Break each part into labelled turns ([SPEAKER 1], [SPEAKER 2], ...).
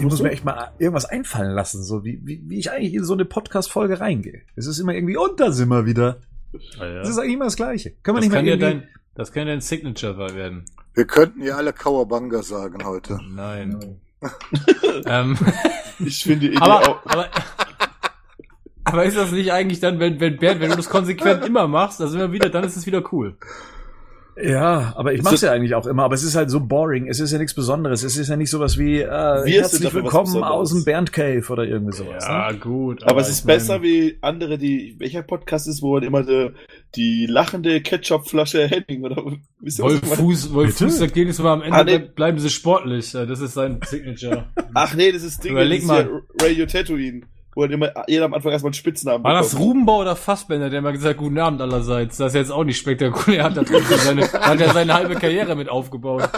[SPEAKER 1] Ich muss mir echt mal irgendwas einfallen lassen, so wie, wie, wie ich eigentlich in so eine Podcast-Folge reingehe. Es ist immer irgendwie, und da sind wir wieder.
[SPEAKER 2] Ah, ja.
[SPEAKER 1] Das ist eigentlich immer das Gleiche. Können wir
[SPEAKER 2] Das
[SPEAKER 1] nicht mal
[SPEAKER 2] kann ja
[SPEAKER 1] irgendwie...
[SPEAKER 2] dein, das kann ja dein Signature werden.
[SPEAKER 3] Wir könnten ja alle Kawabanga sagen heute.
[SPEAKER 2] Nein. ähm,
[SPEAKER 4] Ich finde die Idee
[SPEAKER 2] aber,
[SPEAKER 4] auch.
[SPEAKER 2] aber, aber ist das nicht eigentlich dann, wenn, wenn Bernd, wenn du das konsequent immer machst, also immer wieder, dann ist es wieder cool.
[SPEAKER 1] Ja, aber ich mach's
[SPEAKER 4] das-
[SPEAKER 1] ja eigentlich auch immer, aber es ist halt so boring. Es ist ja nichts Besonderes. Es ist ja nicht sowas wie äh,
[SPEAKER 4] Wir sind
[SPEAKER 1] herzlich
[SPEAKER 4] was
[SPEAKER 1] willkommen aus dem Bernd Cave oder irgendwie sowas.
[SPEAKER 2] Ja,
[SPEAKER 1] Ne?
[SPEAKER 2] gut.
[SPEAKER 4] Aber es ist besser wie andere, die. Welcher Podcast ist, wo man immer die, die lachende Ketchupflasche Henning oder wisst ihr, was
[SPEAKER 2] Wolf
[SPEAKER 4] meine?
[SPEAKER 2] Fuß, Wolf? Fuß sagt jedes Mal am Ende,
[SPEAKER 4] Ah, nee.
[SPEAKER 2] bleiben sie sportlich. Ja, Das ist sein Signature.
[SPEAKER 4] Ach nee, das ist Ding,
[SPEAKER 2] Überleg
[SPEAKER 4] das ist ja Radio Tatooine, wo halt immer jeder am Anfang erstmal einen Spitznamen
[SPEAKER 2] War das
[SPEAKER 4] bekommt.
[SPEAKER 2] Rubenbau oder Fassbender, der mal gesagt hat, guten Abend allerseits. Das ist jetzt auch nicht spektakulär. Hat er trotzdem seine, hat er seine halbe Karriere mit aufgebaut.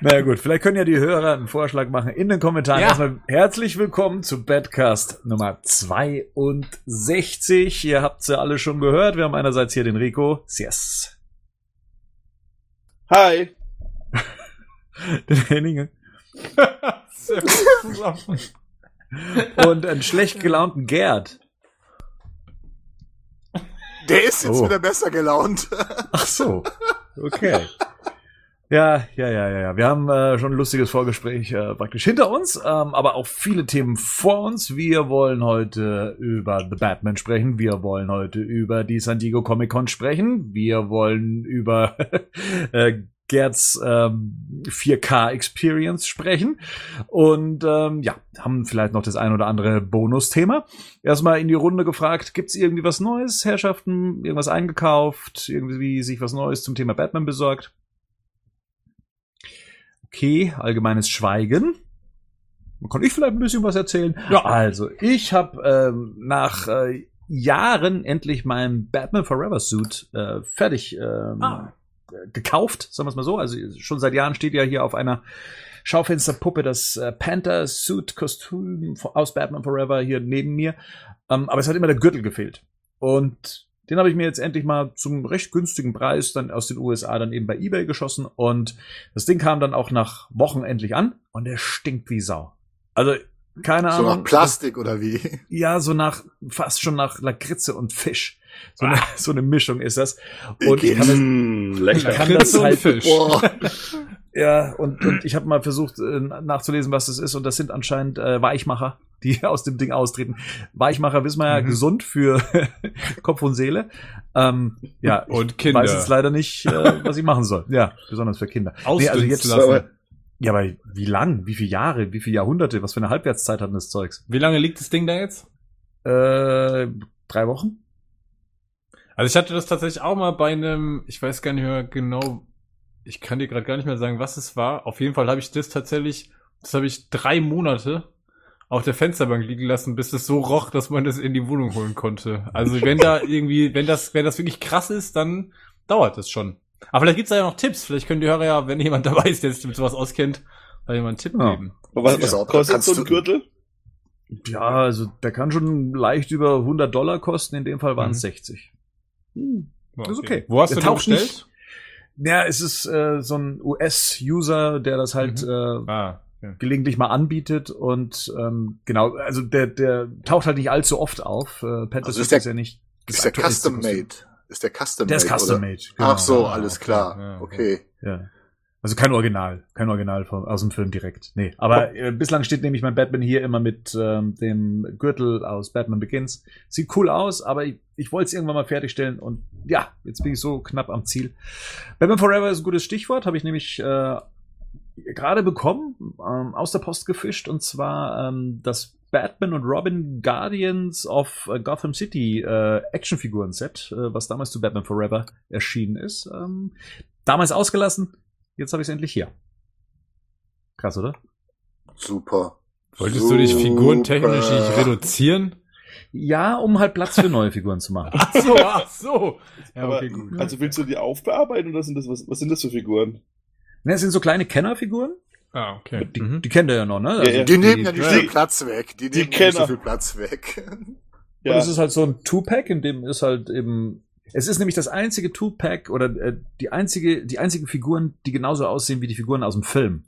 [SPEAKER 1] Na ja, gut, vielleicht können ja die Hörer einen Vorschlag machen in den Kommentaren.
[SPEAKER 2] Ja.
[SPEAKER 1] Erstmal herzlich willkommen zu Badcast Nummer 62. Ihr habt's ja alle schon gehört. Wir haben einerseits hier den Rico. Yes.
[SPEAKER 4] Hi.
[SPEAKER 1] Den Henning.
[SPEAKER 2] Sehr gut zusammen.
[SPEAKER 1] Und einen schlecht gelaunten Gerd.
[SPEAKER 3] Der ist jetzt
[SPEAKER 1] Oh.
[SPEAKER 3] wieder besser gelaunt.
[SPEAKER 1] Ach so. Okay. Ja, ja, ja, ja, ja. Wir haben äh, schon ein lustiges Vorgespräch äh, praktisch hinter uns, ähm, aber auch viele Themen vor uns. Wir wollen heute über The Batman sprechen. Wir wollen heute über die San Diego Comic Con sprechen. Wir wollen über äh, Gerds ähm, 4K Experience sprechen. Und ähm, ja, haben vielleicht noch das ein oder andere Bonusthema. Erstmal in die Runde gefragt, gibt's irgendwie was Neues, Herrschaften? Irgendwas eingekauft? Irgendwie sich was Neues zum Thema Batman besorgt? Okay, allgemeines Schweigen. Kann ich vielleicht ein bisschen was erzählen.
[SPEAKER 2] Ja.
[SPEAKER 1] Also, ich habe ähm, nach äh, Jahren endlich meinen Batman Forever Suit äh, fertig ähm,
[SPEAKER 2] Ah.
[SPEAKER 1] Gekauft, sagen wir es mal so. Also schon seit Jahren steht ja hier auf einer Schaufensterpuppe das äh, Panther Suit Kostüm aus Batman Forever hier neben mir. Ähm, aber es hat immer der Gürtel gefehlt. Und den habe ich mir jetzt endlich mal zum recht günstigen Preis dann aus den USA dann eben bei eBay geschossen. Und das Ding kam dann auch nach Wochen endlich an und der stinkt wie Sau. Also, keine
[SPEAKER 3] So
[SPEAKER 1] Ahnung.
[SPEAKER 3] nach Plastik oder wie?
[SPEAKER 1] Ja, so nach, fast schon nach Lakritze und Fisch. So, eine, so eine Mischung ist das. Und ich kann das, ich kann das halt,
[SPEAKER 2] Fisch.
[SPEAKER 3] Boah.
[SPEAKER 1] ja, und, und ich habe mal versucht äh, nachzulesen, was das ist. Und das sind anscheinend äh, Weichmacher, die aus dem Ding austreten. Weichmacher wissen wir ja
[SPEAKER 2] Mhm.
[SPEAKER 1] gesund für Kopf und Seele. Ähm, ja, ich
[SPEAKER 2] Und Kinder.
[SPEAKER 1] weiß jetzt leider nicht, äh, was ich machen soll. Ja, besonders für Kinder. Nee, also jetzt,
[SPEAKER 2] lassen.
[SPEAKER 1] ja, aber wie lang? Wie viele Jahre? Wie viele Jahrhunderte? Was für eine Halbwertszeit hat denn das Zeugs?
[SPEAKER 2] Wie lange liegt das Ding da jetzt?
[SPEAKER 1] Äh, drei Wochen?
[SPEAKER 2] Also ich hatte das tatsächlich auch mal bei einem, ich weiß gar nicht mehr genau, ich kann dir gerade gar nicht mehr sagen, was es war. Auf jeden Fall habe ich das tatsächlich, das habe ich drei Monate auf der Fensterbank liegen lassen, bis es so roch, dass man das in die Wohnung holen konnte. Also wenn da irgendwie, wenn das, wenn das wirklich krass ist, dann dauert das schon. Aber vielleicht gibt's da ja noch Tipps. Vielleicht können die Hörer ja, wenn jemand dabei ist, der sich mit sowas auskennt, da jemand einen Tipp
[SPEAKER 1] Ja.
[SPEAKER 2] geben.
[SPEAKER 4] Was, was
[SPEAKER 3] Ja,
[SPEAKER 4] kostet so ein Gürtel?
[SPEAKER 1] Ja, also der kann schon leicht über 100 Dollar kosten. In dem Fall waren es
[SPEAKER 2] Mhm.
[SPEAKER 1] 60.
[SPEAKER 2] Ja,
[SPEAKER 1] ist okay.
[SPEAKER 2] Wo hast
[SPEAKER 1] Der
[SPEAKER 2] du den
[SPEAKER 1] taucht
[SPEAKER 2] bestellt?
[SPEAKER 1] nicht- Ja, es ist äh, so ein US-User, der das halt
[SPEAKER 2] Mhm.
[SPEAKER 1] äh,
[SPEAKER 2] Ah, ja.
[SPEAKER 1] gelegentlich mal anbietet und ähm, genau, also der der taucht halt nicht allzu oft auf. Äh, Panther
[SPEAKER 3] Also ist der-
[SPEAKER 1] ja nicht. das
[SPEAKER 3] Ist der Custom. Made? Ist der Custom
[SPEAKER 1] Der
[SPEAKER 3] Made?
[SPEAKER 1] ist Custom? Made. Genau.
[SPEAKER 3] Ach so,
[SPEAKER 2] Ah,
[SPEAKER 3] alles
[SPEAKER 2] okay.
[SPEAKER 3] klar.
[SPEAKER 2] Ja,
[SPEAKER 3] Okay.
[SPEAKER 1] Ja. Also kein Original, kein Original vom, aus dem Film direkt. Nee, aber äh, bislang steht nämlich mein Batman hier immer mit ähm, dem Gürtel aus Batman Begins. Sieht cool aus, aber ich, ich wollte es irgendwann mal fertigstellen und ja, jetzt bin ich so knapp am Ziel. Batman Forever ist ein gutes Stichwort, habe ich nämlich äh, gerade bekommen, ähm, aus der Post gefischt und zwar ähm, das Batman und Robin Guardians of äh, Gotham City äh, Actionfiguren-Set, äh, was damals zu Batman Forever erschienen ist. Ähm, damals ausgelassen, jetzt habe ich es endlich hier. Krass, oder?
[SPEAKER 3] Super.
[SPEAKER 2] Wolltest du dich figurentechnisch nicht
[SPEAKER 3] Super.
[SPEAKER 2] reduzieren?
[SPEAKER 1] Ja, um halt Platz für neue Figuren zu machen.
[SPEAKER 2] Ach so, ach so. Ja,
[SPEAKER 4] Aber,
[SPEAKER 2] okay, gut.
[SPEAKER 4] Also willst du die aufbearbeiten oder sind das, was, was sind das für Figuren?
[SPEAKER 1] Ne, es sind so kleine Kennerfiguren.
[SPEAKER 2] Ah, okay.
[SPEAKER 1] Die,
[SPEAKER 2] Mhm.
[SPEAKER 1] die kennt ihr ja noch, ne? Also
[SPEAKER 4] ja.
[SPEAKER 3] Die nehmen ja nicht
[SPEAKER 4] die-
[SPEAKER 3] viel Platz weg. Die,
[SPEAKER 4] die
[SPEAKER 3] nehmen ja nicht so viel Platz weg.
[SPEAKER 1] Und
[SPEAKER 4] Ja,
[SPEAKER 1] es ist halt so ein Two-Pack, in dem ist halt eben. Es ist nämlich das einzige Two-Pack oder äh, die einzige, die einzigen Figuren, die genauso aussehen wie die Figuren aus dem Film.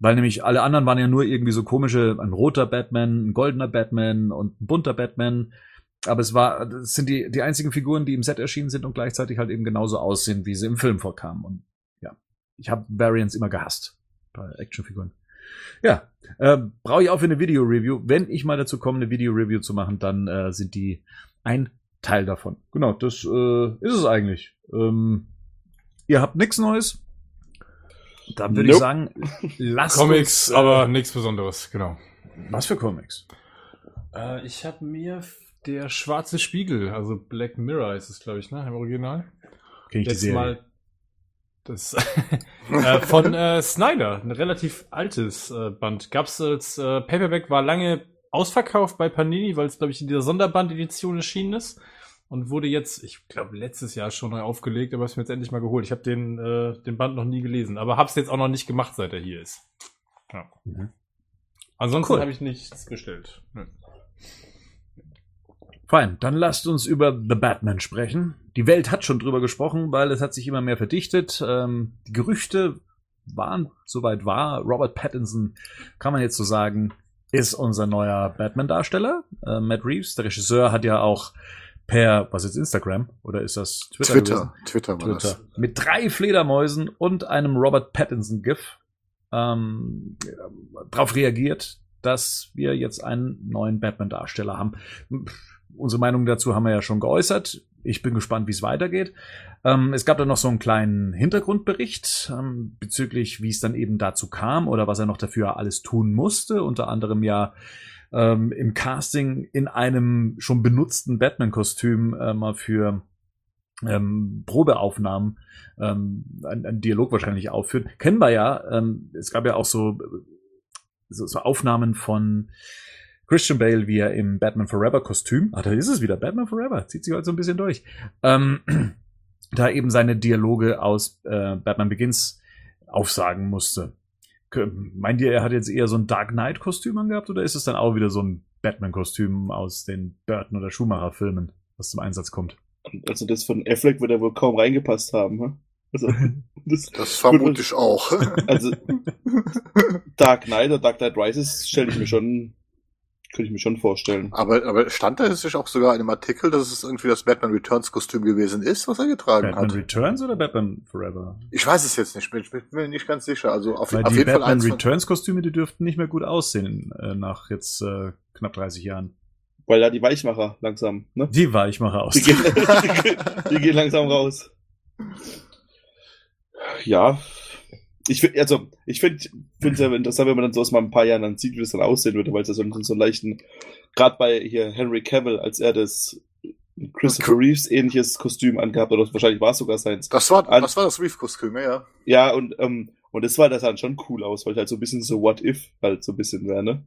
[SPEAKER 1] Weil nämlich alle anderen waren ja nur irgendwie so komische, ein roter Batman, ein goldener Batman und ein bunter Batman. Aber es war, das sind die, die einzigen Figuren, die im Set erschienen sind und gleichzeitig halt eben genauso aussehen, wie sie im Film vorkamen. Und ja, ich habe Variants immer gehasst bei Actionfiguren. Ja, äh, brauche ich auch für eine Video-Review. Wenn ich mal dazu komme, eine Video-Review zu machen, dann äh, sind die ein Teil davon. Genau, das äh, ist es eigentlich. Ähm, ihr habt nichts Neues. Dann würde ich
[SPEAKER 4] Nope.
[SPEAKER 1] sagen, lasst
[SPEAKER 2] Comics,
[SPEAKER 1] uns, äh,
[SPEAKER 2] aber nichts Besonderes, genau.
[SPEAKER 1] was für Comics?
[SPEAKER 2] Äh, ich habe mir der schwarze Spiegel, also Black Mirror ist es, glaube ich, ne, im Original.
[SPEAKER 1] Kenn ich die
[SPEAKER 2] Jetzt
[SPEAKER 1] Serie.
[SPEAKER 2] mal das äh, von äh, Snyder, ein relativ altes äh, Band. Gab's als äh, Paperback, war lange ausverkauft bei Panini, weil es, glaube ich, in dieser Sonderband-Edition erschienen ist. Und wurde jetzt, ich glaube, letztes Jahr schon neu aufgelegt, aber es mir jetzt endlich mal geholt. Ich habe den, äh, den Band noch nie gelesen, aber hab's jetzt auch noch nicht gemacht, seit er hier ist. Ja.
[SPEAKER 1] Mhm.
[SPEAKER 2] Ansonsten
[SPEAKER 1] Cool.
[SPEAKER 2] habe ich nichts bestellt. Nö.
[SPEAKER 1] Fein, dann lasst uns über The Batman sprechen. Die Welt hat schon drüber gesprochen, weil es hat sich immer mehr verdichtet. Ähm, die Gerüchte waren soweit wahr. Robert Pattinson, kann man jetzt so sagen, ist unser neuer Batman-Darsteller. Äh, Matt Reeves, der Regisseur, hat ja auch per, was jetzt Instagram oder ist das Twitter? gewesen?
[SPEAKER 3] Twitter, Twitter war
[SPEAKER 1] Twitter.
[SPEAKER 3] das.
[SPEAKER 1] Mit drei Fledermäusen und einem Robert Pattinson-GIF ähm, darauf reagiert, dass wir jetzt einen neuen Batman-Darsteller haben. Unsere Meinung dazu haben wir ja schon geäußert. Ich bin gespannt, wie es weitergeht. Ähm, es gab dann noch so einen kleinen Hintergrundbericht ähm, bezüglich, wie es dann eben dazu kam oder was er noch dafür alles tun musste. Unter anderem ja ähm, im Casting in einem schon benutzten Batman-Kostüm äh, mal für ähm, Probeaufnahmen ähm, einen, einen Dialog wahrscheinlich aufführt. Kennen wir ja. Ähm, es gab ja auch so, so, so Aufnahmen von Christian Bale, wie er im Batman Forever Kostüm, ah, da ist es wieder, Batman Forever, zieht sich heute so ein bisschen durch, ähm, da eben seine Dialoge aus äh, Batman Begins aufsagen musste. Meint ihr, er hat jetzt eher so ein Dark Knight Kostüm angehabt oder ist es dann auch wieder so ein Batman Kostüm aus den Burton oder Schumacher Filmen, was zum Einsatz kommt?
[SPEAKER 4] Also das von Affleck wird er wohl kaum reingepasst haben. Hm? Also, das,
[SPEAKER 3] Das vermute ich auch.
[SPEAKER 4] also Dark Knight oder Dark Knight Rises stelle ich mir schon, könnte ich mir schon vorstellen.
[SPEAKER 3] aber, aber stand da sich auch sogar in einem Artikel, dass es irgendwie das Batman Returns Kostüm gewesen ist, was er getragen
[SPEAKER 1] Batman
[SPEAKER 3] hat?
[SPEAKER 1] Returns oder Batman Forever?
[SPEAKER 3] Ich weiß es jetzt nicht, bin, ich bin mir nicht ganz sicher. Also auf,
[SPEAKER 1] Weil
[SPEAKER 3] auf
[SPEAKER 1] die
[SPEAKER 3] jeden Fall
[SPEAKER 1] Batman
[SPEAKER 3] eins von,
[SPEAKER 1] Returns Kostüme, die dürften nicht mehr gut aussehen äh, nach jetzt äh, knapp 30 Jahren.
[SPEAKER 4] Weil da die Weichmacher langsam, ne?
[SPEAKER 1] Die Weichmacher aus.
[SPEAKER 4] Die, gehen- die gehen langsam raus. Ja. Ich finde, also, ich finde, es ja interessant, wenn man dann so aus mal ein paar Jahren dann sieht, wie das dann aussehen würde, weil es ja so, so einen leichten, gerade bei hier Henry Cavill, als er das Christopher Reeves ähnliches Kostüm angehabt, oder wahrscheinlich war es sogar seins.
[SPEAKER 3] das war,
[SPEAKER 4] An-
[SPEAKER 3] das war das Reeve-Kostüm, ja, ja.
[SPEAKER 4] Und, ähm, und das war, das dann schon cool aus, weil halt so ein bisschen so What If halt so ein bisschen wäre, ne?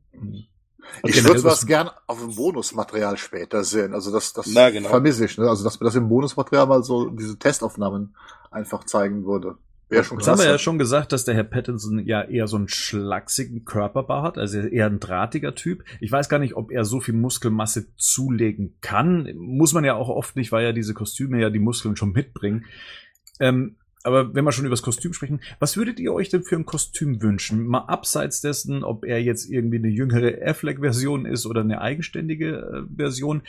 [SPEAKER 3] Ich
[SPEAKER 1] generell
[SPEAKER 3] würde das gern auf dem Bonusmaterial später sehen. Also das, das
[SPEAKER 4] Na, genau.
[SPEAKER 3] vermisse ich. Ne? Also dass mir das im Bonusmaterial mal so diese Testaufnahmen einfach zeigen würde. Wäre schon
[SPEAKER 1] Jetzt haben wir
[SPEAKER 3] klasse.
[SPEAKER 1] ja schon gesagt, dass der Herr Pattinson ja eher so einen schlachsigen Körperbau hat, also eher ein drahtiger Typ. Ich weiß gar nicht, ob er so viel Muskelmasse zulegen kann. Muss man ja auch oft nicht, weil ja diese Kostüme ja die Muskeln schon mitbringen. Ähm, aber wenn wir schon über das Kostüm sprechen, was würdet ihr euch denn für ein Kostüm wünschen? Mal abseits dessen, ob er jetzt irgendwie eine jüngere Affleck-Version ist oder eine eigenständige äh, Version.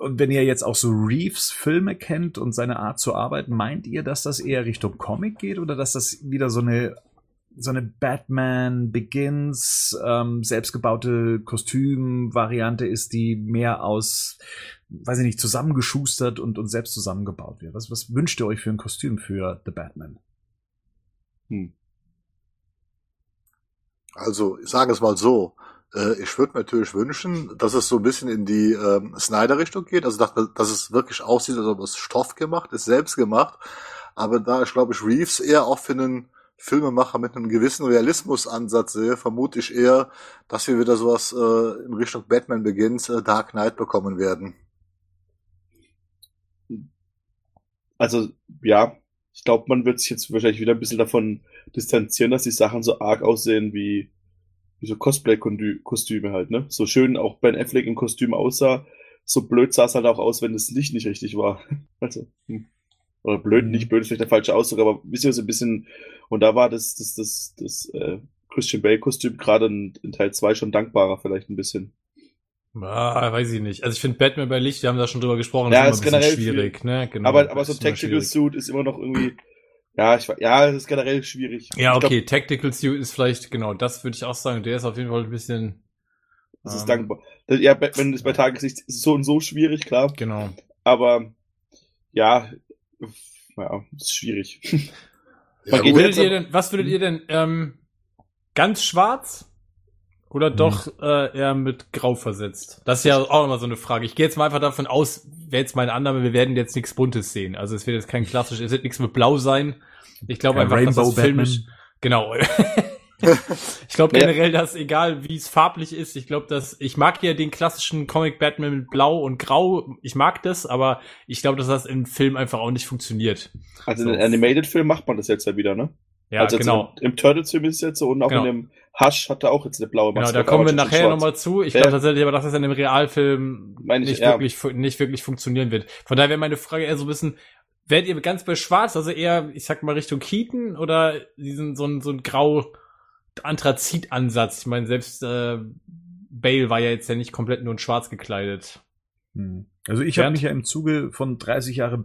[SPEAKER 1] Und wenn ihr jetzt auch so Reeves Filme kennt und seine Art zu arbeiten, meint ihr, dass das eher Richtung Comic geht oder dass das wieder so eine so eine Batman Begins ähm, selbstgebaute Kostümvariante ist, die mehr aus, weiß ich nicht, zusammengeschustert und, und selbst zusammengebaut wird? Was, was wünscht ihr euch für ein Kostüm für The Batman?
[SPEAKER 4] Hm.
[SPEAKER 3] Also, ich sage es mal so. Äh, ich würde mir natürlich wünschen, dass es so ein bisschen in die ähm, Snyder-Richtung geht. Also, dass, dass es wirklich aussieht, als ob es Stoff gemacht ist, selbst gemacht. Aber da ich glaube ich Reeves eher auch für einen Filmemacher mit einem gewissen Realismusansatz sehe, vermute ich eher, dass wir wieder sowas äh, in Richtung Batman Begins, äh, Dark Knight bekommen werden.
[SPEAKER 4] Also, ja, ich glaube, man wird sich jetzt wahrscheinlich wieder ein bisschen davon distanzieren, dass die Sachen so arg aussehen wie, wie so Cosplay-Kostüme halt, ne? So schön auch Ben Affleck im Kostüm aussah, so blöd sah es halt auch aus, wenn das Licht nicht richtig war. Also, hm. Oder blöd,
[SPEAKER 1] Mhm.
[SPEAKER 4] nicht blöd ist vielleicht der falsche Ausdruck, aber wisst ihr, so ein bisschen, und da war das, das, das, das, äh, Christian Bale-Kostüm gerade in, in Teil 2 schon dankbarer, vielleicht ein bisschen.
[SPEAKER 2] Ah, weiß ich nicht. Also ich finde Batman bei Licht, wir haben da schon drüber gesprochen,
[SPEAKER 4] Ja, ist
[SPEAKER 2] bisschen
[SPEAKER 4] generell
[SPEAKER 2] schwierig, ne? Genau,
[SPEAKER 4] aber, aber so ein
[SPEAKER 2] ist schwierig.
[SPEAKER 4] Suit ist immer noch irgendwie, ja, ich, ja, das ist generell schwierig.
[SPEAKER 2] Ja,
[SPEAKER 4] Ich glaub,
[SPEAKER 2] okay, Tactical Suit ist vielleicht, genau, das würde ich auch sagen, der ist auf jeden Fall ein bisschen,
[SPEAKER 4] Das ist
[SPEAKER 2] ähm,
[SPEAKER 4] dankbar. Ja, Batman ist bei Tageslicht ist so und so schwierig, klar.
[SPEAKER 2] Genau.
[SPEAKER 4] Aber ja, ja, ist schwierig.
[SPEAKER 3] Ja.
[SPEAKER 2] Würdet ihr denn, was würdet ihr denn, ähm, ganz schwarz oder
[SPEAKER 1] Hm.
[SPEAKER 2] doch äh, eher mit Grau versetzt? Das ist ja auch immer so eine Frage. Ich gehe jetzt mal einfach davon aus, wäre jetzt meine Annahme, wir werden jetzt nichts Buntes sehen. Also es wird jetzt kein klassisch, es wird nichts mit Blau sein. Ich glaube einfach, dass
[SPEAKER 1] Rainbow
[SPEAKER 2] das filmisch, genau. ich glaube generell, dass egal wie es farblich ist, ich glaube, dass ich mag ja den klassischen Comic Batman mit Blau und Grau. Ich mag das, aber ich glaube, dass das im Film einfach auch nicht funktioniert.
[SPEAKER 4] Also
[SPEAKER 2] So.
[SPEAKER 4] in den Animated-Film macht man das jetzt ja wieder, ne?
[SPEAKER 2] Ja,
[SPEAKER 4] also
[SPEAKER 2] genau.
[SPEAKER 4] Im, im Turtles-Film ist es jetzt so und auch
[SPEAKER 2] Genau.
[SPEAKER 4] in dem Hush hat er auch jetzt eine blaue
[SPEAKER 2] Genau,
[SPEAKER 4] Maske.
[SPEAKER 2] da
[SPEAKER 4] auf,
[SPEAKER 2] kommen wir nachher nochmal zu. Ich
[SPEAKER 4] Ja.
[SPEAKER 2] glaube tatsächlich aber, dass das in dem Realfilm
[SPEAKER 4] Meine ich,
[SPEAKER 2] nicht,
[SPEAKER 4] ja.
[SPEAKER 2] wirklich, nicht wirklich funktionieren wird. Von daher wäre meine Frage eher so ein bisschen, werdet ihr ganz bei Schwarz, also eher, ich sag mal, Richtung Keaton oder diesen so ein, so ein grau Anthrazit-Ansatz? Ich meine, selbst äh, Bale war ja jetzt ja nicht komplett nur in Schwarz gekleidet.
[SPEAKER 1] Hm. Also ich habe mich ja im Zuge von 30 Jahre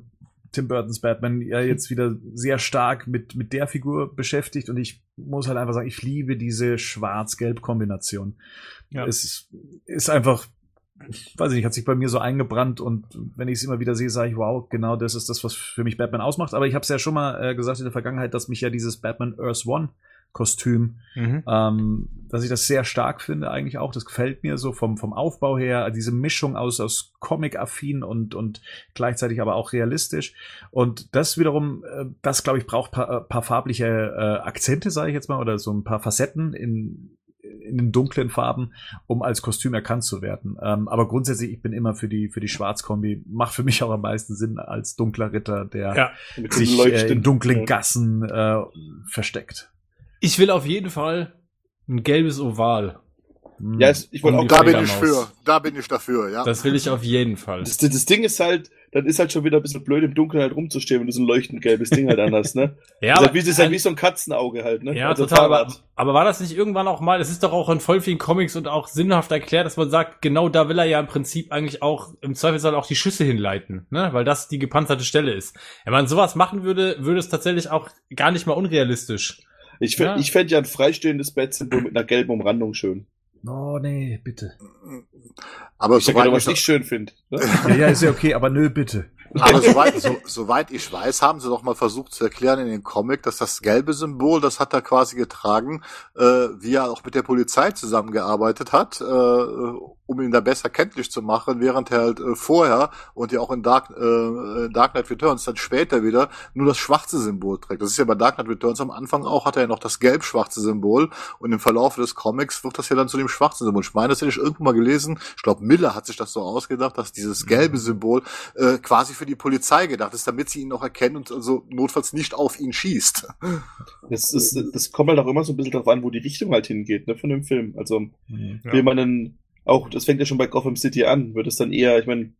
[SPEAKER 1] Tim Burtons Batman ja jetzt wieder sehr stark mit, mit der Figur beschäftigt und ich muss halt einfach sagen, ich liebe diese Schwarz-Gelb-Kombination.
[SPEAKER 2] Ja.
[SPEAKER 1] Es ist, ist einfach, weiß ich nicht, hat sich bei mir so eingebrannt und wenn ich es immer wieder sehe, sage ich, wow, genau das ist das, was für mich Batman ausmacht. Aber ich habe es ja schon mal äh, gesagt in der Vergangenheit, dass mich ja dieses Batman Earth One Kostüm
[SPEAKER 2] Mhm.
[SPEAKER 1] ähm, dass ich das sehr stark finde, eigentlich auch. Das gefällt mir so vom, vom Aufbau her, diese Mischung aus, aus Comic-affin und, und gleichzeitig aber auch realistisch. Und das wiederum, äh, das glaube ich, braucht paar, äh, paar farbliche äh, Akzente, sage ich jetzt mal, oder so ein paar Facetten in, in den dunklen Farben, um als Kostüm erkannt zu werden. Ähm, aber grundsätzlich, ich bin immer für die, für die Schwarzkombi. Macht für mich auch am meisten Sinn als dunkler Ritter, der
[SPEAKER 2] Ja.
[SPEAKER 4] Mit
[SPEAKER 1] sich äh, in dunklen. Gassen äh, versteckt.
[SPEAKER 2] Ich will auf jeden Fall ein gelbes Oval.
[SPEAKER 1] Hm.
[SPEAKER 4] Ja, es- ich wollte
[SPEAKER 2] Um
[SPEAKER 4] auch
[SPEAKER 3] Da bin ich für. Da bin ich dafür, ja.
[SPEAKER 2] Das will ich auf jeden Fall.
[SPEAKER 4] Das, das Ding ist halt, dann ist halt schon wieder ein bisschen blöd, im Dunkeln halt rumzustehen, wenn du so ein leuchtend gelbes Ding halt anders, ne?
[SPEAKER 2] Ja,
[SPEAKER 4] das ist halt
[SPEAKER 2] aber-
[SPEAKER 4] wie, das ist halt wie so ein Katzenauge halt, ne?
[SPEAKER 2] Ja,
[SPEAKER 4] Also
[SPEAKER 2] total. Aber, aber war das nicht irgendwann auch mal, es ist doch auch in voll vielen Comics und auch sinnhaft erklärt, dass man sagt, genau da will er ja im Prinzip eigentlich auch im Zweifelsfall auch die Schüsse hinleiten, ne? Weil das die gepanzerte Stelle ist. Wenn man sowas machen würde, würde es tatsächlich auch gar nicht mal unrealistisch.
[SPEAKER 4] Ich, fänd-
[SPEAKER 2] Ja.
[SPEAKER 4] ich fände ja ein freistehendes Bettsymbol mit einer gelben Umrandung schön.
[SPEAKER 1] Oh, nee, bitte.
[SPEAKER 3] Aber
[SPEAKER 4] Ich
[SPEAKER 3] soweit
[SPEAKER 4] was
[SPEAKER 3] ich,
[SPEAKER 4] schön finde. Ne?
[SPEAKER 1] Ja, ja, ist ja okay, aber nö, bitte.
[SPEAKER 3] aber soweit, so, soweit ich weiß, haben sie doch mal versucht zu erklären in dem Comic, dass das gelbe Symbol, das hat er quasi getragen, äh, wie er auch mit der Polizei zusammengearbeitet hat, äh, um ihn da besser kenntlich zu machen, während er halt äh, vorher und ja auch in Dark, äh, Dark Knight Returns dann später wieder nur das schwarze Symbol trägt. Das ist ja bei Dark Knight Returns am Anfang auch, hat er ja noch das gelb-schwarze Symbol und im Verlauf des Comics wird das ja dann zu dem schwarzen Symbol. Ich meine, das hätte ich irgendwo mal gelesen. Ich glaube, Miller hat sich das so ausgedacht, dass dieses gelbe Symbol äh, quasi für die Polizei gedacht ist, damit sie ihn noch erkennen und also notfalls nicht auf ihn schießt.
[SPEAKER 4] Das, ist, das kommt halt auch immer so ein bisschen drauf an, wo die Richtung halt hingeht, ne, von dem Film. Also,
[SPEAKER 2] Ja.
[SPEAKER 4] will man dann auch, das fängt ja schon bei Gotham City an, wird es dann eher, ich meine,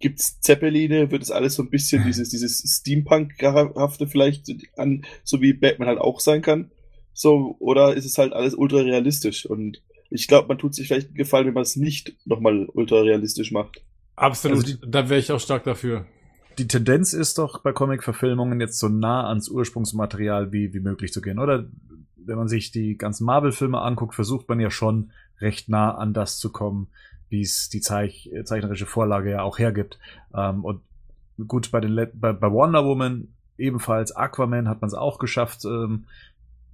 [SPEAKER 4] gibt's Zeppeline, wird es alles so ein bisschen dieses, dieses Steampunk-hafte vielleicht an, so wie Batman halt auch sein kann. So, oder ist es halt alles ultra realistisch? Und ich glaube, man tut sich vielleicht einen Gefallen, wenn man es nicht nochmal ultra realistisch macht.
[SPEAKER 2] Absolut.
[SPEAKER 1] Also
[SPEAKER 2] da wäre ich auch stark dafür.
[SPEAKER 1] Die Tendenz ist doch bei Comic-Verfilmungen jetzt so nah ans Ursprungsmaterial wie, wie möglich zu gehen, oder? Wenn man sich die ganzen Marvel-Filme anguckt, versucht man ja schon recht nah an das zu kommen, wie es die Zeich zeichnerische Vorlage ja auch hergibt. Ähm, und gut, bei, den bei, bei Wonder Woman ebenfalls Aquaman hat man es auch geschafft. Ähm,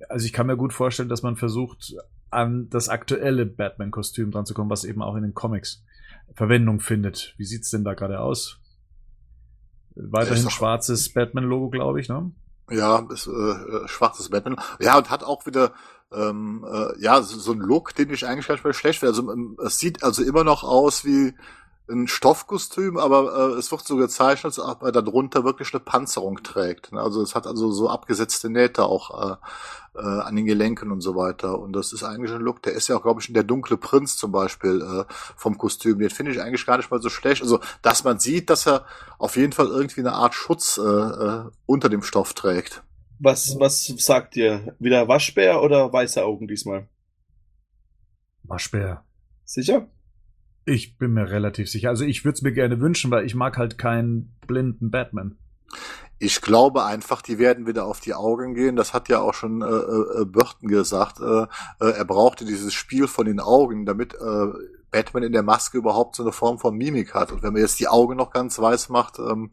[SPEAKER 1] also ich kann mir gut vorstellen, dass man versucht, an das aktuelle Batman-Kostüm dran zu kommen, was eben auch in den Comics Verwendung findet. Wie sieht's denn da gerade aus? Weiterhin schwarzes Batman-Logo, glaube ich, ne?
[SPEAKER 3] Ja, ist, äh, äh, schwarzes Batman. Ja, und hat auch wieder ähm, äh, ja so, so ein Look, den ich eigentlich gar nicht mehr schlecht finde. Also ähm, es sieht also immer noch aus wie ein Stoffkostüm, aber äh, es wird so gezeichnet, als ob er darunter wirklich eine Panzerung trägt. ne? Also es hat also so abgesetzte Nähte auch äh, äh, an den Gelenken und so weiter. Und das ist eigentlich ein Look, der ist ja auch, glaube ich, der dunkle Prinz zum Beispiel äh, vom Kostüm. Den finde ich eigentlich gar nicht mal so schlecht. Also, dass man sieht, dass er auf jeden Fall irgendwie eine Art Schutz äh, äh, unter dem Stoff trägt.
[SPEAKER 4] Was, was sagt ihr? Wieder Waschbär oder weiße Augen diesmal?
[SPEAKER 1] Waschbär.
[SPEAKER 4] Sicher?
[SPEAKER 1] Ich bin mir relativ sicher. Also ich würde es mir gerne wünschen, weil ich mag halt keinen blinden Batman.
[SPEAKER 3] Ich glaube einfach, die werden wieder auf die Augen gehen. Das hat ja auch schon äh, äh, Burton gesagt. Äh, äh, er brauchte dieses Spiel von den Augen, damit äh, Batman in der Maske überhaupt so eine Form von Mimik hat. Und wenn man jetzt die Augen noch ganz weiß macht, ähm,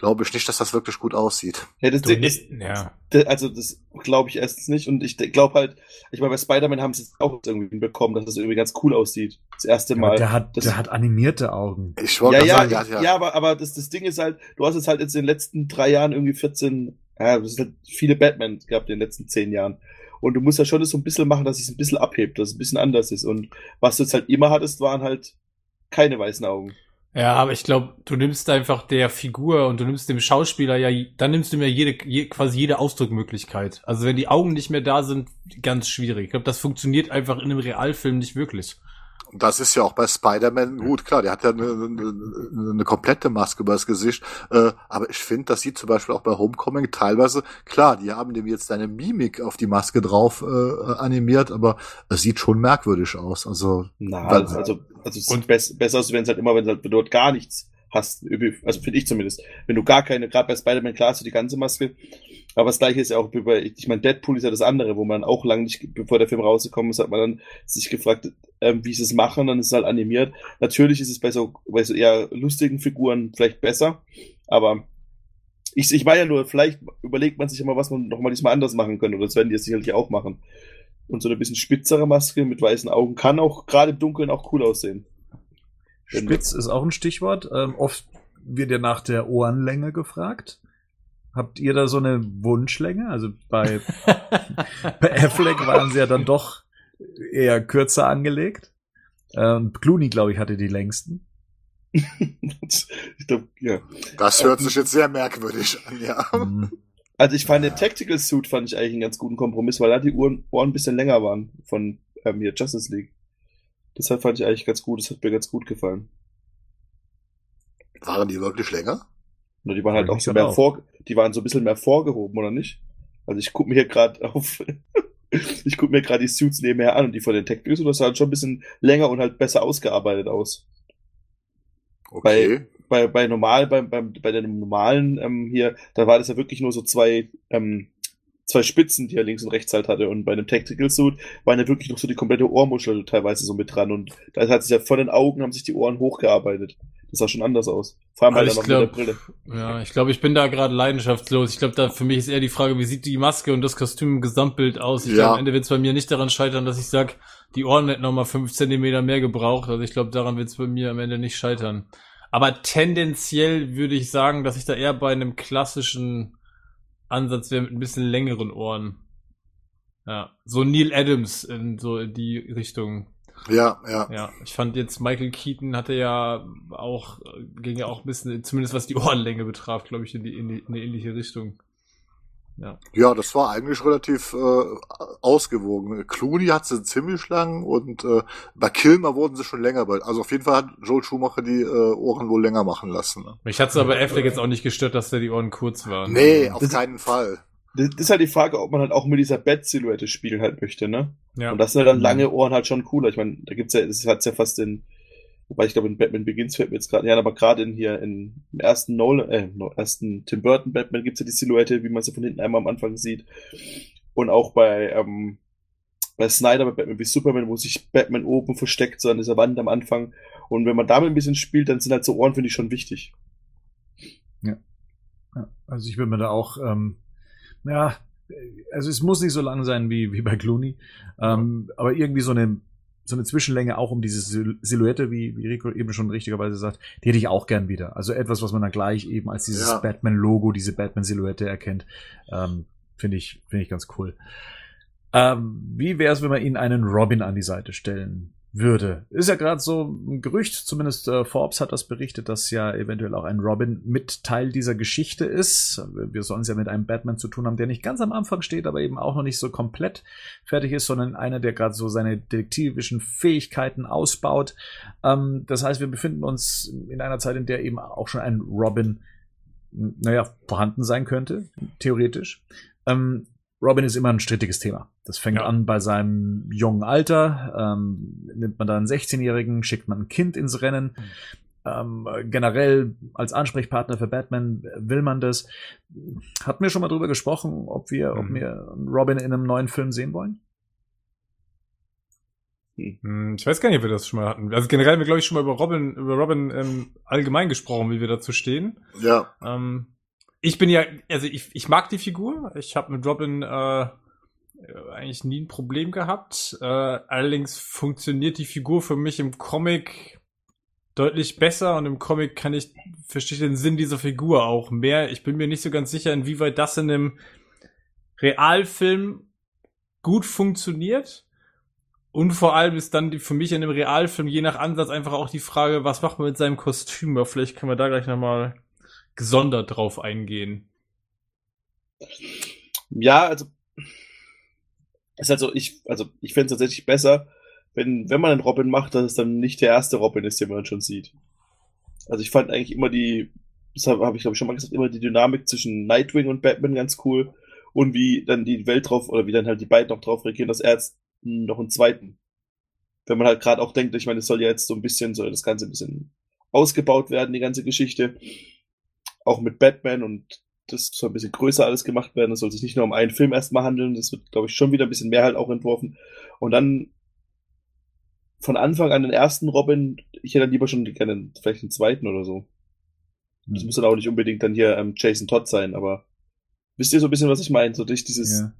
[SPEAKER 3] glaube ich nicht, dass das wirklich gut aussieht.
[SPEAKER 4] Ja, das,
[SPEAKER 2] Du,
[SPEAKER 4] das,
[SPEAKER 2] ja.
[SPEAKER 4] das, also das glaube ich erstens nicht. Und ich glaube halt, ich meine, bei Spider-Man haben sie es auch irgendwie hinbekommen, dass es irgendwie ganz cool aussieht. Das erste Mal.
[SPEAKER 1] der hat,
[SPEAKER 4] das,
[SPEAKER 1] der hat animierte Augen.
[SPEAKER 3] Ich
[SPEAKER 4] ja,
[SPEAKER 3] wollte
[SPEAKER 4] ja,
[SPEAKER 3] gerade
[SPEAKER 4] ja,
[SPEAKER 3] sagen,
[SPEAKER 4] ja, aber, aber das, das Ding ist halt, du hast jetzt halt jetzt in den letzten drei Jahren irgendwie 14, ja, das sind halt viele Batman gehabt in den letzten zehn Jahren. Und du musst ja schon das so ein bisschen machen, dass es ein bisschen abhebt, dass es ein bisschen anders ist. Und was du jetzt halt immer hattest, waren halt keine weißen Augen.
[SPEAKER 2] Ja, aber ich glaube, du nimmst einfach der Figur und du nimmst dem Schauspieler ja, dann nimmst du mir jede, je, quasi jede Ausdruckmöglichkeit. Also wenn die Augen nicht mehr da sind, ganz schwierig. Ich glaube, das funktioniert einfach in einem Realfilm nicht wirklich.
[SPEAKER 3] Und das ist ja auch bei Spider-Man gut, klar, der hat ja eine, eine, eine komplette Maske über das Gesicht. Äh, aber ich finde, das sieht zum Beispiel auch bei Homecoming teilweise, klar, die haben dem jetzt seine Mimik auf die Maske drauf äh, animiert, aber es sieht schon merkwürdig aus. Also
[SPEAKER 4] Na,
[SPEAKER 3] Weil-
[SPEAKER 4] also, also, es
[SPEAKER 2] Und-
[SPEAKER 4] ist bess, besser, als wenn es halt immer, wenn, halt, wenn du dort gar nichts hast, also finde ich zumindest. Wenn du gar keine, gerade bei Spider-Man, klar hast du die ganze Maske, aber das gleiche ist ja auch bei, ich meine, Deadpool ist ja das andere, wo man auch lange nicht, bevor der Film rausgekommen ist, hat man dann sich gefragt, ähm, wie sie es machen, dann ist es halt animiert. Natürlich ist es bei so, bei so eher lustigen Figuren vielleicht besser, aber ich, ich meine ja nur, vielleicht überlegt man sich immer, was man nochmal diesmal anders machen könnte, oder das werden die jetzt sicherlich auch machen. Und so eine bisschen spitzere Maske mit weißen Augen kann auch gerade im Dunkeln auch cool aussehen.
[SPEAKER 1] Spitz ist auch ein Stichwort. Ähm, oft wird ja nach der Ohrenlänge gefragt. Habt ihr da so eine Wunschlänge? Also bei, bei Affleck waren sie ja dann doch eher kürzer angelegt. Ähm, Clooney, glaube ich, hatte die längsten.
[SPEAKER 4] ich glaub, ja.
[SPEAKER 3] das hört sich jetzt sehr merkwürdig an, ja.
[SPEAKER 1] Mhm.
[SPEAKER 4] Also ich fand den Tactical Suit fand ich eigentlich einen ganz guten Kompromiss, weil da die Ohren, Ohren ein bisschen länger waren von ähm, hier Justice League. Deshalb fand ich eigentlich ganz gut, das hat mir ganz gut gefallen.
[SPEAKER 3] Waren die wirklich länger?
[SPEAKER 4] Nur die waren halt
[SPEAKER 1] Ja,
[SPEAKER 4] auch
[SPEAKER 1] ich
[SPEAKER 4] so
[SPEAKER 1] glaub
[SPEAKER 4] mehr
[SPEAKER 1] auch.
[SPEAKER 4] vor, die waren so ein bisschen mehr vorgehoben, oder nicht? Also ich gucke mir hier gerade auf, ich gucke mir gerade die Suits nebenher an und die von den Tactical Suit, das sah halt schon ein bisschen länger und halt besser ausgearbeitet aus.
[SPEAKER 3] Okay.
[SPEAKER 4] bei, bei normal, bei, bei, bei den normalen ähm, hier, da war das ja wirklich nur so zwei, ähm, zwei Spitzen, die er links und rechts halt hatte. Und bei einem Tactical Suit waren ja wirklich noch so die komplette Ohrmuschel teilweise so mit dran. Und da hat sich ja von den Augen haben sich die Ohren hochgearbeitet. Das sah schon anders aus. Vor allem
[SPEAKER 2] Aber
[SPEAKER 4] halt noch
[SPEAKER 2] glaub-
[SPEAKER 4] mit der Brille.
[SPEAKER 2] Ja, ich glaube, ich bin da gerade leidenschaftslos. Ich glaube, da für mich ist eher die Frage, wie sieht die Maske und das Kostüm im Gesamtbild aus? Ich
[SPEAKER 3] Ja.
[SPEAKER 2] glaube, am Ende wird es bei mir nicht daran scheitern, dass ich sag, die Ohren hätten noch mal fünf Zentimeter mehr gebraucht. Also ich glaube, daran wird es bei mir am Ende nicht scheitern. Aber tendenziell würde ich sagen, dass ich da eher bei einem klassischen Ansatz wäre mit ein bisschen längeren Ohren. Ja, so Neil Adams in so in die Richtung.
[SPEAKER 3] Ja, ja.
[SPEAKER 2] Ja, ich fand jetzt Michael Keaton hatte ja auch, ging ja auch ein bisschen, zumindest was die Ohrenlänge betraf, glaube ich, in, die, in, die, in eine ähnliche Richtung. Ja.
[SPEAKER 3] Ja, das war eigentlich relativ äh, ausgewogen. Clooney hat sie ziemlich lang und äh, bei Kilmer wurden sie schon länger. bei- Also auf jeden Fall hat Joel Schumacher die äh, Ohren wohl länger machen lassen. Ne?
[SPEAKER 2] Mich hat's aber Affleck jetzt auch nicht gestört, dass da die Ohren kurz waren.
[SPEAKER 3] Nee, auf
[SPEAKER 4] Das-
[SPEAKER 3] keinen Fall.
[SPEAKER 4] Das ist halt die Frage, ob man halt auch mit dieser Bett-Silhouette spielen halt möchte, ne?
[SPEAKER 2] Ja.
[SPEAKER 4] Und das sind halt dann lange Ohren halt schon cooler. Ich meine, da gibt's ja, das hat's ja fast in, wobei ich glaube, in Batman Begins fällt mir jetzt gerade, ja, aber gerade in hier, in, im ersten Nolan, äh, no, ersten Tim Burton Batman gibt's ja die Silhouette, wie man sie von hinten einmal am Anfang sieht. Und auch bei, ähm, bei Snyder, bei Batman wie Superman, wo sich Batman oben versteckt, so an dieser Wand am Anfang. Und wenn man damit ein bisschen spielt, dann sind halt so Ohren, finde ich, schon wichtig.
[SPEAKER 1] Ja, also ich würde mir da auch, ähm, ja, also es muss nicht so lang sein wie, wie bei Clooney, ähm, aber irgendwie so eine, so eine Zwischenlänge auch um diese Sil- Silhouette, wie, wie Rico eben schon richtigerweise sagt, die hätte ich auch gern wieder. Also etwas, was man dann gleich eben als dieses
[SPEAKER 3] Ja.
[SPEAKER 1] Batman-Logo, diese Batman-Silhouette erkennt, ähm, finde ich, finde ich ganz cool. Ähm, wie wäre es, wenn wir ihnen einen Robin an die Seite stellen würde. Ist ja gerade so ein Gerücht, zumindest äh, Forbes hat das berichtet, dass ja eventuell auch ein Robin mit Teil dieser Geschichte ist. Wir sollen es ja mit einem Batman zu tun haben, der nicht ganz am Anfang steht, aber eben auch noch nicht so komplett fertig ist, sondern einer, der gerade so seine detektivischen Fähigkeiten ausbaut. Ähm, das heißt, wir befinden uns in einer Zeit, in der eben auch schon ein Robin, naja, vorhanden sein könnte, theoretisch. Ähm, Robin ist immer ein strittiges Thema. Das fängt ja. an bei seinem jungen Alter. Ähm, nimmt man da einen 16-Jährigen, schickt man ein Kind ins Rennen. Mhm. Ähm, generell als Ansprechpartner für Batman will man das. Hatten wir schon mal drüber gesprochen, ob wir, mhm. ob wir Robin in einem neuen Film sehen wollen?
[SPEAKER 2] Hm. Ich weiß gar nicht, ob wir das schon mal hatten. Also generell haben wir, glaube ich, schon mal über Robin, über Robin ähm, allgemein gesprochen, wie wir dazu stehen.
[SPEAKER 3] Ja.
[SPEAKER 2] Ähm, ich bin ja, also ich, ich mag die Figur. Ich habe mit Robin äh, eigentlich nie ein Problem gehabt. Äh, allerdings funktioniert die Figur für mich im Comic deutlich besser und im Comic kann ich verstehe den Sinn dieser Figur auch mehr. Ich bin mir nicht so ganz sicher, inwieweit das in einem Realfilm gut funktioniert. Und vor allem ist dann die, für mich in einem Realfilm je nach Ansatz einfach auch die Frage, was macht man mit seinem Kostüm? Aber vielleicht können wir da gleich nochmal gesondert drauf eingehen.
[SPEAKER 4] Ja, also ist also ich, also ich fände es tatsächlich besser, wenn, wenn man einen Robin macht, dass es dann nicht der erste Robin ist, den man schon sieht. Also ich fand eigentlich immer die, das habe hab ich glaube ich schon mal gesagt, immer die Dynamik zwischen Nightwing und Batman ganz cool und wie dann die Welt drauf oder wie dann halt die beiden noch drauf reagieren, dass er jetzt noch einen zweiten. Wenn man halt gerade auch denkt, ich meine, es soll ja jetzt so ein bisschen, soll das Ganze ein bisschen ausgebaut werden, die ganze Geschichte auch mit Batman und das soll ein bisschen größer alles gemacht werden. Das soll sich nicht nur um einen Film erstmal handeln. Das wird, glaube ich, schon wieder ein bisschen mehr halt auch entworfen. Und dann von Anfang an den ersten Robin, ich hätte dann lieber schon gerne vielleicht einen zweiten oder so. Das muss dann auch nicht unbedingt dann hier ähm, Jason Todd sein, aber wisst ihr so ein bisschen, was ich meine? So durch dieses ja.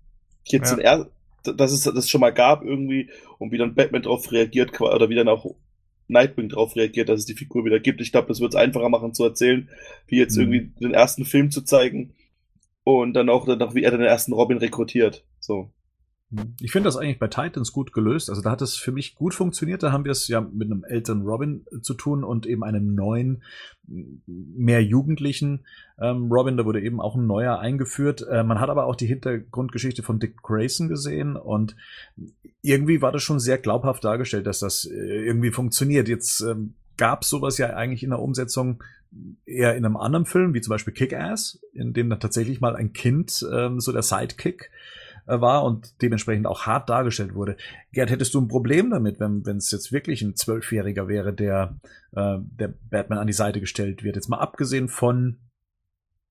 [SPEAKER 4] jetzt ja. dass es das schon mal gab irgendwie und wie dann Batman darauf reagiert oder wie dann auch Nightwing darauf reagiert, dass es die Figur wieder gibt. Ich glaube, das wird es einfacher machen zu erzählen, wie jetzt mhm. irgendwie den ersten Film zu zeigen und dann auch, dann auch wie er den ersten Robin rekrutiert. So.
[SPEAKER 1] Ich finde das eigentlich bei Titans gut gelöst. Also da hat es für mich gut funktioniert. Da haben wir es ja mit einem älteren Robin zu tun und eben einem neuen, mehr jugendlichen ähm, Robin. Da wurde eben auch ein neuer eingeführt. Äh, man hat aber auch die Hintergrundgeschichte von Dick Grayson gesehen und irgendwie war das schon sehr glaubhaft dargestellt, dass das äh, irgendwie funktioniert. Jetzt ähm, gab es sowas ja eigentlich in der Umsetzung eher in einem anderen Film, wie zum Beispiel Kick-Ass, in dem dann tatsächlich mal ein Kind ähm, so der Sidekick äh, war und dementsprechend auch hart dargestellt wurde. Gerd, hättest du ein Problem damit, wenn wenn es jetzt wirklich ein Zwölfjähriger wäre, der, äh, der Batman an die Seite gestellt wird? Jetzt mal abgesehen von,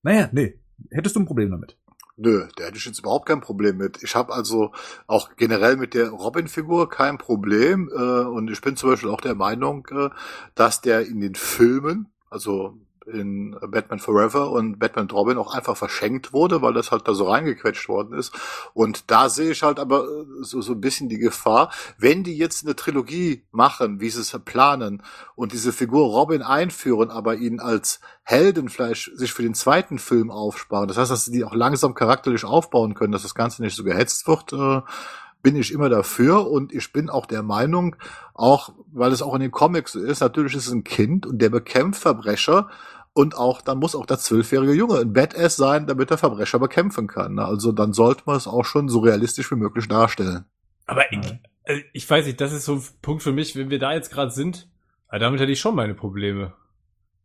[SPEAKER 1] naja, nee, hättest du ein Problem damit?
[SPEAKER 3] Nö, da hätte ich jetzt überhaupt kein Problem mit. Ich habe also auch generell mit der Robin-Figur kein Problem. Äh, und ich bin zum Beispiel auch der Meinung, äh, dass der in den Filmen, also in Batman Forever und Batman Robin auch einfach verschenkt wurde, weil das halt da so reingequetscht worden ist. Und da sehe ich halt aber äh, so, so ein bisschen die Gefahr, wenn die jetzt eine Trilogie machen, wie sie es planen, und diese Figur Robin einführen, aber ihn als Heldenfleisch sich für den zweiten Film aufsparen. Das heißt, dass sie die auch langsam charakterlich aufbauen können, dass das Ganze nicht so gehetzt wird, äh, bin ich immer dafür und ich bin auch der Meinung, auch weil es auch in den Comics so ist, natürlich ist es ein Kind und der bekämpft Verbrecher und auch, dann muss auch der zwölfjährige Junge ein Badass sein, damit er Verbrecher bekämpfen kann. Ne? Also dann sollte man es auch schon so realistisch wie möglich darstellen.
[SPEAKER 2] Aber ich, äh, ich weiß nicht, das ist so ein Punkt für mich, wenn wir da jetzt gerade sind, damit hätte ich schon meine Probleme.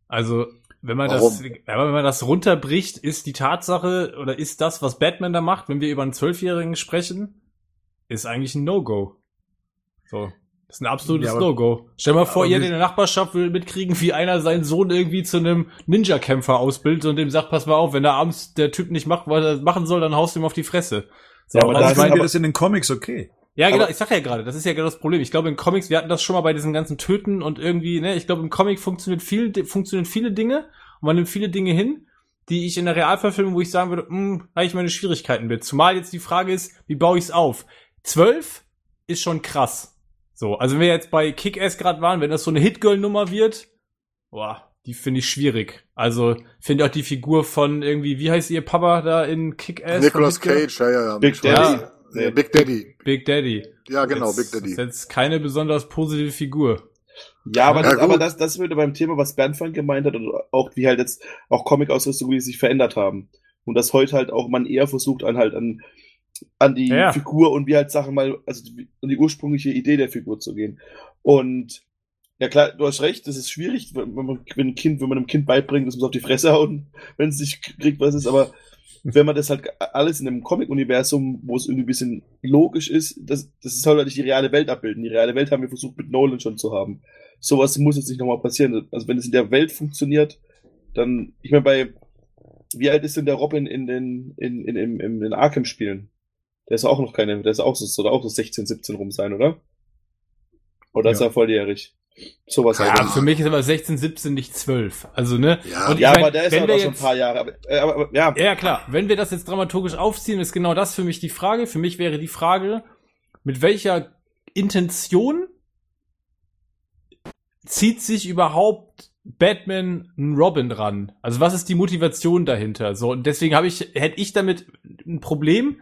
[SPEAKER 2] Also, wenn man Warum? das, wenn man das runterbricht, ist die Tatsache oder ist das, was Batman da macht, wenn wir über einen Zwölfjährigen sprechen, ist eigentlich ein No-Go. So. Das ist ein absolutes ja, No-Go. Stell mal vor, ihr in der Nachbarschaft will mitkriegen, wie einer seinen Sohn irgendwie zu einem Ninja-Kämpfer ausbildet und dem sagt, pass mal auf, wenn er abends der Typ nicht macht, was er machen soll, dann haust du ihm auf die Fresse.
[SPEAKER 1] So, ja, aber da meinen wir das in den Comics okay.
[SPEAKER 2] Ja, genau, aber ich sag ja gerade, das ist ja genau das Problem. Ich glaube, in Comics, wir hatten das schon mal bei diesen ganzen Töten und irgendwie, ne, ich glaube, im Comic funktioniert viel, funktionieren viele Dinge und man nimmt viele Dinge hin, die ich in der Realverfilmung, wo ich sagen würde, hm, habe ich meine Schwierigkeiten mit. Zumal jetzt die Frage ist, wie baue ich es auf? Zwölf ist schon krass. So, also wenn wir jetzt bei Kick-Ass gerade waren, wenn das so eine Hit-Girl-Nummer wird, boah, die finde ich schwierig. Also finde auch die Figur von irgendwie, wie heißt ihr Papa da in Kick-Ass?
[SPEAKER 3] Nicolas Cage, ja, ja, ja.
[SPEAKER 4] Big Daddy.
[SPEAKER 2] Ja,
[SPEAKER 3] Nee, Big Daddy.
[SPEAKER 2] Big Daddy.
[SPEAKER 3] Ja, genau,
[SPEAKER 2] jetzt,
[SPEAKER 3] Big Daddy.
[SPEAKER 2] Ist jetzt keine besonders positive Figur.
[SPEAKER 4] Ja, aber,
[SPEAKER 3] Ja,
[SPEAKER 4] das, aber das, das ist wieder beim Thema, was Bernd vorhin gemeint hat und auch wie halt jetzt auch Comic-Ausrüstung, wie sie sich verändert haben. Und dass heute halt auch man eher versucht, an halt an, an die
[SPEAKER 2] Ja.
[SPEAKER 4] Figur und wie halt Sachen mal, also die, an die ursprüngliche Idee der Figur zu gehen. Und ja klar, du hast recht, das ist schwierig, wenn man, wenn ein Kind, wenn man einem Kind beibringt, das muss auf die Fresse hauen, wenn es nicht kriegt, was ist, aber wenn man das halt alles in einem Comic-Universum, wo es irgendwie ein bisschen logisch ist, das, das soll halt nicht die reale Welt abbilden. Die reale Welt haben wir versucht mit Nolan schon zu haben. Sowas muss jetzt nicht nochmal passieren. Also wenn es in der Welt funktioniert, dann, ich meine, bei, wie alt ist denn der Robin in den, in, in, in, in den Arkham-Spielen? Der ist auch noch keine, der ist auch so, soll auch so 16, 17 rum sein, oder? Oder ist
[SPEAKER 1] Ja.
[SPEAKER 4] er volljährig? Sowas halt.
[SPEAKER 2] Ja,
[SPEAKER 3] Ahnung.
[SPEAKER 2] für mich ist aber 16, 17 nicht 12. Also, ne?
[SPEAKER 3] Ja,
[SPEAKER 2] Und ich
[SPEAKER 4] Ja,
[SPEAKER 2] mein,
[SPEAKER 4] aber der ist halt auch schon ein paar Jahre. Aber, äh, aber, aber ja,
[SPEAKER 2] Ja, klar. Wenn wir das jetzt dramaturgisch aufziehen, ist genau das für mich die Frage. Für mich wäre die Frage, mit welcher Intention zieht sich überhaupt Batman einen Robin ran? Also was ist die Motivation dahinter? So, und deswegen habe ich, hätte ich damit ein Problem,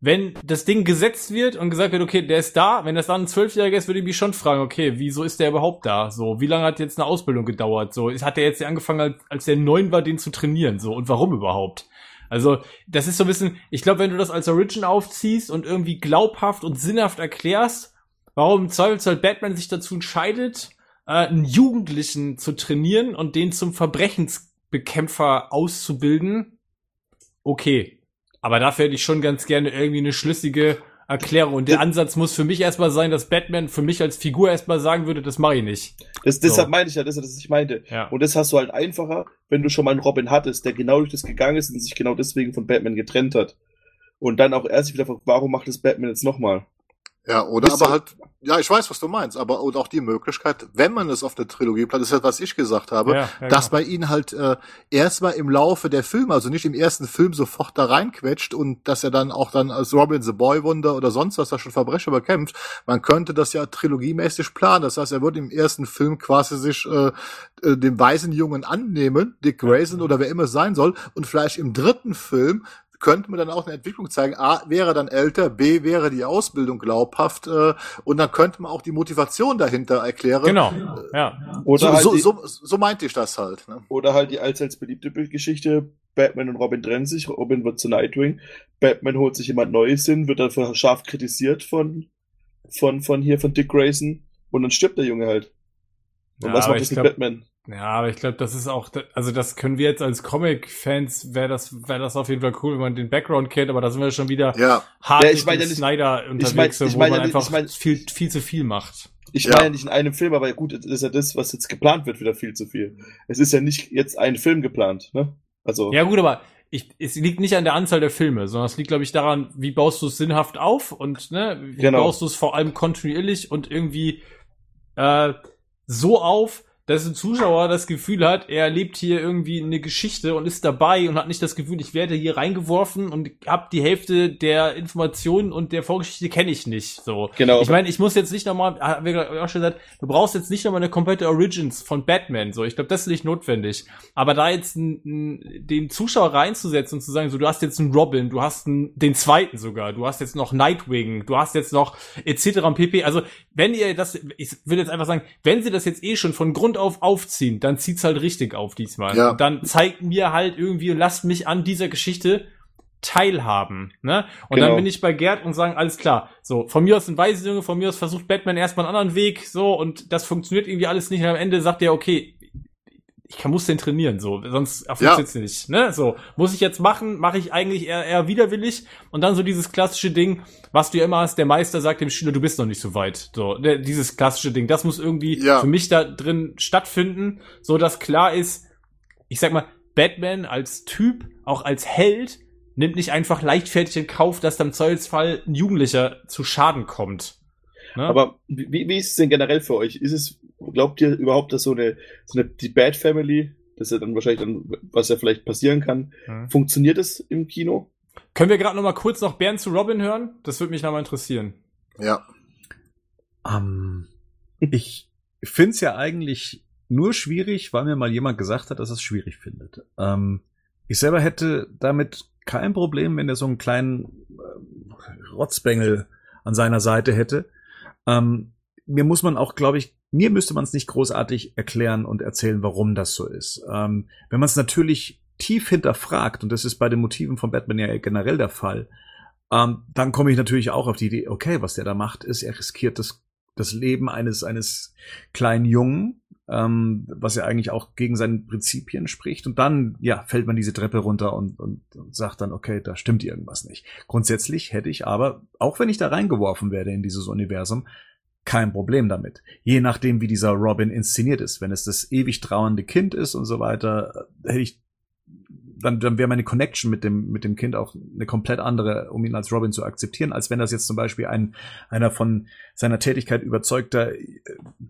[SPEAKER 2] wenn das Ding gesetzt wird und gesagt wird, okay, der ist da, wenn das dann ein Zwölfjähriger ist, würde ich mich schon fragen, okay, wieso ist der überhaupt da? So, wie lange hat jetzt eine Ausbildung gedauert? So, hat der jetzt angefangen, als, als der neun war, den zu trainieren? So, und warum überhaupt? Also, das ist so ein bisschen, ich glaube, wenn du das als Origin aufziehst und irgendwie glaubhaft und sinnhaft erklärst, warum im Zweifelsfall Batman sich dazu entscheidet, äh, einen Jugendlichen zu trainieren und den zum Verbrechensbekämpfer auszubilden, okay. Aber dafür hätte ich schon ganz gerne irgendwie eine schlüssige Erklärung. Und der Ansatz muss für mich erstmal sein, dass Batman für mich als Figur erstmal sagen würde, das mache ich nicht.
[SPEAKER 4] das, deshalb
[SPEAKER 2] So.
[SPEAKER 4] meine ich ja, das ist das, was ich meinte.
[SPEAKER 2] Ja.
[SPEAKER 4] Und das hast du halt einfacher, wenn du schon mal einen Robin hattest, der genau durch das gegangen ist und sich genau deswegen von Batman getrennt hat. Und dann auch erst wieder warum macht das Batman jetzt nochmal?
[SPEAKER 3] Ja, oder aber halt, ja, ich weiß, was du meinst, aber und auch die Möglichkeit, wenn man es auf der Trilogie plant, das ist halt, was ich gesagt habe,
[SPEAKER 2] Ja, ja,
[SPEAKER 3] dass
[SPEAKER 2] genau.
[SPEAKER 3] man ihn halt äh, erstmal im Laufe der Filme, also nicht im ersten Film sofort da reinquetscht und dass er dann auch dann als Robin the Boy Wonder oder sonst was da schon Verbrecher bekämpft. Man könnte das ja trilogiemäßig planen. Das heißt, er würde im ersten Film quasi sich äh, äh, dem weisen Jungen annehmen, Dick Grayson oder wer immer es sein soll, und vielleicht im dritten Film könnte man dann auch eine Entwicklung zeigen. A, wäre dann älter, B, wäre die Ausbildung glaubhaft äh, und dann könnte man auch die Motivation dahinter erklären.
[SPEAKER 2] Genau, ja.
[SPEAKER 4] Oder,
[SPEAKER 3] So,
[SPEAKER 4] halt
[SPEAKER 3] so, so, so meinte ich das halt. Ne?
[SPEAKER 4] oder halt die allseits beliebte Geschichte, Batman und Robin trennen sich, Robin wird zu Nightwing, Batman holt sich jemand Neues hin, wird dafür scharf kritisiert von, von, von hier, von Dick Grayson, und dann stirbt der Junge halt. Und
[SPEAKER 2] Ja,
[SPEAKER 4] was
[SPEAKER 2] aber
[SPEAKER 4] macht
[SPEAKER 2] ich
[SPEAKER 4] das mit
[SPEAKER 2] glaub-
[SPEAKER 4] Batman?
[SPEAKER 2] Ja, aber ich glaube, das ist auch, also das können wir jetzt als Comic-Fans, wäre das, wäre das auf jeden Fall cool, wenn man den Background kennt, aber da sind wir schon wieder
[SPEAKER 3] Ja,
[SPEAKER 2] hart
[SPEAKER 4] Ja,
[SPEAKER 2] mit
[SPEAKER 4] ich meine
[SPEAKER 2] dem
[SPEAKER 4] ja nicht-
[SPEAKER 2] Snyder unterwegs,
[SPEAKER 4] mein- ich
[SPEAKER 2] wo
[SPEAKER 4] meine
[SPEAKER 2] man
[SPEAKER 4] ja nicht-
[SPEAKER 2] einfach
[SPEAKER 4] ich mein-
[SPEAKER 2] viel, viel zu viel macht.
[SPEAKER 4] Ich
[SPEAKER 3] Ja.
[SPEAKER 4] meine ja nicht in einem Film, aber gut, das ist ja das, was jetzt geplant wird, wieder viel zu viel. Es ist ja nicht jetzt ein Film geplant, ne? Also,
[SPEAKER 2] Ja gut, aber ich, es liegt nicht an der Anzahl der Filme, sondern es liegt, glaube ich, daran, wie baust du es sinnhaft auf und ne, wie
[SPEAKER 4] Genau.
[SPEAKER 2] baust du es vor allem kontinuierlich und irgendwie äh, so auf, dass ein Zuschauer das Gefühl hat, er erlebt hier irgendwie eine Geschichte und ist dabei und hat nicht das Gefühl, ich werde hier reingeworfen und hab die Hälfte der Informationen und der Vorgeschichte kenne ich nicht. So.
[SPEAKER 4] genau.
[SPEAKER 2] Ich meine, ich muss jetzt nicht nochmal, haben wir gerade auch schon gesagt, du brauchst jetzt nicht nochmal eine komplette Origins von Batman, so. Ich glaube, das ist nicht notwendig. Aber da jetzt n, n, den Zuschauer reinzusetzen und zu sagen, so, du hast jetzt einen Robin, du hast einen, den zweiten sogar, du hast jetzt noch Nightwing, du hast jetzt noch etc. pp. Also, wenn ihr das, ich will jetzt einfach sagen, wenn sie das jetzt eh schon von Grund auf aufziehen, dann zieht's halt richtig auf diesmal.
[SPEAKER 3] Ja.
[SPEAKER 2] Und dann zeigt mir halt irgendwie und lasst mich an dieser Geschichte teilhaben. Ne? Und
[SPEAKER 4] Genau.
[SPEAKER 2] dann bin ich bei Gerd und sagen, alles klar, so, von mir aus ein weißes Junge, von mir aus versucht Batman erstmal einen anderen Weg, so, und das funktioniert irgendwie alles nicht. Und am Ende sagt er, okay, ich kann, muss den trainieren, so, sonst funktioniert's nicht, ne? So, muss ich jetzt machen, mache ich eigentlich eher, eher widerwillig. Und dann so dieses klassische Ding, was du ja immer hast, der Meister sagt dem Schüler, du bist noch nicht so weit. So, der, dieses klassische Ding, das muss irgendwie
[SPEAKER 3] Ja.
[SPEAKER 2] für mich da drin stattfinden, so dass klar ist, ich sag mal, Batman als Typ, auch als Held, nimmt nicht einfach leichtfertig in Kauf, dass dann im Zweifelsfall ein Jugendlicher zu Schaden kommt. Ne?
[SPEAKER 4] Aber wie, wie ist es denn generell für euch? Ist es, glaubt ihr überhaupt, dass so eine, so eine die Bad Family, das ist ja dann wahrscheinlich dann, was ja vielleicht passieren kann,
[SPEAKER 2] Hm.
[SPEAKER 4] funktioniert es im Kino?
[SPEAKER 2] Können wir gerade noch mal kurz noch Bernd zu Robin hören? Das würde mich noch mal interessieren.
[SPEAKER 3] ja.
[SPEAKER 1] Ähm, ich finde es ja eigentlich nur schwierig, weil mir mal jemand gesagt hat, dass es schwierig findet. Ähm, ich selber hätte damit kein Problem, wenn er so einen kleinen äh, Rotzbengel an seiner Seite hätte. Ähm, mir muss man auch, glaube ich, mir müsste man es nicht großartig erklären und erzählen, warum das so ist. Ähm, wenn man es natürlich tief hinterfragt, und das ist bei den Motiven von Batman ja generell der Fall, ähm, dann komme ich natürlich auch auf die Idee, okay, was der da macht, ist, er riskiert das, das Leben eines, eines kleinen Jungen, ähm, was ja eigentlich auch gegen seine Prinzipien spricht. Und dann, ja, fällt man diese Treppe runter und, und, und sagt dann, okay, da stimmt irgendwas nicht. Grundsätzlich hätte ich aber, auch wenn ich da reingeworfen werde in dieses Universum, kein Problem damit. Je nachdem, wie dieser Robin inszeniert ist. Wenn es das ewig trauernde Kind ist und so weiter, hätte ich dann, dann wäre meine Connection mit dem, mit dem Kind auch eine komplett andere, um ihn als Robin zu akzeptieren, als wenn das jetzt zum Beispiel ein, einer von seiner Tätigkeit überzeugter äh,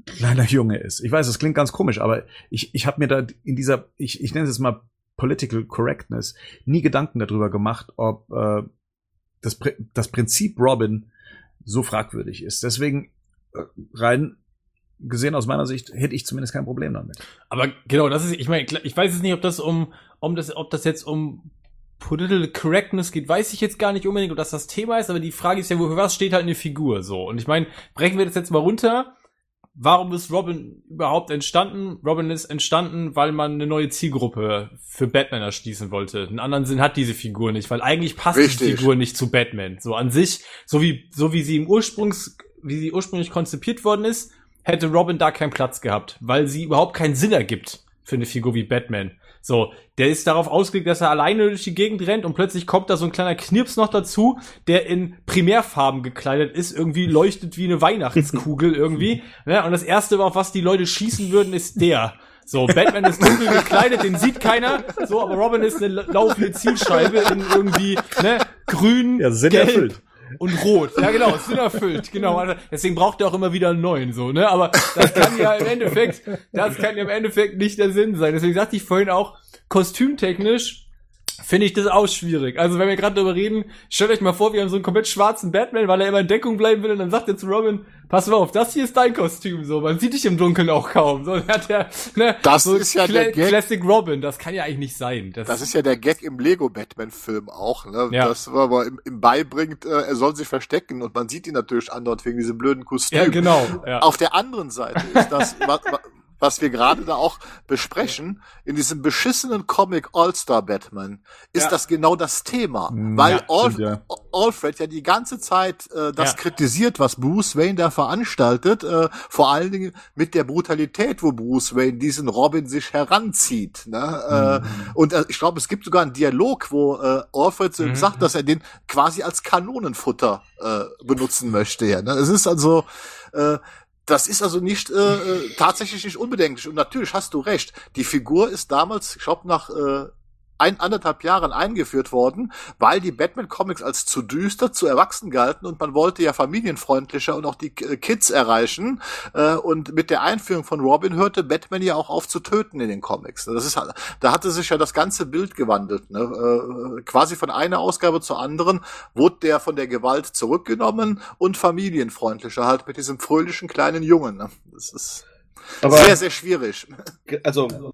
[SPEAKER 1] kleiner Junge ist. Ich weiß, das klingt ganz komisch, aber ich, ich habe mir da in dieser, ich, ich nenne es jetzt mal Political Correctness, nie Gedanken darüber gemacht, ob äh, das, das Prinzip Robin so fragwürdig ist. Deswegen äh, rein gesehen aus meiner Sicht hätte ich zumindest kein Problem damit.
[SPEAKER 2] Aber genau, das ist, ich meine, ich weiß jetzt nicht, ob das um, um das, ob das jetzt um Political Correctness geht, weiß ich jetzt gar nicht unbedingt, ob das das Thema ist, aber die Frage ist ja, für was steht halt eine Figur so? Und ich meine, brechen wir das jetzt mal runter. Warum ist Robin überhaupt entstanden? Robin ist entstanden, weil man eine neue Zielgruppe für Batman erschließen wollte. Einen anderen Sinn hat diese Figur nicht, weil eigentlich passt
[SPEAKER 3] Richtig.
[SPEAKER 2] die Figur nicht zu Batman. So an sich, so wie, so wie sie im Ursprungs, wie sie ursprünglich konzipiert worden ist, hätte Robin da keinen Platz gehabt, weil sie überhaupt keinen Sinn ergibt für eine Figur wie Batman. So, der ist darauf ausgelegt, dass er alleine durch die Gegend rennt und plötzlich kommt da so ein kleiner Knirps noch dazu, der in Primärfarben gekleidet ist, irgendwie leuchtet wie eine Weihnachtskugel irgendwie. Ja, und das erste, auf was die Leute schießen würden, ist der. So, Batman ist dunkel gekleidet, den sieht keiner. So, aber Robin ist eine laufende Zielscheibe in irgendwie, ne, grün,
[SPEAKER 1] Ja, Sinn
[SPEAKER 2] gelb
[SPEAKER 1] erfüllt.
[SPEAKER 2] Und rot. Ja, genau, Sinn erfüllt. Genau. Also, Deswegen braucht er auch immer wieder einen neuen, so, ne? Aber das kann ja im Endeffekt, das kann ja im Endeffekt nicht der Sinn sein. Deswegen sagte ich vorhin auch, kostümtechnisch finde ich das auch schwierig. Also, wenn wir gerade darüber reden, stellt euch mal vor, wir haben so einen komplett schwarzen Batman, weil er immer in Deckung bleiben will und dann sagt er zu Robin, pass mal auf, das hier ist dein Kostüm, so. Man sieht dich im Dunkeln auch kaum. So, hat der, ne,
[SPEAKER 3] Das
[SPEAKER 2] so
[SPEAKER 3] ist ja der Gag.
[SPEAKER 2] Classic Robin. Das kann ja eigentlich nicht sein.
[SPEAKER 3] Das ist ja der Gag im Lego-Batman-Film auch, ne?
[SPEAKER 2] Ja.
[SPEAKER 3] Das war aber im, im beibringt, äh, er soll sich verstecken und man sieht ihn natürlich andauernd wegen diesem blöden Kostüm.
[SPEAKER 2] ja, genau. Ja.
[SPEAKER 3] Auf der anderen Seite ist das, was, was wir gerade da auch besprechen, in diesem beschissenen Comic All-Star Batman, ist
[SPEAKER 2] Ja.
[SPEAKER 3] das genau das Thema.
[SPEAKER 1] Mm,
[SPEAKER 3] weil
[SPEAKER 1] ja,
[SPEAKER 3] Al
[SPEAKER 1] ja.
[SPEAKER 3] Alfred ja die ganze Zeit äh, das
[SPEAKER 2] Ja.
[SPEAKER 3] kritisiert, was Bruce Wayne da veranstaltet, äh, vor allen Dingen mit der Brutalität, wo Bruce Wayne diesen Robin sich heranzieht. Ne? Äh, und äh, ich glaube, es gibt sogar einen Dialog, wo äh, Alfred so
[SPEAKER 2] Mhm.
[SPEAKER 3] sagt, dass er den quasi als Kanonenfutter äh, benutzen möchte. Ja, ne? Es ist also äh, das ist also nicht äh, äh, tatsächlich nicht unbedenklich. Und natürlich hast du recht. Die Figur ist damals, ich glaube, nach äh, ein, anderthalb Jahren eingeführt worden, weil die Batman-Comics als zu düster, zu erwachsen galten und man wollte ja familienfreundlicher und auch die äh, Kids erreichen. Äh, und mit der Einführung von Robin hörte Batman ja auch auf zu töten in den Comics. Das ist, halt- da hatte sich ja das ganze Bild gewandelt. Ne? Äh, quasi von einer Ausgabe zur anderen wurde der von der Gewalt zurückgenommen und familienfreundlicher halt mit diesem fröhlichen kleinen Jungen. Ne? Das ist
[SPEAKER 4] Aber
[SPEAKER 3] sehr, sehr schwierig.
[SPEAKER 4] also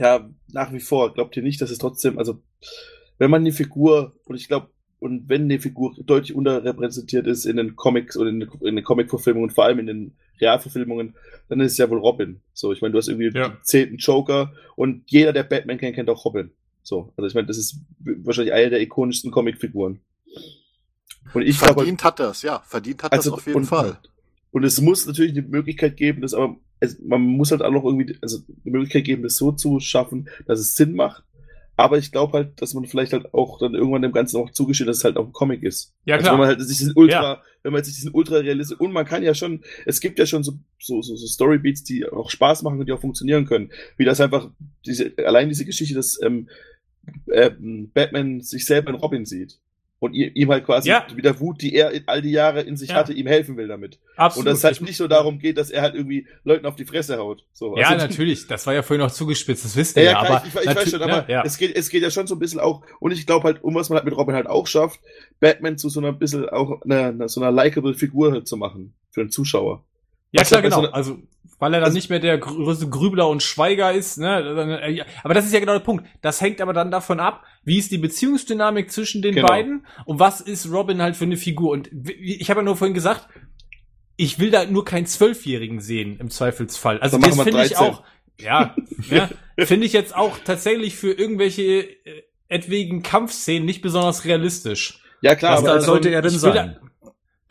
[SPEAKER 4] ja, nach wie vor, glaubt ihr nicht, dass es trotzdem, also wenn man die Figur, und ich glaube, und wenn die Figur deutlich unterrepräsentiert ist in den Comics oder in den, in den Comic-Verfilmungen, vor allem in den Realverfilmungen, dann ist es ja wohl Robin. So, ich meine, du hast irgendwie
[SPEAKER 2] Ja.
[SPEAKER 4] den zehnten Joker und jeder, der Batman kennt, kennt auch Robin. So, also ich meine, das ist wahrscheinlich eine der ikonischsten Comicfiguren. Und ich glaube,
[SPEAKER 3] verdient hat das, ja, verdient hat
[SPEAKER 4] also,
[SPEAKER 3] das auf jeden
[SPEAKER 4] und,
[SPEAKER 3] Fall.
[SPEAKER 4] Und es muss natürlich eine Möglichkeit geben, dass aber es, man muss halt auch noch irgendwie, also eine Möglichkeit geben, das so zu schaffen, dass es Sinn macht. Aber ich glaube halt, dass man vielleicht halt auch dann irgendwann dem Ganzen auch zugesteht, dass es halt auch ein Comic ist.
[SPEAKER 2] Ja,
[SPEAKER 4] Also
[SPEAKER 2] klar.
[SPEAKER 4] wenn man halt sich diesen Ultra, wenn man sich diesen Ultra realistisch und man kann ja schon, es gibt ja schon so, so, so, so Storybeats, die auch Spaß machen und die auch funktionieren können. Wie das einfach, diese, allein diese Geschichte, dass ähm, ähm, Batman sich selber in Robin sieht. Und ihm halt quasi
[SPEAKER 2] Ja.
[SPEAKER 4] mit der Wut, die er all die Jahre in sich
[SPEAKER 2] Ja.
[SPEAKER 4] hatte, ihm helfen will damit.
[SPEAKER 2] Absolut.
[SPEAKER 4] Und dass es halt
[SPEAKER 2] Ich-
[SPEAKER 4] nicht so darum geht, dass er halt irgendwie Leuten auf die Fresse haut. So,
[SPEAKER 2] Ja,
[SPEAKER 4] also-
[SPEAKER 2] natürlich. Das war ja vorhin noch zugespitzt, das wisst
[SPEAKER 4] Ja,
[SPEAKER 2] ihr
[SPEAKER 4] ja,
[SPEAKER 2] ja. aber
[SPEAKER 4] ich, ich, ich weiß schon, aber
[SPEAKER 2] ja.
[SPEAKER 4] es, geht, es geht ja schon so ein bisschen auch, und ich glaube halt, um was man halt mit Robin halt auch schafft, Batman zu so einer bisschen auch einer, so einer likable Figur halt zu machen für einen Zuschauer.
[SPEAKER 2] Ja, klar, genau. Also, weil er dann
[SPEAKER 4] Also-
[SPEAKER 2] nicht mehr der größte Grübler und Schweiger ist, ne? Äh. Aber das ist ja genau der Punkt. Das hängt aber dann davon ab, wie ist die Beziehungsdynamik zwischen den
[SPEAKER 4] Genau.
[SPEAKER 2] beiden und was ist Robin halt für eine Figur. Und ich habe ja nur vorhin gesagt, ich will da nur keinen Zwölfjährigen sehen, im Zweifelsfall. Also das finde ich
[SPEAKER 4] 13.
[SPEAKER 2] auch, ja, ja finde ich jetzt auch tatsächlich für irgendwelche äh, etwaigen Kampfszenen nicht besonders realistisch.
[SPEAKER 4] Ja, klar,
[SPEAKER 1] Aber
[SPEAKER 2] da
[SPEAKER 1] das sollte er denn sein?
[SPEAKER 2] Da,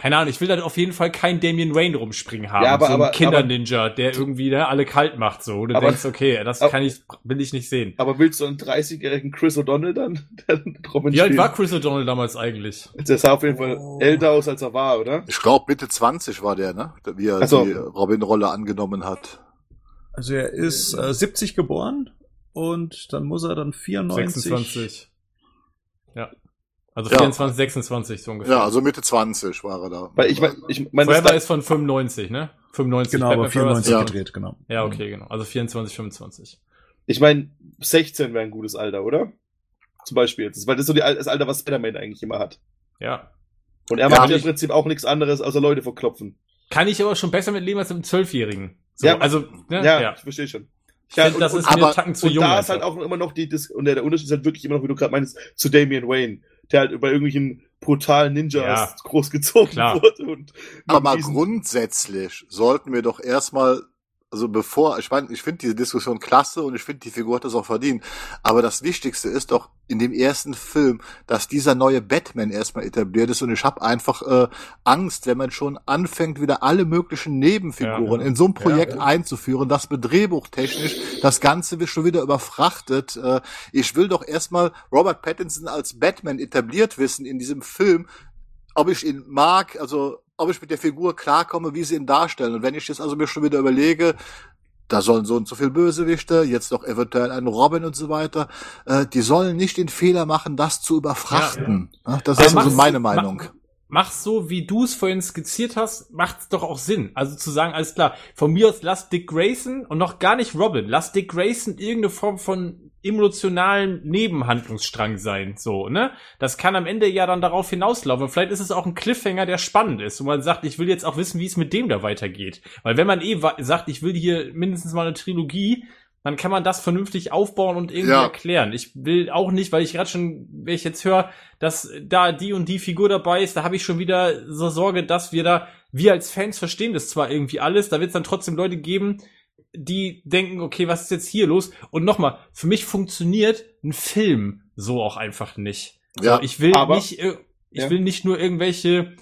[SPEAKER 2] keine Ahnung, ich will da auf jeden Fall kein Damien Wayne rumspringen haben.
[SPEAKER 4] Ja, aber-
[SPEAKER 2] so ein Kinder-Ninja, der irgendwie ne, alle kalt macht, so. Du
[SPEAKER 4] Aber-
[SPEAKER 2] denkst, okay, das
[SPEAKER 4] aber-
[SPEAKER 2] kann ich, will ich nicht sehen.
[SPEAKER 4] aber willst du einen 30-jährigen Chris O'Donnell dann, der Robin
[SPEAKER 2] Wie alt war Chris O'Donnell damals eigentlich?
[SPEAKER 4] Der sah auf jeden Fall
[SPEAKER 1] Oh.
[SPEAKER 4] älter aus, als er war, oder?
[SPEAKER 3] Ich glaube, Mitte 20 war der, ne? Wie er
[SPEAKER 4] Ach so.
[SPEAKER 3] die Robin-Rolle angenommen hat.
[SPEAKER 1] Also er ist äh, 70 geboren und dann muss er dann 94.
[SPEAKER 2] 26. Ja. Also
[SPEAKER 3] Ja.
[SPEAKER 2] 24, 26 so ungefähr.
[SPEAKER 3] Ja, also Mitte 20 war er da.
[SPEAKER 4] Weil ich meine, ich meine, das
[SPEAKER 2] Forever
[SPEAKER 4] da-
[SPEAKER 2] ist von 95, ne? 95.
[SPEAKER 1] Genau, aber
[SPEAKER 2] Batman Forever ist
[SPEAKER 1] 94
[SPEAKER 3] Ja.
[SPEAKER 1] gedreht, genau.
[SPEAKER 2] Ja, okay, genau. Also 24, 25.
[SPEAKER 4] ich meine, 16 wäre ein gutes Alter, oder? Zum Beispiel jetzt. Weil das ist so die, das Alter, was Spider-Man eigentlich immer hat.
[SPEAKER 2] Ja.
[SPEAKER 4] Und er
[SPEAKER 3] Ja,
[SPEAKER 4] macht ja im Prinzip auch nichts anderes, außer Leute verklopfen.
[SPEAKER 2] Kann ich aber schon besser mit leben als mit einem Zwölfjährigen. So,
[SPEAKER 4] Ja,
[SPEAKER 2] also, ne?
[SPEAKER 4] Ja,
[SPEAKER 2] ja.
[SPEAKER 4] ich verstehe schon.
[SPEAKER 2] Ich finde, das ist mir
[SPEAKER 3] aber-
[SPEAKER 2] einen Tacken zu
[SPEAKER 4] und
[SPEAKER 2] jung.
[SPEAKER 4] da ist halt auch immer noch die, Dis und der, der Unterschied ist halt wirklich immer noch, wie du gerade meinst, zu Damian Wayne, der halt bei irgendwelchen brutalen Ninjas
[SPEAKER 2] Ja.
[SPEAKER 4] großgezogen
[SPEAKER 2] Klar.
[SPEAKER 4] wurde. Und
[SPEAKER 3] Aber mal grundsätzlich sollten wir doch erstmal, also bevor, ich meine, ich finde diese Diskussion klasse und ich finde, die Figur hat das auch verdient. Aber das Wichtigste ist doch in dem ersten Film, dass dieser neue Batman erstmal etabliert ist und ich habe einfach äh, Angst, wenn man schon anfängt, wieder alle möglichen Nebenfiguren
[SPEAKER 2] Ja.
[SPEAKER 3] in so ein Projekt
[SPEAKER 2] Ja.
[SPEAKER 3] einzuführen, das mit drehbuchtechnisch das Ganze wird schon wieder überfrachtet. Äh, ich will doch erstmal Robert Pattinson als Batman etabliert wissen in diesem Film, ob ich ihn mag, also ob ich mit der Figur klarkomme, wie sie ihn darstellen. Und wenn ich jetzt also mir schon wieder überlege, da sollen so und so viel Bösewichte, jetzt noch eventuell ein Robin und so weiter, äh, die sollen nicht den Fehler machen, das zu überfrachten. Ja, Das
[SPEAKER 2] Aber
[SPEAKER 3] ist also meine Meinung.
[SPEAKER 2] Mach, mach's so, wie du es vorhin skizziert hast, macht's doch auch Sinn. Also zu sagen, alles klar, von mir aus lass Dick Grayson und noch gar nicht Robin, lass Dick Grayson irgendeine Form von emotionalen Nebenhandlungsstrang sein, so, ne? Das kann am Ende ja dann darauf hinauslaufen. Vielleicht ist es auch ein Cliffhanger, der spannend ist, wo man sagt, ich will jetzt auch wissen, wie es mit dem da weitergeht. Weil wenn man eh sagt, ich will hier mindestens mal eine Trilogie, dann kann man das vernünftig aufbauen und irgendwie
[SPEAKER 3] Ja.
[SPEAKER 2] erklären. Ich will auch nicht, weil ich gerade schon, wenn ich jetzt höre, dass da die und die Figur dabei ist, da habe ich schon wieder so Sorge, dass wir da, wir als Fans verstehen das zwar irgendwie alles, da wird es dann trotzdem Leute geben, die denken, okay, was ist jetzt hier los? Und nochmal, für mich funktioniert ein Film so auch einfach nicht.
[SPEAKER 3] Ja,
[SPEAKER 2] so, ich will
[SPEAKER 4] aber-
[SPEAKER 2] nicht, ich
[SPEAKER 4] ja.
[SPEAKER 2] will nicht nur irgendwelche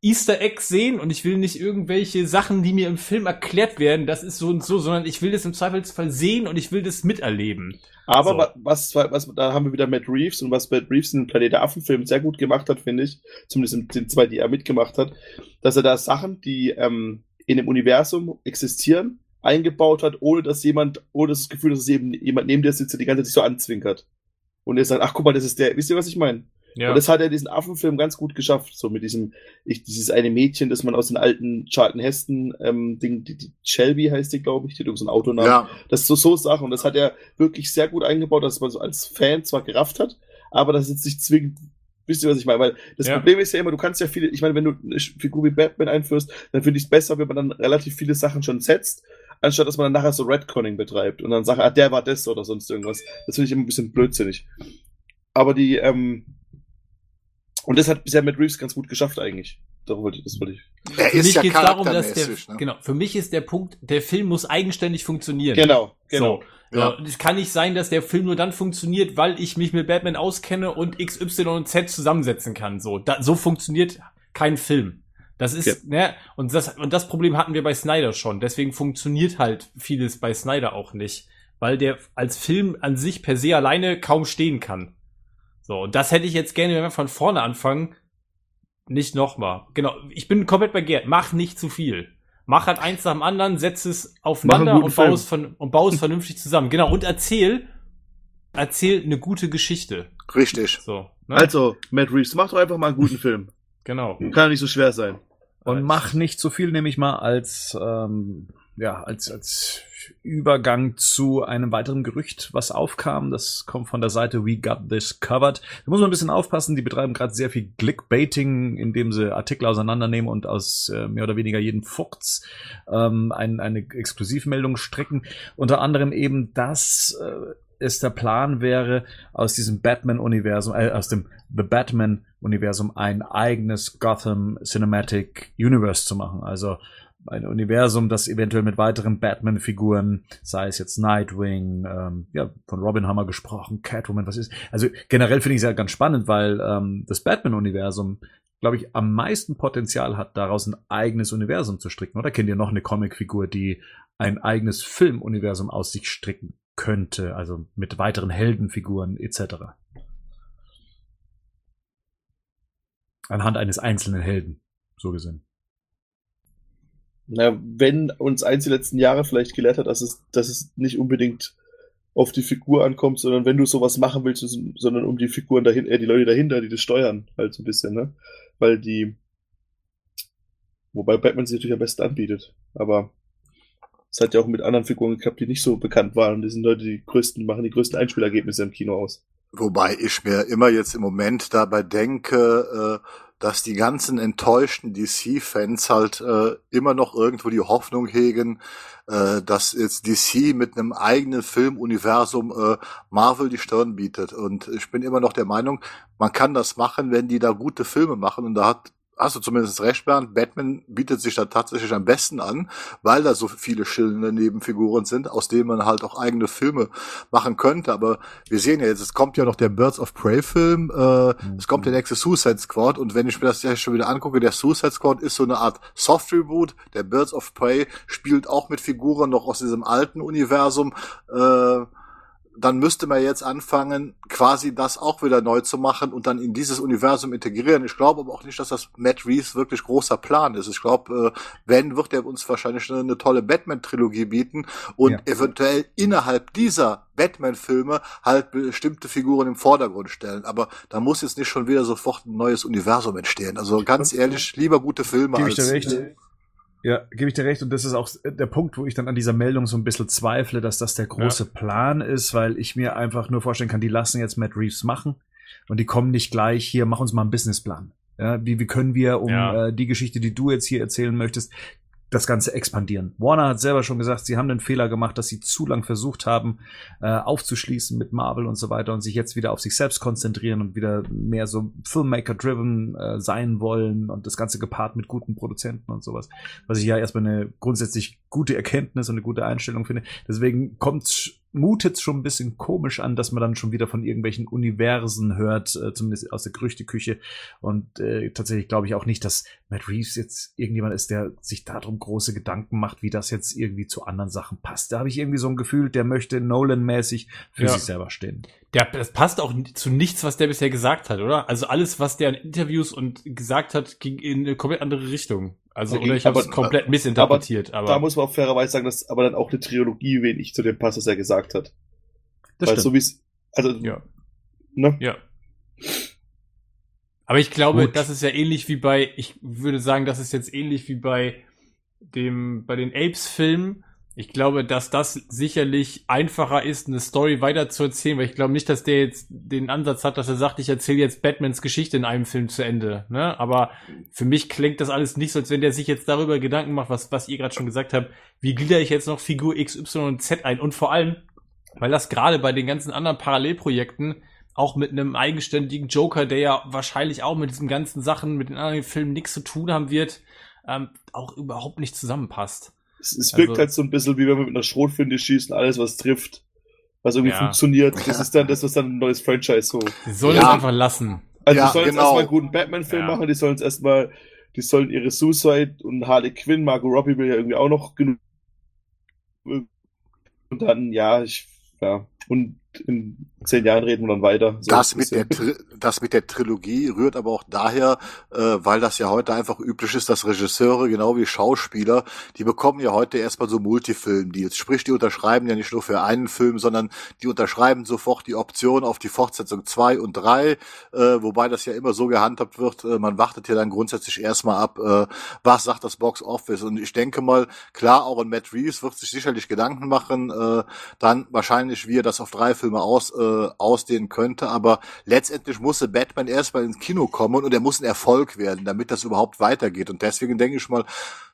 [SPEAKER 2] Easter Eggs sehen und ich will nicht irgendwelche Sachen, die mir im Film erklärt werden, das ist so und so, sondern ich will das im Zweifelsfall sehen und ich will das miterleben.
[SPEAKER 4] Aber
[SPEAKER 2] So.
[SPEAKER 4] wa- was, was, da haben wir wieder Matt Reeves und was Matt Reeves in Planet der Affen-Film sehr gut gemacht hat, finde ich, zumindest in den zwei, die er mitgemacht hat, dass er da Sachen, die ähm, in dem Universum existieren, eingebaut hat, ohne dass jemand, ohne das Gefühl, dass es eben jemand neben dir sitzt, der die ganze Zeit sich so anzwinkert. Und er sagt, ach guck mal, das ist der, wisst ihr, was ich meine?
[SPEAKER 2] Ja.
[SPEAKER 4] Und das hat er diesen Affenfilm ganz gut geschafft, so mit diesem, ich, dieses eine Mädchen, das man aus den alten Charlton Heston ähm, Ding, die, die Shelby heißt die, glaube ich, die hat so ein Autonamen.
[SPEAKER 3] ja,
[SPEAKER 4] Das ist so, so Sachen. Und das hat er wirklich sehr gut eingebaut, dass man so als Fan zwar gerafft hat, aber das jetzt nicht zwingend, wisst ihr, was ich meine? Weil das
[SPEAKER 2] Ja.
[SPEAKER 4] Problem ist ja immer, du kannst ja viele, ich meine, wenn du eine Figur wie Batman einführst, dann finde ich es besser, wenn man dann relativ viele Sachen schon setzt, anstatt dass man dann nachher so Redconning betreibt und dann sagt, ah, der war das oder sonst irgendwas. Das finde ich immer ein bisschen blödsinnig. Aber die, ähm, und das hat bisher Matt Reeves ganz gut geschafft eigentlich. Darum wollte ich, das wollte ich.
[SPEAKER 3] er
[SPEAKER 2] Für
[SPEAKER 3] ist
[SPEAKER 2] mich
[SPEAKER 3] ja
[SPEAKER 2] geht's darum, dass der,
[SPEAKER 3] ne?
[SPEAKER 2] genau, für mich ist der Punkt, der Film muss eigenständig funktionieren.
[SPEAKER 4] Genau, genau.
[SPEAKER 2] So.
[SPEAKER 3] Ja.
[SPEAKER 2] Ja. Es kann nicht sein, dass der Film nur dann funktioniert, weil ich mich mit Batman auskenne und X, Y und Z zusammensetzen kann. So, da, so funktioniert kein Film. Das ist,
[SPEAKER 4] Ja.
[SPEAKER 2] ne, und das, und das Problem hatten wir bei Snyder schon. Deswegen funktioniert halt vieles bei Snyder auch nicht. Weil der als Film an sich per se alleine kaum stehen kann. So, und das hätte ich jetzt gerne, wenn wir von vorne anfangen, nicht nochmal. Genau, ich bin komplett bei Gerd. Mach nicht zu viel. Mach halt eins nach dem anderen, setz es aufeinander und bau
[SPEAKER 4] Film.
[SPEAKER 2] es, von, und bau es vernünftig zusammen. Genau, und erzähl, erzähl eine gute Geschichte.
[SPEAKER 3] Richtig.
[SPEAKER 2] So, ne?
[SPEAKER 4] Also, Matt Reeves, mach doch einfach mal einen guten Film.
[SPEAKER 2] genau.
[SPEAKER 4] Kann ja nicht so schwer sein.
[SPEAKER 1] Und mach nicht so viel, nehme ich mal, als ähm, ja, als, als Übergang zu einem weiteren Gerücht, was aufkam. Das kommt von der Seite We Got This Covered. Da muss man ein bisschen aufpassen. Die betreiben gerade sehr viel Clickbaiting, indem sie Artikel auseinandernehmen und aus äh, mehr oder weniger jedem Furz ähm, ein, eine Exklusivmeldung strecken. Unter anderem eben, dass äh, es der Plan wäre, aus diesem Batman-Universum, äh, aus dem The Batman-Universum ein eigenes Gotham Cinematic Universe zu machen. Also ein Universum, das eventuell mit weiteren Batman-Figuren, sei es jetzt Nightwing, ähm, ja, von Robin wir gesprochen, Catwoman, was ist. Also generell finde ich es ja ganz spannend, weil ähm, das Batman-Universum, glaube ich, am meisten Potenzial hat, daraus ein eigenes Universum zu stricken. Oder kennt ihr noch eine Comicfigur, die ein eigenes Filmuniversum aus sich stricken könnte, also mit weiteren Heldenfiguren etc. Anhand eines einzelnen Helden, so gesehen.
[SPEAKER 4] Na, wenn uns eins die letzten Jahre vielleicht gelehrt hat, dass es, dass es nicht unbedingt auf die Figur ankommt, sondern wenn du sowas machen willst, sondern um die Figuren dahinter, äh, die Leute dahinter, die das steuern, halt so ein bisschen, ne? Weil die, wobei Batman sich natürlich am besten anbietet, aber es hat ja auch mit anderen Figuren geklappt, die nicht so bekannt waren und die sind Leute, die größten, machen die größten Einspielergebnisse im Kino aus.
[SPEAKER 3] Wobei ich mir immer jetzt im Moment dabei denke, äh, dass die ganzen enttäuschten DC-Fans halt äh, immer noch irgendwo die Hoffnung hegen, äh, dass jetzt DC mit einem eigenen Filmuniversum Marvel die Stirn bietet. Und ich bin immer noch der Meinung, man kann das machen, wenn die da gute Filme machen. Und da hat hast du zumindest recht, Bernd. Batman bietet sich da tatsächlich am besten an, weil da so viele schillende Nebenfiguren sind, aus denen man halt auch eigene Filme machen könnte. Aber wir sehen ja jetzt, es kommt ja noch der Birds of Prey Film, äh, mhm. es kommt der nächste Suicide Squad und wenn ich mir das ja schon wieder angucke, der Suicide Squad ist so eine Art Soft Reboot. Der Birds of Prey spielt auch mit Figuren noch aus diesem alten Universum. Äh, dann müsste man jetzt anfangen, quasi das auch wieder neu zu machen und dann in dieses Universum integrieren. Ich glaube aber auch nicht, dass das Matt Reeves wirklich großer Plan ist. Ich glaube, äh, wenn, wird er uns wahrscheinlich eine, eine tolle Batman-Trilogie bieten und ja. eventuell innerhalb dieser Batman-Filme halt bestimmte Figuren im Vordergrund stellen. Aber da muss jetzt nicht schon wieder sofort ein neues Universum entstehen. Also ganz ehrlich, lieber gute Filme
[SPEAKER 1] Gebe als... Ich dir recht. Ja, gebe ich dir recht. Und das ist auch der Punkt, wo ich dann an dieser Meldung so ein bisschen zweifle, dass das der große ja. Plan ist, weil ich mir einfach nur vorstellen kann, die lassen jetzt Matt Reeves machen und die kommen nicht gleich hier, mach uns mal einen Businessplan. Ja, wie, wie können wir um ja. äh, die Geschichte, die du jetzt hier erzählen möchtest, das Ganze expandieren. Warner hat selber schon gesagt, sie haben den Fehler gemacht, dass sie zu lang versucht haben, äh, aufzuschließen mit Marvel und so weiter und sich jetzt wieder auf sich selbst konzentrieren und wieder mehr so Filmmaker-driven äh, sein wollen und das Ganze gepaart mit guten Produzenten und sowas. Was ich ja erstmal eine grundsätzlich gute Erkenntnis und eine gute Einstellung finde. Deswegen kommt mutet schon ein bisschen komisch an, dass man dann schon wieder von irgendwelchen Universen hört, äh, zumindest aus der Gerüchteküche. Und äh, tatsächlich glaube ich auch nicht, dass Matt Reeves jetzt irgendjemand ist, der sich darum große Gedanken macht, wie das jetzt irgendwie zu anderen Sachen passt. Da habe ich irgendwie so ein Gefühl, der möchte Nolan-mäßig für ja. sich selber stehen.
[SPEAKER 2] Der, das passt auch zu nichts, was der bisher gesagt hat, oder? Also alles, was der in Interviews und gesagt hat, ging in eine komplett andere Richtung. Also, oder ich habe es komplett missinterpretiert. Aber, aber,
[SPEAKER 4] da muss man auch fairerweise sagen, dass aber dann auch eine Trilogie wenig zu dem passt, was er gesagt hat. Das Weil stimmt. so wie es, also,
[SPEAKER 2] ja. Ne? Ja. Aber ich glaube, Gut. das ist ja ähnlich wie bei, ich würde sagen, das ist jetzt ähnlich wie bei dem, bei den Apes-Filmen, ich glaube, dass das sicherlich einfacher ist, eine Story weiterzuerzählen, weil ich glaube nicht, dass der jetzt den Ansatz hat, dass er sagt, ich erzähle jetzt Batmans Geschichte in einem Film zu Ende. Ne? Aber für mich klingt das alles nicht so, als wenn der sich jetzt darüber Gedanken macht, was, was ihr gerade schon gesagt habt, wie glieder ich jetzt noch Figur X, Y und Z ein? Und vor allem, weil das gerade bei den ganzen anderen Parallelprojekten auch mit einem eigenständigen Joker, der ja wahrscheinlich auch mit diesen ganzen Sachen, mit den anderen Filmen nichts zu tun haben wird, ähm, auch überhaupt nicht zusammenpasst.
[SPEAKER 4] Es, es wirkt also, halt so ein bisschen wie wenn man mit einer Schrotflinte schießt und alles, was trifft, was irgendwie ja. funktioniert, das ist dann das, was dann ein neues Franchise so.
[SPEAKER 2] Die sollen ja. es einfach lassen.
[SPEAKER 4] Also ja, die sollen genau. jetzt erstmal einen guten Batman-Film ja. machen, die sollen es erstmal, die sollen ihre Suicide und Harley Quinn, Margot Robbie will ja irgendwie auch noch genug. Und dann, ja, ich, ja. Und in zehn Jahren reden wir dann weiter.
[SPEAKER 3] So das, mit der das mit der Trilogie rührt aber auch daher, äh, weil das ja heute einfach üblich ist, dass Regisseure, genau wie Schauspieler, die bekommen ja heute erstmal so Multifilm-Deals. Sprich, die unterschreiben ja nicht nur für einen Film, sondern die unterschreiben sofort die Option auf die Fortsetzung zwei und drei, äh, wobei das ja immer so gehandhabt wird, äh, man wartet ja dann grundsätzlich erstmal ab, äh, was sagt das Box Office. Und ich denke mal, klar, auch ein Matt Reeves wird sich sicherlich Gedanken machen, äh, dann wahrscheinlich, wie er das auf drei Filme aus, äh, ausdehnen könnte, aber letztendlich musste Batman erstmal ins Kino kommen und er muss ein Erfolg werden, damit das überhaupt weitergeht. Und deswegen denke ich mal,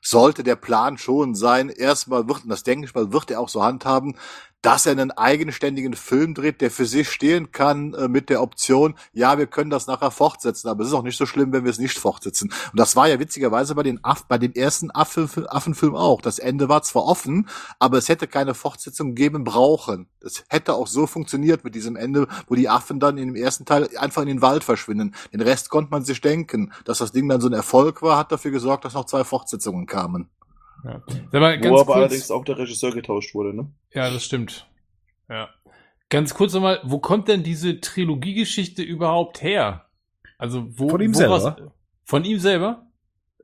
[SPEAKER 3] sollte der Plan schon sein, erstmal wird, und das denke ich mal, wird er auch so handhaben, dass er einen eigenständigen Film dreht, der für sich stehen kann, äh, mit der Option, ja, wir können das nachher fortsetzen, aber es ist auch nicht so schlimm, wenn wir es nicht fortsetzen. Und das war ja witzigerweise bei den Aff bei dem ersten Affen Affenfilm auch. Das Ende war zwar offen, aber es hätte keine Fortsetzung geben brauchen. Es hätte auch so funktioniert mit diesem Ende, wo die Affen dann in dem ersten Teil einfach in den Wald verschwinden. Den Rest konnte man sich denken. Dass das Ding dann so ein Erfolg war, hat dafür gesorgt, dass noch zwei Fortsetzungen kamen.
[SPEAKER 2] Ja. Sag mal,
[SPEAKER 4] ganz Wo aber kurz, allerdings auch der Regisseur getauscht wurde, ne?
[SPEAKER 2] Ja, das stimmt. Ja. Ganz kurz nochmal, wo kommt denn diese Trilogiegeschichte überhaupt her? Also wo
[SPEAKER 1] von ihm selber?
[SPEAKER 2] Von ihm selber?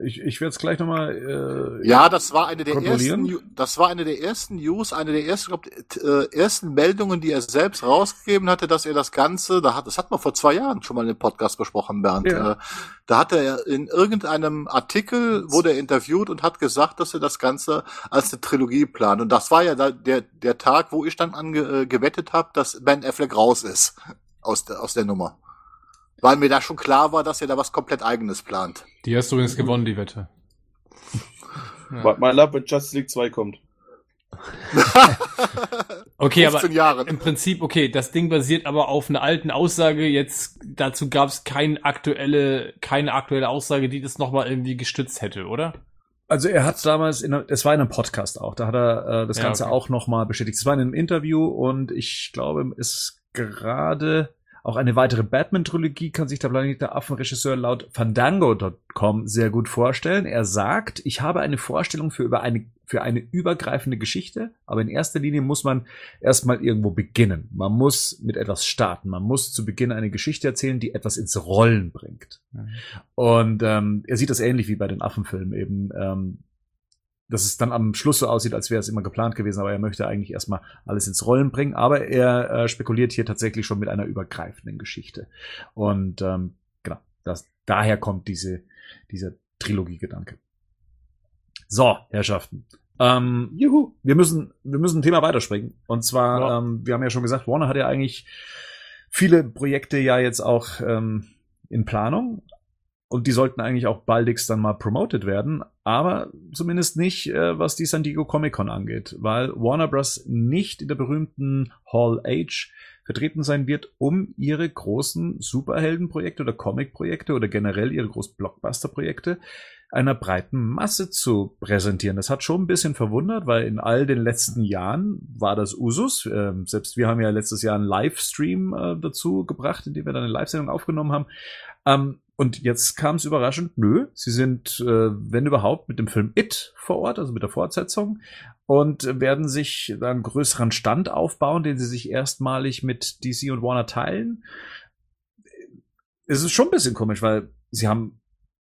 [SPEAKER 1] Ich, ich werde es gleich nochmal.
[SPEAKER 3] Äh, ja, das war eine der ersten. Das war eine der ersten News, eine der ersten, glaub, äh, ersten Meldungen, die er selbst rausgegeben hatte, dass er das Ganze, da hat, das hat man vor zwei Jahren schon mal in dem Podcast besprochen, Bernd. Ja. Äh, da hat er in irgendeinem Artikel wurde er interviewt und hat gesagt, dass er das Ganze als eine Trilogie plant. Und das war ja da, der der Tag, wo ich dann ange, äh, gewettet habe, dass Ben Affleck raus ist aus der aus der Nummer. Weil mir da schon klar war, dass er da was komplett eigenes plant.
[SPEAKER 2] Die hast du übrigens gewonnen, die Wette.
[SPEAKER 4] Ja. Warte mal ab, wenn Justice League 2 kommt.
[SPEAKER 2] okay, aber Jahren. im Prinzip, okay, das Ding basiert aber auf einer alten Aussage. Jetzt dazu gab es keine aktuelle, keine aktuelle Aussage, die das nochmal irgendwie gestützt hätte, oder?
[SPEAKER 1] Also er hat damals, in, es war in einem Podcast auch, da hat er äh, das ja, Ganze okay. auch nochmal bestätigt. Es war in einem Interview und ich glaube, es ist gerade auch eine weitere Batman-Trilogie kann sich der Planet der Affen-Regisseur laut Fandango.com sehr gut vorstellen. Er sagt, ich habe eine Vorstellung für, über eine, für eine übergreifende Geschichte, aber in erster Linie muss man erstmal irgendwo beginnen. Man muss mit etwas starten. Man muss zu Beginn eine Geschichte erzählen, die etwas ins Rollen bringt. Mhm. Und ähm, er sieht das ähnlich wie bei den Affenfilmen eben. Ähm, dass es dann am Schluss so aussieht, als wäre es immer geplant gewesen, aber er möchte eigentlich erstmal alles ins Rollen bringen. Aber er äh, spekuliert hier tatsächlich schon mit einer übergreifenden Geschichte. Und ähm, genau, das, daher kommt diese, dieser Trilogie-Gedanke. So, Herrschaften. Ähm, juhu, wir müssen, wir müssen ein Thema weiterspringen. Und zwar, ja. ähm, wir haben ja schon gesagt, Warner hat ja eigentlich viele Projekte ja jetzt auch ähm, in Planung. Und die sollten eigentlich auch baldigst dann mal promoted werden, aber zumindest nicht, äh, was die San Diego Comic Con angeht, weil Warner Bros. nicht in der berühmten Hall H vertreten sein wird, um ihre großen Superheldenprojekte oder Comic-Projekte oder generell ihre großen Blockbuster-Projekte einer breiten Masse zu präsentieren. Das hat schon ein bisschen verwundert, weil in all den letzten Jahren war das Usus. Ähm, selbst wir haben ja letztes Jahr einen Livestream äh, dazu gebracht, in dem wir dann eine Live-Sendung aufgenommen haben. Ähm, und jetzt kam es überraschend, nö, sie sind, äh, wenn überhaupt, mit dem Film It vor Ort, also mit der Fortsetzung, und werden sich einen größeren Stand aufbauen, den sie sich erstmalig mit DC und Warner teilen. Es ist schon ein bisschen komisch, weil sie haben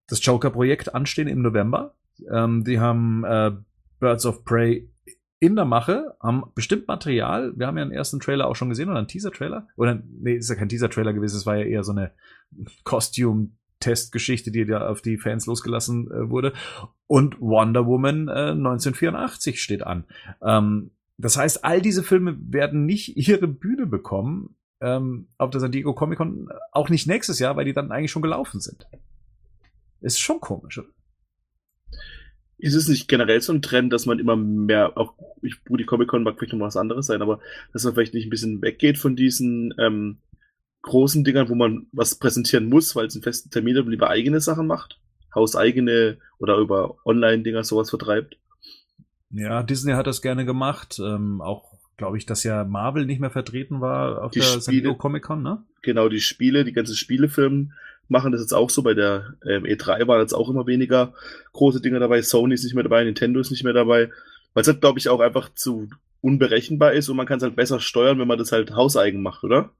[SPEAKER 1] das Joker-Projekt anstehen im November. Ähm, die haben äh, Birds of Prey in der Mache, haben bestimmt Material. Wir haben ja einen ersten Trailer auch schon gesehen oder einen Teaser-Trailer. Oder, nee, ist ja kein Teaser-Trailer gewesen, es war ja eher so eine Costume-Testgeschichte, die da auf die Fans losgelassen äh, wurde. Und Wonder Woman äh, 1984 steht an. Ähm, das heißt, all diese Filme werden nicht ihre Bühne bekommen ähm, auf der San Diego Comic Con, auch nicht nächstes Jahr, weil die dann eigentlich schon gelaufen sind. Ist schon komisch, oder?
[SPEAKER 4] Ist es nicht generell so ein Trend, dass man immer mehr, auch ich, die Comic Con mag vielleicht noch was anderes sein, aber dass man vielleicht nicht ein bisschen weggeht von diesen ähm, großen Dingern, wo man was präsentieren muss, weil es einen festen Termin hat und lieber eigene Sachen macht? Hauseigene oder über Online-Dinger sowas vertreibt?
[SPEAKER 1] Ja, Disney hat das gerne gemacht. Ähm, auch, glaube ich, dass ja Marvel nicht mehr vertreten war auf
[SPEAKER 4] die
[SPEAKER 1] der
[SPEAKER 4] Spiele, San Diego
[SPEAKER 1] Comic Con, ne?
[SPEAKER 4] Genau, die Spiele, die ganzen Spielefilme machen das jetzt auch so. Bei der ähm, E3 waren jetzt auch immer weniger große Dinge dabei. Sony ist nicht mehr dabei, Nintendo ist nicht mehr dabei. Weil es hat, glaube ich, auch einfach zu unberechenbar ist und man kann es halt besser steuern, wenn man das halt hauseigen macht, oder?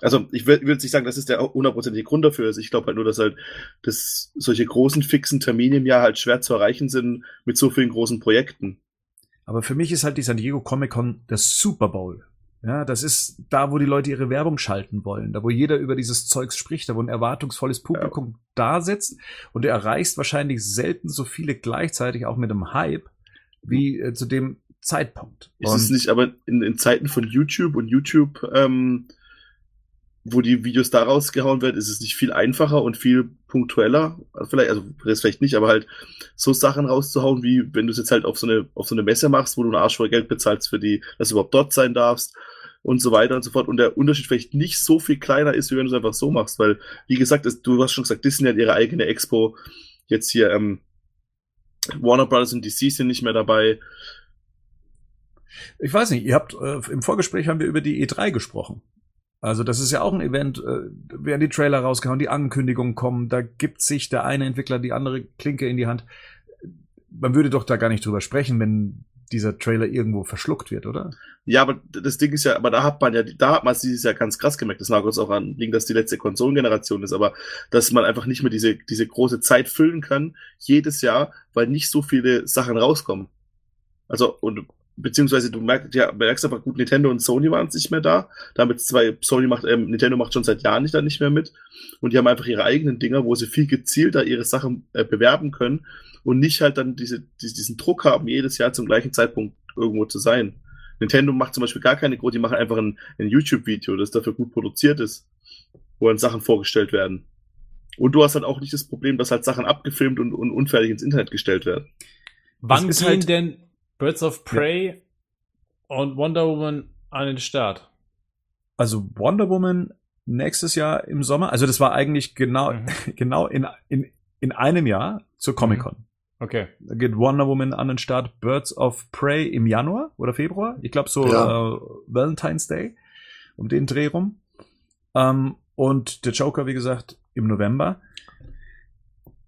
[SPEAKER 4] Also ich will jetzt nicht sagen, dass es der hundertprozentige Grund dafür ist. Ich glaube halt nur, dass halt dass solche großen fixen Termine im Jahr halt schwer zu erreichen sind mit so vielen großen Projekten.
[SPEAKER 1] Aber für mich ist halt die San Diego Comic Con der Super Bowl. Ja, das ist da, wo die Leute ihre Werbung schalten wollen, da wo jeder über dieses Zeugs spricht, da wo ein erwartungsvolles Publikum ja. da sitzt und du erreichst wahrscheinlich selten so viele gleichzeitig auch mit einem Hype wie äh, zu dem Zeitpunkt.
[SPEAKER 4] Ist es nicht aber in, in Zeiten von YouTube und YouTube ähm, wo die Videos da rausgehauen werden, ist es nicht viel einfacher und viel punktueller. Also vielleicht, also vielleicht nicht, aber halt so Sachen rauszuhauen, wie wenn du es jetzt halt auf so eine, auf so eine Messe machst, wo du einen Arsch voll Geld bezahlst für die, dass du überhaupt dort sein darfst und so weiter und so fort. Und der Unterschied vielleicht nicht so viel kleiner ist, wie wenn du es einfach so machst, weil, wie gesagt, das, du hast schon gesagt, Disney hat ihre eigene Expo. Jetzt hier, ähm, Warner Brothers und DC sind nicht mehr dabei.
[SPEAKER 1] Ich weiß nicht, ihr habt äh, im Vorgespräch haben wir über die E3 gesprochen. Also das ist ja auch ein Event, äh, werden die Trailer rausgehauen, die Ankündigungen kommen, da gibt sich der eine Entwickler die andere Klinke in die Hand. Man würde doch da gar nicht drüber sprechen, wenn dieser Trailer irgendwo verschluckt wird, oder?
[SPEAKER 4] Ja, aber das Ding ist ja, aber da hat man ja, da hat man es dieses Jahr ganz krass gemerkt. Das mag uns auch an liegen, dass die letzte Konsolengeneration ist, aber dass man einfach nicht mehr diese, diese große Zeit füllen kann, jedes Jahr, weil nicht so viele Sachen rauskommen. Also, und beziehungsweise du merkst, ja, merkst aber gut, Nintendo und Sony waren nicht mehr da. Damit zwei, Sony macht, ähm, Nintendo macht schon seit Jahren nicht da nicht mehr mit. Und die haben einfach ihre eigenen Dinger, wo sie viel gezielter ihre Sachen äh, bewerben können und nicht halt dann diese, diese, diesen Druck haben, jedes Jahr zum gleichen Zeitpunkt irgendwo zu sein. Nintendo macht zum Beispiel gar keine Groß, die machen einfach ein, ein YouTube-Video, das dafür gut produziert ist, wo dann Sachen vorgestellt werden. Und du hast halt auch nicht das Problem, dass halt Sachen abgefilmt und, und unfertig ins Internet gestellt werden.
[SPEAKER 2] Wann gehen halt denn Birds of Prey ja. und Wonder Woman an den Start.
[SPEAKER 1] Also Wonder Woman nächstes Jahr im Sommer. Also das war eigentlich genau, mhm. genau in, in, in einem Jahr zur Comic Con. Mhm.
[SPEAKER 2] Okay.
[SPEAKER 1] Da geht Wonder Woman an den Start, Birds of Prey im Januar oder Februar. Ich glaube so ja. äh, Valentine's Day, um den Dreh rum. Ähm, und der Joker, wie gesagt, im November.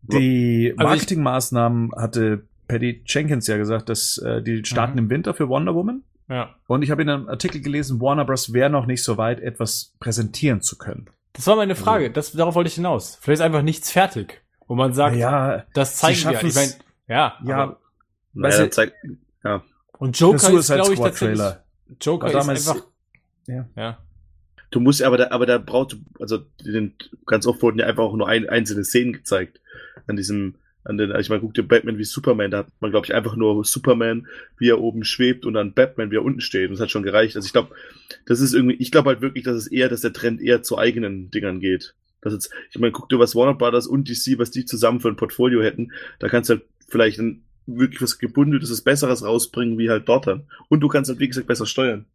[SPEAKER 1] Die also Marketingmaßnahmen hatte Patty Jenkins ja gesagt, dass äh, die starten mhm. im Winter für Wonder Woman.
[SPEAKER 2] Ja.
[SPEAKER 1] Und ich habe in einem Artikel gelesen, Warner Bros. wäre noch nicht so weit, etwas präsentieren zu können.
[SPEAKER 2] Das war meine Frage. Also, das, darauf wollte ich hinaus. Vielleicht ist einfach nichts fertig, wo man sagt,
[SPEAKER 1] ja,
[SPEAKER 2] das zeigen wir. Ich mein, ja,
[SPEAKER 1] ja, aber,
[SPEAKER 4] weißt du, zeigt,
[SPEAKER 2] ja. Und Joker ist, glaube ich, tatsächlich.
[SPEAKER 1] Trailer.
[SPEAKER 2] Joker ist einfach.
[SPEAKER 1] Ja.
[SPEAKER 2] ja.
[SPEAKER 4] Du musst aber da, aber da braucht, also den, ganz oft wurden ja einfach auch nur ein, einzelne Szenen gezeigt an diesem an den, ich meine, guck dir Batman wie Superman, da hat man, glaube ich, einfach nur Superman, wie er oben schwebt und dann Batman, wie er unten steht. Und das hat schon gereicht. Also ich glaube, das ist irgendwie, ich glaube halt wirklich, dass es eher, dass der Trend eher zu eigenen Dingern geht. Das jetzt, ich meine, guck dir, was Warner Brothers und DC, was die zusammen für ein Portfolio hätten, da kannst du halt vielleicht ein wirklich was gebundeltes, Besseres rausbringen, wie halt dort dann. Und du kannst halt, wie gesagt, besser steuern.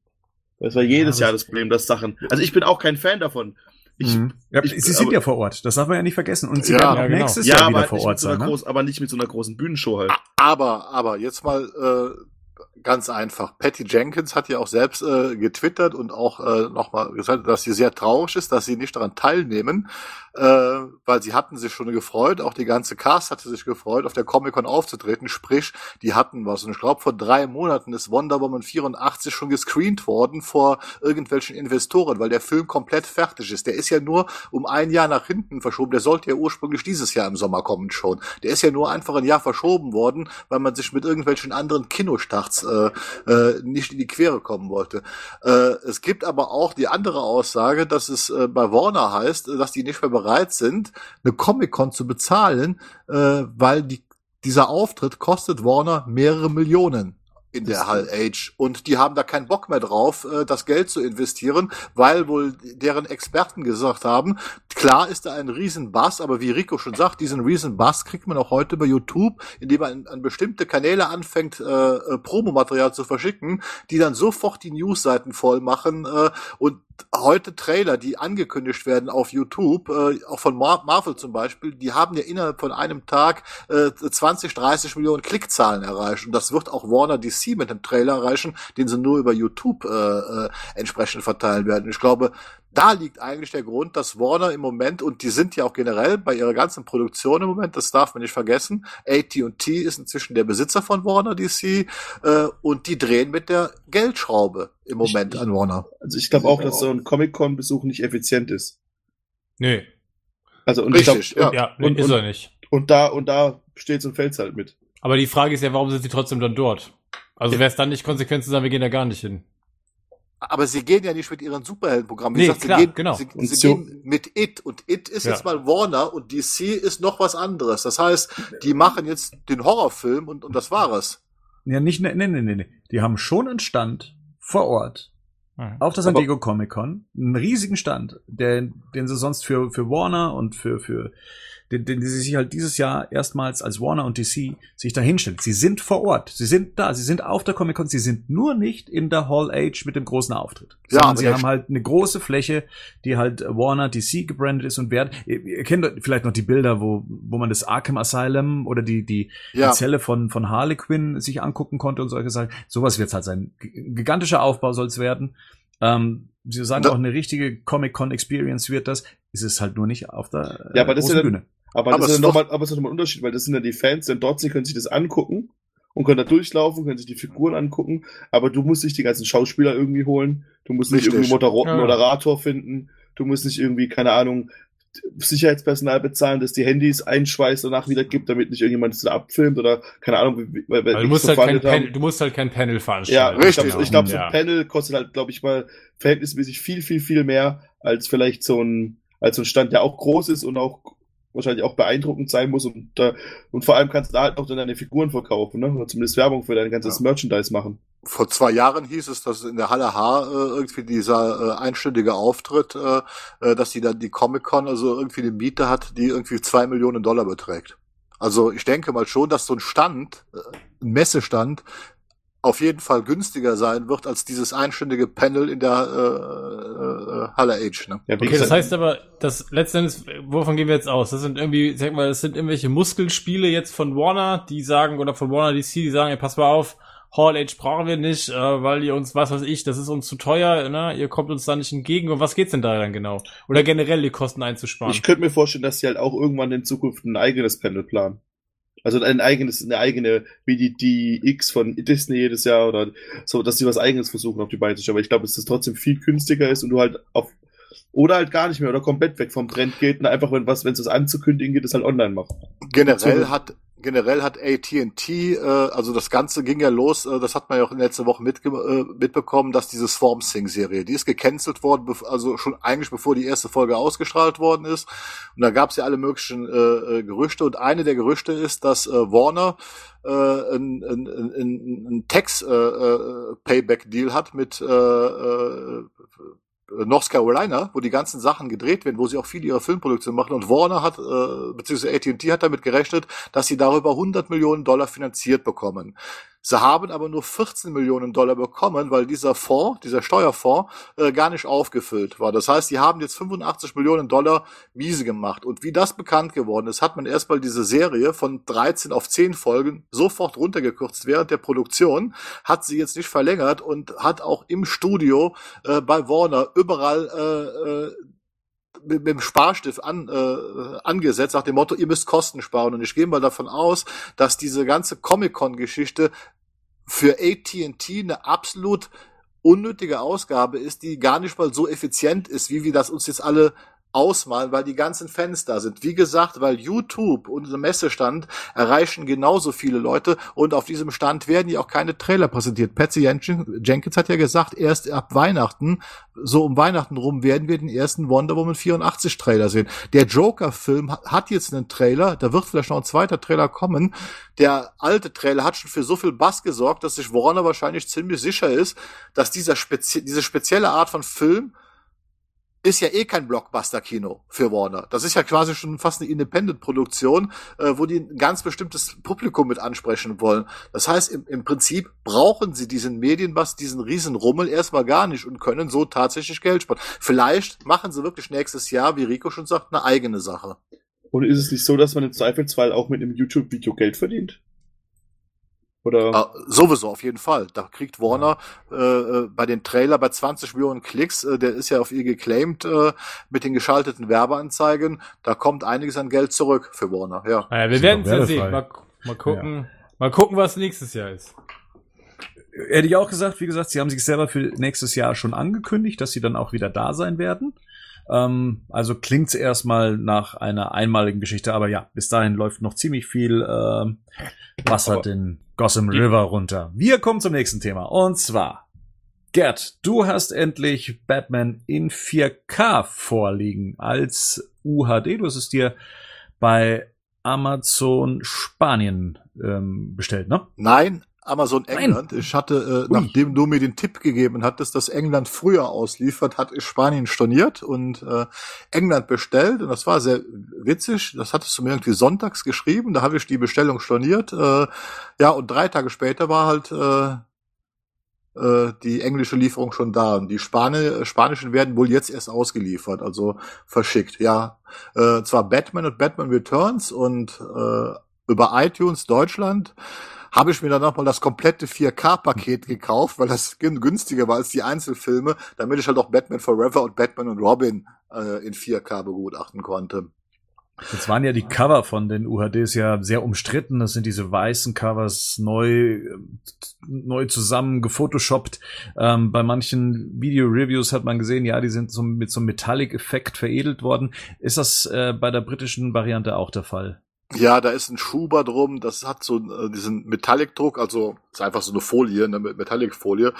[SPEAKER 4] Das war jedes ja, Jahr das Problem, dass Sachen. Also ich bin auch kein Fan davon.
[SPEAKER 1] Ich, mhm. ja, ich, sie sind ja vor Ort, das darf man ja nicht vergessen. Und sie
[SPEAKER 4] ja,
[SPEAKER 1] werden
[SPEAKER 4] auch
[SPEAKER 1] genau. nächstes
[SPEAKER 4] ja,
[SPEAKER 1] Jahr
[SPEAKER 4] wieder
[SPEAKER 1] vor Ort
[SPEAKER 4] so
[SPEAKER 1] sein. Ne?
[SPEAKER 4] Groß, aber nicht mit so einer großen Bühnenshow halt.
[SPEAKER 3] Aber, aber jetzt mal äh, Ganz einfach. Patty Jenkins hat ja auch selbst äh, getwittert und auch äh, nochmal gesagt, dass sie sehr traurig ist, dass sie nicht daran teilnehmen, äh, weil sie hatten sich schon gefreut, auch die ganze Cast hatte sich gefreut, auf der Comic-Con aufzutreten, sprich, die hatten was. Und ich glaube, vor drei Monaten ist Wonder Woman 84 schon gescreent worden vor irgendwelchen Investoren, weil der Film komplett fertig ist. Der ist ja nur um ein Jahr nach hinten verschoben. Der sollte ja ursprünglich dieses Jahr im Sommer kommen schon. Der ist ja nur einfach ein Jahr verschoben worden, weil man sich mit irgendwelchen anderen Kinostarts äh, äh, nicht in die Quere kommen wollte. Äh, es gibt aber auch die andere Aussage, dass es äh, bei Warner heißt, dass die nicht mehr bereit sind, eine Comic-Con zu bezahlen, äh, weil die, dieser Auftritt kostet Warner mehrere Millionen in der Hull Age. Und die haben da keinen Bock mehr drauf, äh, das Geld zu investieren, weil wohl deren Experten gesagt haben, klar ist da ein Riesenbass, aber wie Rico schon sagt, diesen Riesenbass kriegt man auch heute bei YouTube, indem man an bestimmte Kanäle anfängt, äh, äh, Promomaterial zu verschicken, die dann sofort die Newsseiten voll machen äh, und heute Trailer, die angekündigt werden auf YouTube, äh, auch von Mar Marvel zum Beispiel, die haben ja innerhalb von einem Tag äh, 20, 30 Millionen Klickzahlen erreicht. Und das wird auch Warner DC mit dem Trailer erreichen, den sie nur über YouTube äh, äh, entsprechend verteilen werden. Ich glaube, da liegt eigentlich der Grund, dass Warner im Moment, und die sind ja auch generell bei ihrer ganzen Produktion im Moment, das darf man nicht vergessen, AT&T ist inzwischen der Besitzer von Warner DC äh, und die drehen mit der Geldschraube im Moment
[SPEAKER 4] Ich-
[SPEAKER 3] an Warner.
[SPEAKER 4] Also ich glaube auch, dass so ein Comic-Con-Besuch nicht effizient ist.
[SPEAKER 2] Nee.
[SPEAKER 4] Also und ich
[SPEAKER 3] Richtig,
[SPEAKER 4] glaub,
[SPEAKER 2] Ja, nee,
[SPEAKER 4] Und-
[SPEAKER 2] ist
[SPEAKER 4] und-
[SPEAKER 2] er nicht.
[SPEAKER 4] und da und da steht und fällt's halt mit.
[SPEAKER 2] Aber die Frage ist ja, warum sind sie trotzdem dann dort? Also wäre es dann nicht konsequent zu sagen, wir gehen da gar nicht hin.
[SPEAKER 3] Aber sie gehen ja nicht mit ihren Superheldenprogrammen. Wie
[SPEAKER 2] Nee,
[SPEAKER 3] gesagt,
[SPEAKER 2] klar,
[SPEAKER 3] sie gehen,
[SPEAKER 2] genau.
[SPEAKER 3] sie, sie
[SPEAKER 4] so-
[SPEAKER 3] gehen mit It. Und It ist
[SPEAKER 2] Ja.
[SPEAKER 3] jetzt mal Warner und DC ist noch was anderes. Das heißt, die machen jetzt den Horrorfilm und, und das war es.
[SPEAKER 1] Ja, nicht, nee, nee, nee, nee. Die haben schon einen Stand vor Ort auf der San Diego Comic Con, einen riesigen Stand, der, den sie sonst für, für Warner und für, für, den, den sie sich halt dieses Jahr erstmals als Warner und DC sich da hinstellen. Sie sind vor Ort. Sie sind da. Sie sind auf der Comic Con. Sie sind nur nicht in der Hall Age mit dem großen Auftritt.
[SPEAKER 3] Ja,
[SPEAKER 1] sie haben halt eine große Fläche, die halt Warner DC gebrandet ist und werden, ihr, ihr kennt vielleicht noch die Bilder, wo, wo man das Arkham Asylum oder die, die,
[SPEAKER 3] Ja.
[SPEAKER 1] die Zelle von, von Harlequin sich angucken konnte und solche Sachen. Sowas wird es halt sein. Gigantischer Aufbau soll es werden. Ähm, Sie sagen
[SPEAKER 3] Da-
[SPEAKER 1] auch, eine richtige Comic-Con-Experience wird das. Es ist halt nur nicht auf der
[SPEAKER 4] Ja, aber das ist
[SPEAKER 1] großen
[SPEAKER 4] dann-
[SPEAKER 1] Bühne.
[SPEAKER 4] Aber,
[SPEAKER 3] Aber
[SPEAKER 4] das ist ja
[SPEAKER 3] ist
[SPEAKER 4] nochmal, aber es ist nochmal ein Unterschied, weil das sind ja die Fans, die dann dort sind, können sich das angucken und können da durchlaufen, können sich die Figuren angucken, aber du musst nicht die ganzen Schauspieler irgendwie holen, du musst nicht
[SPEAKER 3] Richtig.
[SPEAKER 4] irgendwie Modera
[SPEAKER 2] Ja.
[SPEAKER 4] Moderator finden, du musst nicht irgendwie, keine Ahnung, Sicherheitspersonal bezahlen, das die Handys einschweißt und danach wieder gibt, damit nicht irgendjemand es da abfilmt oder keine Ahnung, wie, weil, weil
[SPEAKER 2] du,
[SPEAKER 4] wie
[SPEAKER 2] musst
[SPEAKER 4] so
[SPEAKER 2] halt kein. Panel, du musst halt kein Panel
[SPEAKER 4] Ja,
[SPEAKER 2] veranstalten.
[SPEAKER 3] richtig.
[SPEAKER 4] ich glaube, glaub, so
[SPEAKER 2] Ja.
[SPEAKER 4] ein Panel kostet halt, glaube ich mal, verhältnismäßig viel, viel, viel mehr als vielleicht so ein, als so ein Stand, der auch groß ist und auch wahrscheinlich auch beeindruckend sein muss und, äh, und vor allem kannst du da halt auch dann deine Figuren verkaufen, ne? Oder zumindest Werbung für dein ganzes Merchandise machen.
[SPEAKER 3] Vor zwei Jahren hieß es, dass in der Halle H äh, irgendwie dieser äh, einstündige Auftritt, äh, äh, dass die dann die Comic-Con also irgendwie eine Miete hat, die irgendwie zwei Millionen Dollar beträgt. Also ich denke mal schon, dass so ein Stand, äh, ein Messestand, auf jeden Fall günstiger sein wird als dieses einstündige Panel in der äh, äh, Halle H. Ne?
[SPEAKER 4] Ja,
[SPEAKER 2] Okay, das heißt aber, das letztendlich, wovon gehen wir jetzt aus? Das sind irgendwie, sag mal, das sind irgendwelche Muskelspiele jetzt von Warner, die sagen, oder von Warner DC, die sagen, ey, pass mal auf, Hall Age brauchen wir nicht, äh, weil ihr uns, was weiß ich, das ist uns zu teuer, ne? ihr kommt uns da nicht entgegen. Und was geht's denn da dann genau? Oder generell die Kosten einzusparen?
[SPEAKER 4] ich könnte mir vorstellen, dass sie halt auch irgendwann in Zukunft ein eigenes Panel planen. Also ein eigenes, eine eigene, wie die, die X von Disney jedes Jahr oder so, dass sie was eigenes versuchen auf die Beine zu stellen. Aber ich glaube, dass das trotzdem viel günstiger ist und du halt auf, oder halt gar nicht mehr oder komplett weg vom Trend geht und einfach, wenn was, wenn es was anzukündigen geht, das halt online macht.
[SPEAKER 3] Generell
[SPEAKER 4] So-
[SPEAKER 3] hat generell hat AT&T, äh, also das Ganze ging ja los, äh, das hat man ja auch in letzter Woche mitge äh, mitbekommen, dass diese Swarm Thing Serie, die ist gecancelt worden, also schon eigentlich bevor die erste Folge ausgestrahlt worden ist. Und da gab es ja alle möglichen äh, äh, Gerüchte und eine der Gerüchte ist, dass äh, Warner äh, ein, ein, ein, ein, ein Tax äh, äh, hat mit äh, äh, North Carolina, wo die ganzen Sachen gedreht werden, wo sie auch viel ihrer Filmproduktion machen. Und Warner hat, äh, beziehungsweise AT&T hat damit gerechnet, dass sie darüber 100 Millionen Dollar finanziert bekommen. Sie haben aber nur 14 Millionen Dollar bekommen, weil dieser Fonds, dieser Steuerfonds, äh, gar nicht aufgefüllt war. Das heißt, die haben jetzt 85 Millionen Dollar miese gemacht. Und wie das bekannt geworden ist, hat man erstmal diese Serie von 13 auf 10 Folgen sofort runtergekürzt während der Produktion, hat sie jetzt nicht verlängert und hat auch im Studio äh, bei Warner überall äh, äh, mit, mit dem Sparstift an, äh, angesetzt, nach dem Motto, ihr müsst Kosten sparen. Und ich gehe mal davon aus, dass diese ganze Comic-Con-Geschichte für AT&T eine absolut unnötige Ausgabe ist, die gar nicht mal so effizient ist, wie wir das uns jetzt alle ausmalen, weil die ganzen Fans da sind. Wie gesagt, weil YouTube, unser Messestand, erreichen genauso viele Leute und auf diesem Stand werden ja auch keine Trailer präsentiert. Patsy Jen- Jenkins hat ja gesagt, erst ab Weihnachten, so um Weihnachten rum, werden wir den ersten Wonder Woman 84 Trailer sehen. Der Joker-Film hat- hat jetzt einen Trailer, da wird vielleicht noch ein zweiter Trailer kommen. Der alte Trailer hat schon für so viel Bass gesorgt, dass sich Warner wahrscheinlich ziemlich sicher ist, dass dieser spezi diese spezielle Art von Film ist ja eh kein Blockbuster-Kino für Warner. Das ist ja quasi schon fast eine Independent-Produktion, äh, wo die ein ganz bestimmtes Publikum mit ansprechen wollen. Das heißt, im, im Prinzip brauchen sie diesen Medienbass, diesen Riesenrummel erstmal gar nicht und können so tatsächlich Geld sparen. Vielleicht machen sie wirklich nächstes Jahr, wie Rico schon sagt, eine eigene Sache.
[SPEAKER 4] Und ist es nicht so, dass man im Zweifelsfall auch mit einem YouTube-Video Geld verdient? Oder?
[SPEAKER 3] Ah, sowieso, auf jeden Fall. Da kriegt Warner äh, äh, bei den Trailer bei 20 Millionen Klicks, äh, der ist ja auf ihr geclaimed äh, mit den geschalteten Werbeanzeigen, da kommt einiges an Geld zurück für Warner, ja.
[SPEAKER 2] Naja, wir
[SPEAKER 1] Sind
[SPEAKER 2] werden es ja sehen. Mal, mal gucken. Mal gucken, was nächstes Jahr ist.
[SPEAKER 1] Hätte ich auch gesagt, wie gesagt, sie haben sich selber für nächstes Jahr schon angekündigt, dass sie dann auch wieder da sein werden. Ähm, also klingt's erstmal nach einer einmaligen Geschichte, aber ja, bis dahin läuft noch ziemlich viel ähm, Wasser
[SPEAKER 4] Aber-
[SPEAKER 1] den Gotham River runter. Wir kommen zum nächsten Thema und zwar Gerd, du hast endlich Batman in 4K vorliegen als UHD. Du hast es dir bei Amazon Spanien ähm, bestellt, ne?
[SPEAKER 3] Nein, Amazon
[SPEAKER 1] Nein.
[SPEAKER 3] England. Ich hatte, äh,
[SPEAKER 1] Ui.
[SPEAKER 3] nachdem du mir den Tipp gegeben hattest, dass England früher ausliefert, hat ich Spanien storniert und äh, England bestellt. Und das war sehr witzig. Das hattest du mir irgendwie sonntags geschrieben. Da habe ich die Bestellung storniert. Äh, ja, und drei Tage später war halt äh, äh, die englische Lieferung schon da. Und die Spani spanischen werden wohl jetzt erst ausgeliefert, also verschickt. Ja, äh, zwar Batman und Batman Returns und äh, über iTunes Deutschland habe ich mir dann nochmal das komplette 4K-Paket gekauft, weil das gün- günstiger war als die Einzelfilme, damit ich halt auch Batman Forever und Batman und Robin äh, in 4K begutachten konnte.
[SPEAKER 1] Jetzt waren ja die Cover von den UHDs ja sehr umstritten. Das sind diese weißen Covers neu, neu zusammen gefotoshoppt. Ähm, bei manchen Video-Reviews hat man gesehen, ja, die sind so mit so einem Metallic-Effekt veredelt worden. Ist das äh, bei der britischen Variante auch der Fall?
[SPEAKER 3] Ja, da ist ein Schuber drum, das hat so äh, diesen Metallic-Druck, also ist einfach so eine Folie, eine Metallic-Folie.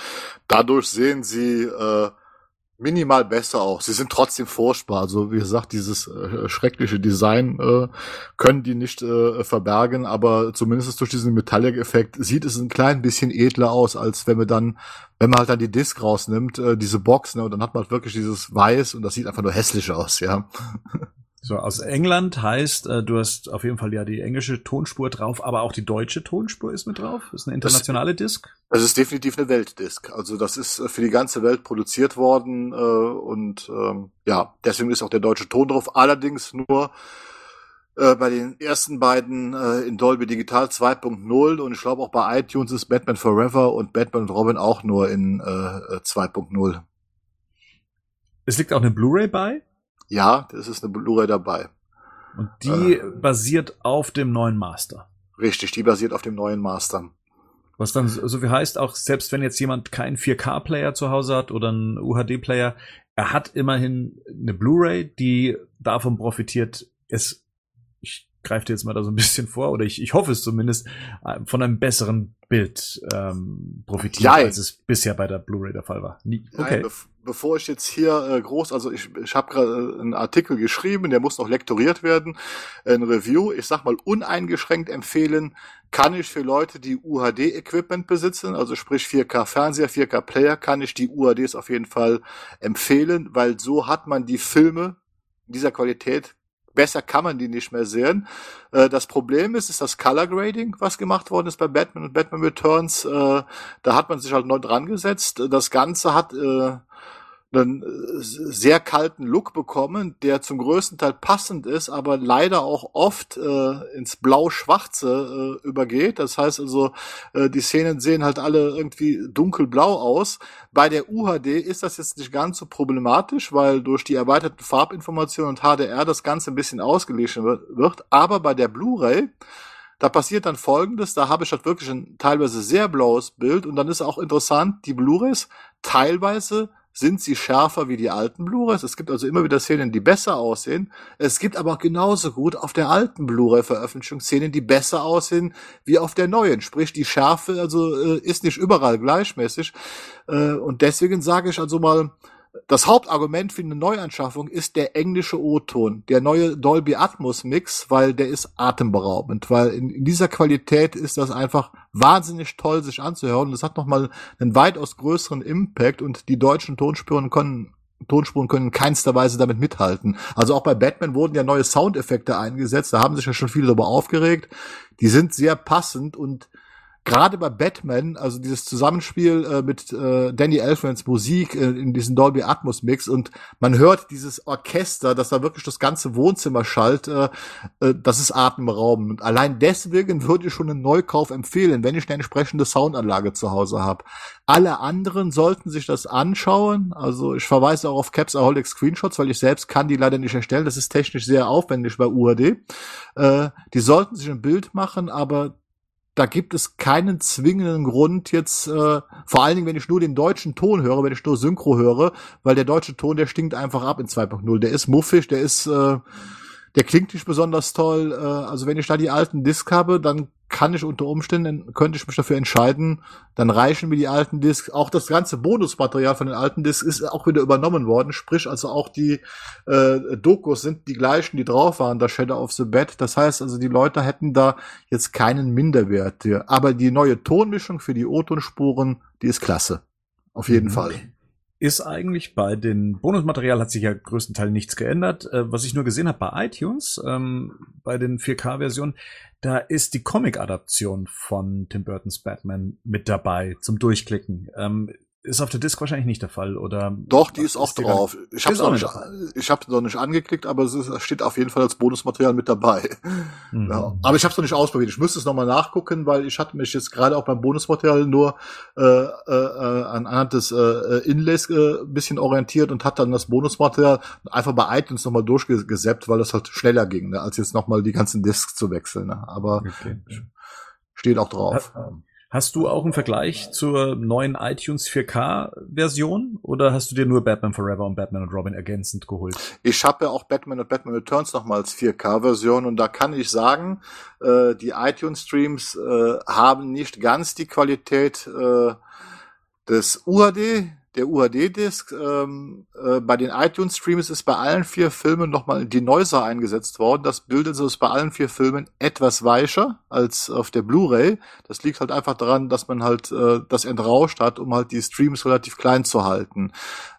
[SPEAKER 3] Dadurch sehen sie äh, minimal besser aus. Sie sind trotzdem furchtbar. Also wie gesagt, dieses äh, schreckliche Design äh, können die nicht äh, verbergen, aber zumindest durch diesen Metallic-Effekt sieht es ein klein bisschen edler aus, als wenn man dann, wenn man halt dann die Disc rausnimmt, äh, diese Box, ne, und dann hat man halt wirklich dieses Weiß und das sieht einfach nur hässlich aus, ja.
[SPEAKER 1] So, aus England heißt, äh, du hast auf jeden Fall ja die englische Tonspur drauf, aber auch die deutsche Tonspur ist mit drauf. Ist eine internationale Disc.
[SPEAKER 3] Es ist definitiv eine Weltdisk. Also das ist äh, für die ganze Welt produziert worden äh, und ähm, ja, deswegen ist auch der deutsche Ton drauf. Allerdings nur äh, bei den ersten beiden äh, in Dolby Digital 2.0 und ich glaube auch bei iTunes ist Batman Forever und Batman und Robin auch nur in äh, äh, 2.0.
[SPEAKER 1] Es liegt auch eine Blu-ray bei
[SPEAKER 3] Ja, das ist eine Blu-ray dabei.
[SPEAKER 1] und die
[SPEAKER 3] Äh.
[SPEAKER 1] basiert auf dem neuen Master.
[SPEAKER 3] Richtig, die basiert auf dem neuen Master.
[SPEAKER 1] Was dann so viel heißt, auch selbst wenn jetzt jemand keinen 4K-Player zu Hause hat oder einen UHD-Player, er hat immerhin eine Blu-ray, die davon profitiert, es, ich greife dir jetzt mal da so ein bisschen vor, oder ich, ich hoffe es zumindest, äh, von einem besseren Bild ähm, profitiert,
[SPEAKER 3] Jein.
[SPEAKER 1] als es bisher bei der Blu-ray der Fall war.
[SPEAKER 3] Nein,
[SPEAKER 1] okay.
[SPEAKER 3] bev bevor ich jetzt hier äh, groß, also ich, ich habe gerade äh, einen Artikel geschrieben, der muss noch lektoriert werden, ein Review, ich sag mal uneingeschränkt empfehlen, kann ich für Leute, die UHD-Equipment besitzen, also sprich 4K-Fernseher, 4K-Player, kann ich die UHDs auf jeden Fall empfehlen, weil so hat man die Filme dieser Qualität Besser kann man die nicht mehr sehen. Äh, das Problem ist, ist das Color Grading, was gemacht worden ist bei Batman und Batman Returns. Äh, da hat man sich halt neu dran gesetzt. Das Ganze hat äh, einen äh, sehr kalten Look bekommen, der zum größten Teil passend ist, aber leider auch oft äh, ins Blau-Schwarze äh, übergeht. Das heißt also, äh, die Szenen sehen halt alle irgendwie dunkelblau aus. Bei der UHD ist das jetzt nicht ganz so problematisch, weil durch die erweiterten Farbinformationen und HDR das Ganze ein bisschen ausgeglichen wird. wird. Aber bei der Blu-ray da passiert dann Folgendes, da habe ich halt wirklich ein teilweise sehr blaues Bild und dann ist auch interessant, die Blu-rays, teilweise sind sie schärfer wie die alten Blu-rays. Es gibt also immer wieder Szenen, die besser aussehen. Es gibt aber genauso gut auf der alten Blu-ray-Veröffentlichung Szenen, die besser aussehen wie auf der neuen. Sprich, die Schärfe also äh, ist nicht überall gleichmäßig. Äh, und deswegen sage ich also mal, das Hauptargument für eine Neuanschaffung ist der englische O-Ton, der neue Dolby Atmos Mix, weil der ist atemberaubend, weil in, in dieser Qualität ist das einfach wahnsinnig toll sich anzuhören. Das hat nochmal einen weitaus größeren Impact und die deutschen Tonspuren können Tonspuren können in keinster Weise damit mithalten. Also auch bei Batman wurden ja neue Soundeffekte eingesetzt, da haben sich ja schon viele darüber aufgeregt. Die sind sehr passend und gerade bei Batman, also dieses Zusammenspiel äh, mit äh, Danny Elfmans Musik äh, in diesem Dolby Atmos Mix und man hört dieses Orchester, das da wirklich das ganze Wohnzimmer schallt, äh, äh, das ist atemberaubend. Und allein deswegen würde ich schon einen Neukauf empfehlen, wenn ich eine entsprechende Soundanlage zu Hause habe. Alle anderen sollten sich das anschauen. Also ich verweise auch auf Capsaholic Screenshots, weil ich selbst kann die leider nicht erstellen. Das ist technisch sehr aufwendig bei UAD. Äh, die sollten sich ein Bild machen, aber da gibt es keinen zwingenden Grund jetzt, äh, vor allen Dingen, wenn ich nur den deutschen Ton höre, wenn ich nur Synchro höre, weil der deutsche Ton, der stinkt einfach ab in 2.0. Der ist muffig, der ist, äh, der klingt nicht besonders toll. Äh, also wenn ich da die alten Disc habe, dann kann ich unter Umständen, könnte ich mich dafür entscheiden, dann reichen mir die alten Discs. Auch das ganze Bonusmaterial von den alten Discs ist auch wieder übernommen worden. Sprich, also auch die äh, Dokus sind die gleichen, die drauf waren, da Shadow of the Bed. Das heißt also, die Leute hätten da jetzt keinen Minderwert. Aber die neue Tonmischung für die O-Tonspuren, die ist klasse. Auf jeden mhm. Fall
[SPEAKER 1] ist eigentlich bei den Bonusmaterial hat sich ja größtenteils nichts geändert. Äh, was ich nur gesehen habe bei iTunes, ähm, bei den 4K-Versionen, da ist die Comic-Adaption von Tim Burtons Batman mit dabei zum Durchklicken. Ähm, ist auf der Disk wahrscheinlich nicht der Fall, oder?
[SPEAKER 3] Doch, die ist auch ist drauf. Ich habe noch nicht, ich habe noch nicht angeklickt, aber es ist, steht auf jeden Fall als Bonusmaterial mit dabei. Mhm. Ja, aber ich habe es noch nicht ausprobiert. Ich müsste es nochmal nachgucken, weil ich hatte mich jetzt gerade auch beim Bonusmaterial nur äh, äh, an anhand des äh, Inlays äh, bisschen orientiert und hat dann das Bonusmaterial einfach bei iTunes nochmal durchgesäppt, weil das halt schneller ging, ne, als jetzt nochmal die ganzen Discs zu wechseln. Ne? Aber okay. steht auch drauf. Ja,
[SPEAKER 1] Hast du auch einen Vergleich zur neuen iTunes 4K-Version oder hast du dir nur Batman Forever und Batman und Robin ergänzend geholt?
[SPEAKER 3] Ich habe ja auch Batman und Batman Returns nochmal als 4K-Version und da kann ich sagen, äh, die iTunes-Streams äh, haben nicht ganz die Qualität äh, des UHD, der UHD-Disc. Ähm, äh, bei den iTunes-Streams ist bei allen vier Filmen nochmal die Neuser eingesetzt worden. Das Bild ist bei allen vier Filmen etwas weicher als auf der Blu-ray. Das liegt halt einfach daran, dass man halt äh, das entrauscht hat, um halt die Streams relativ klein zu halten.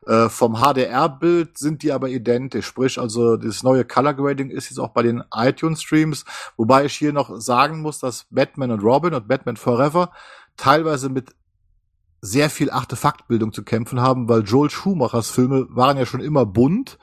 [SPEAKER 3] Äh, vom HDR-Bild sind die aber identisch. Sprich, also das neue Color Grading ist jetzt auch bei den iTunes-Streams. Wobei ich hier noch sagen muss, dass Batman und Robin und Batman Forever teilweise mit sehr viel Artefaktbildung zu kämpfen haben, weil Joel Schumachers Filme waren ja schon immer bunt.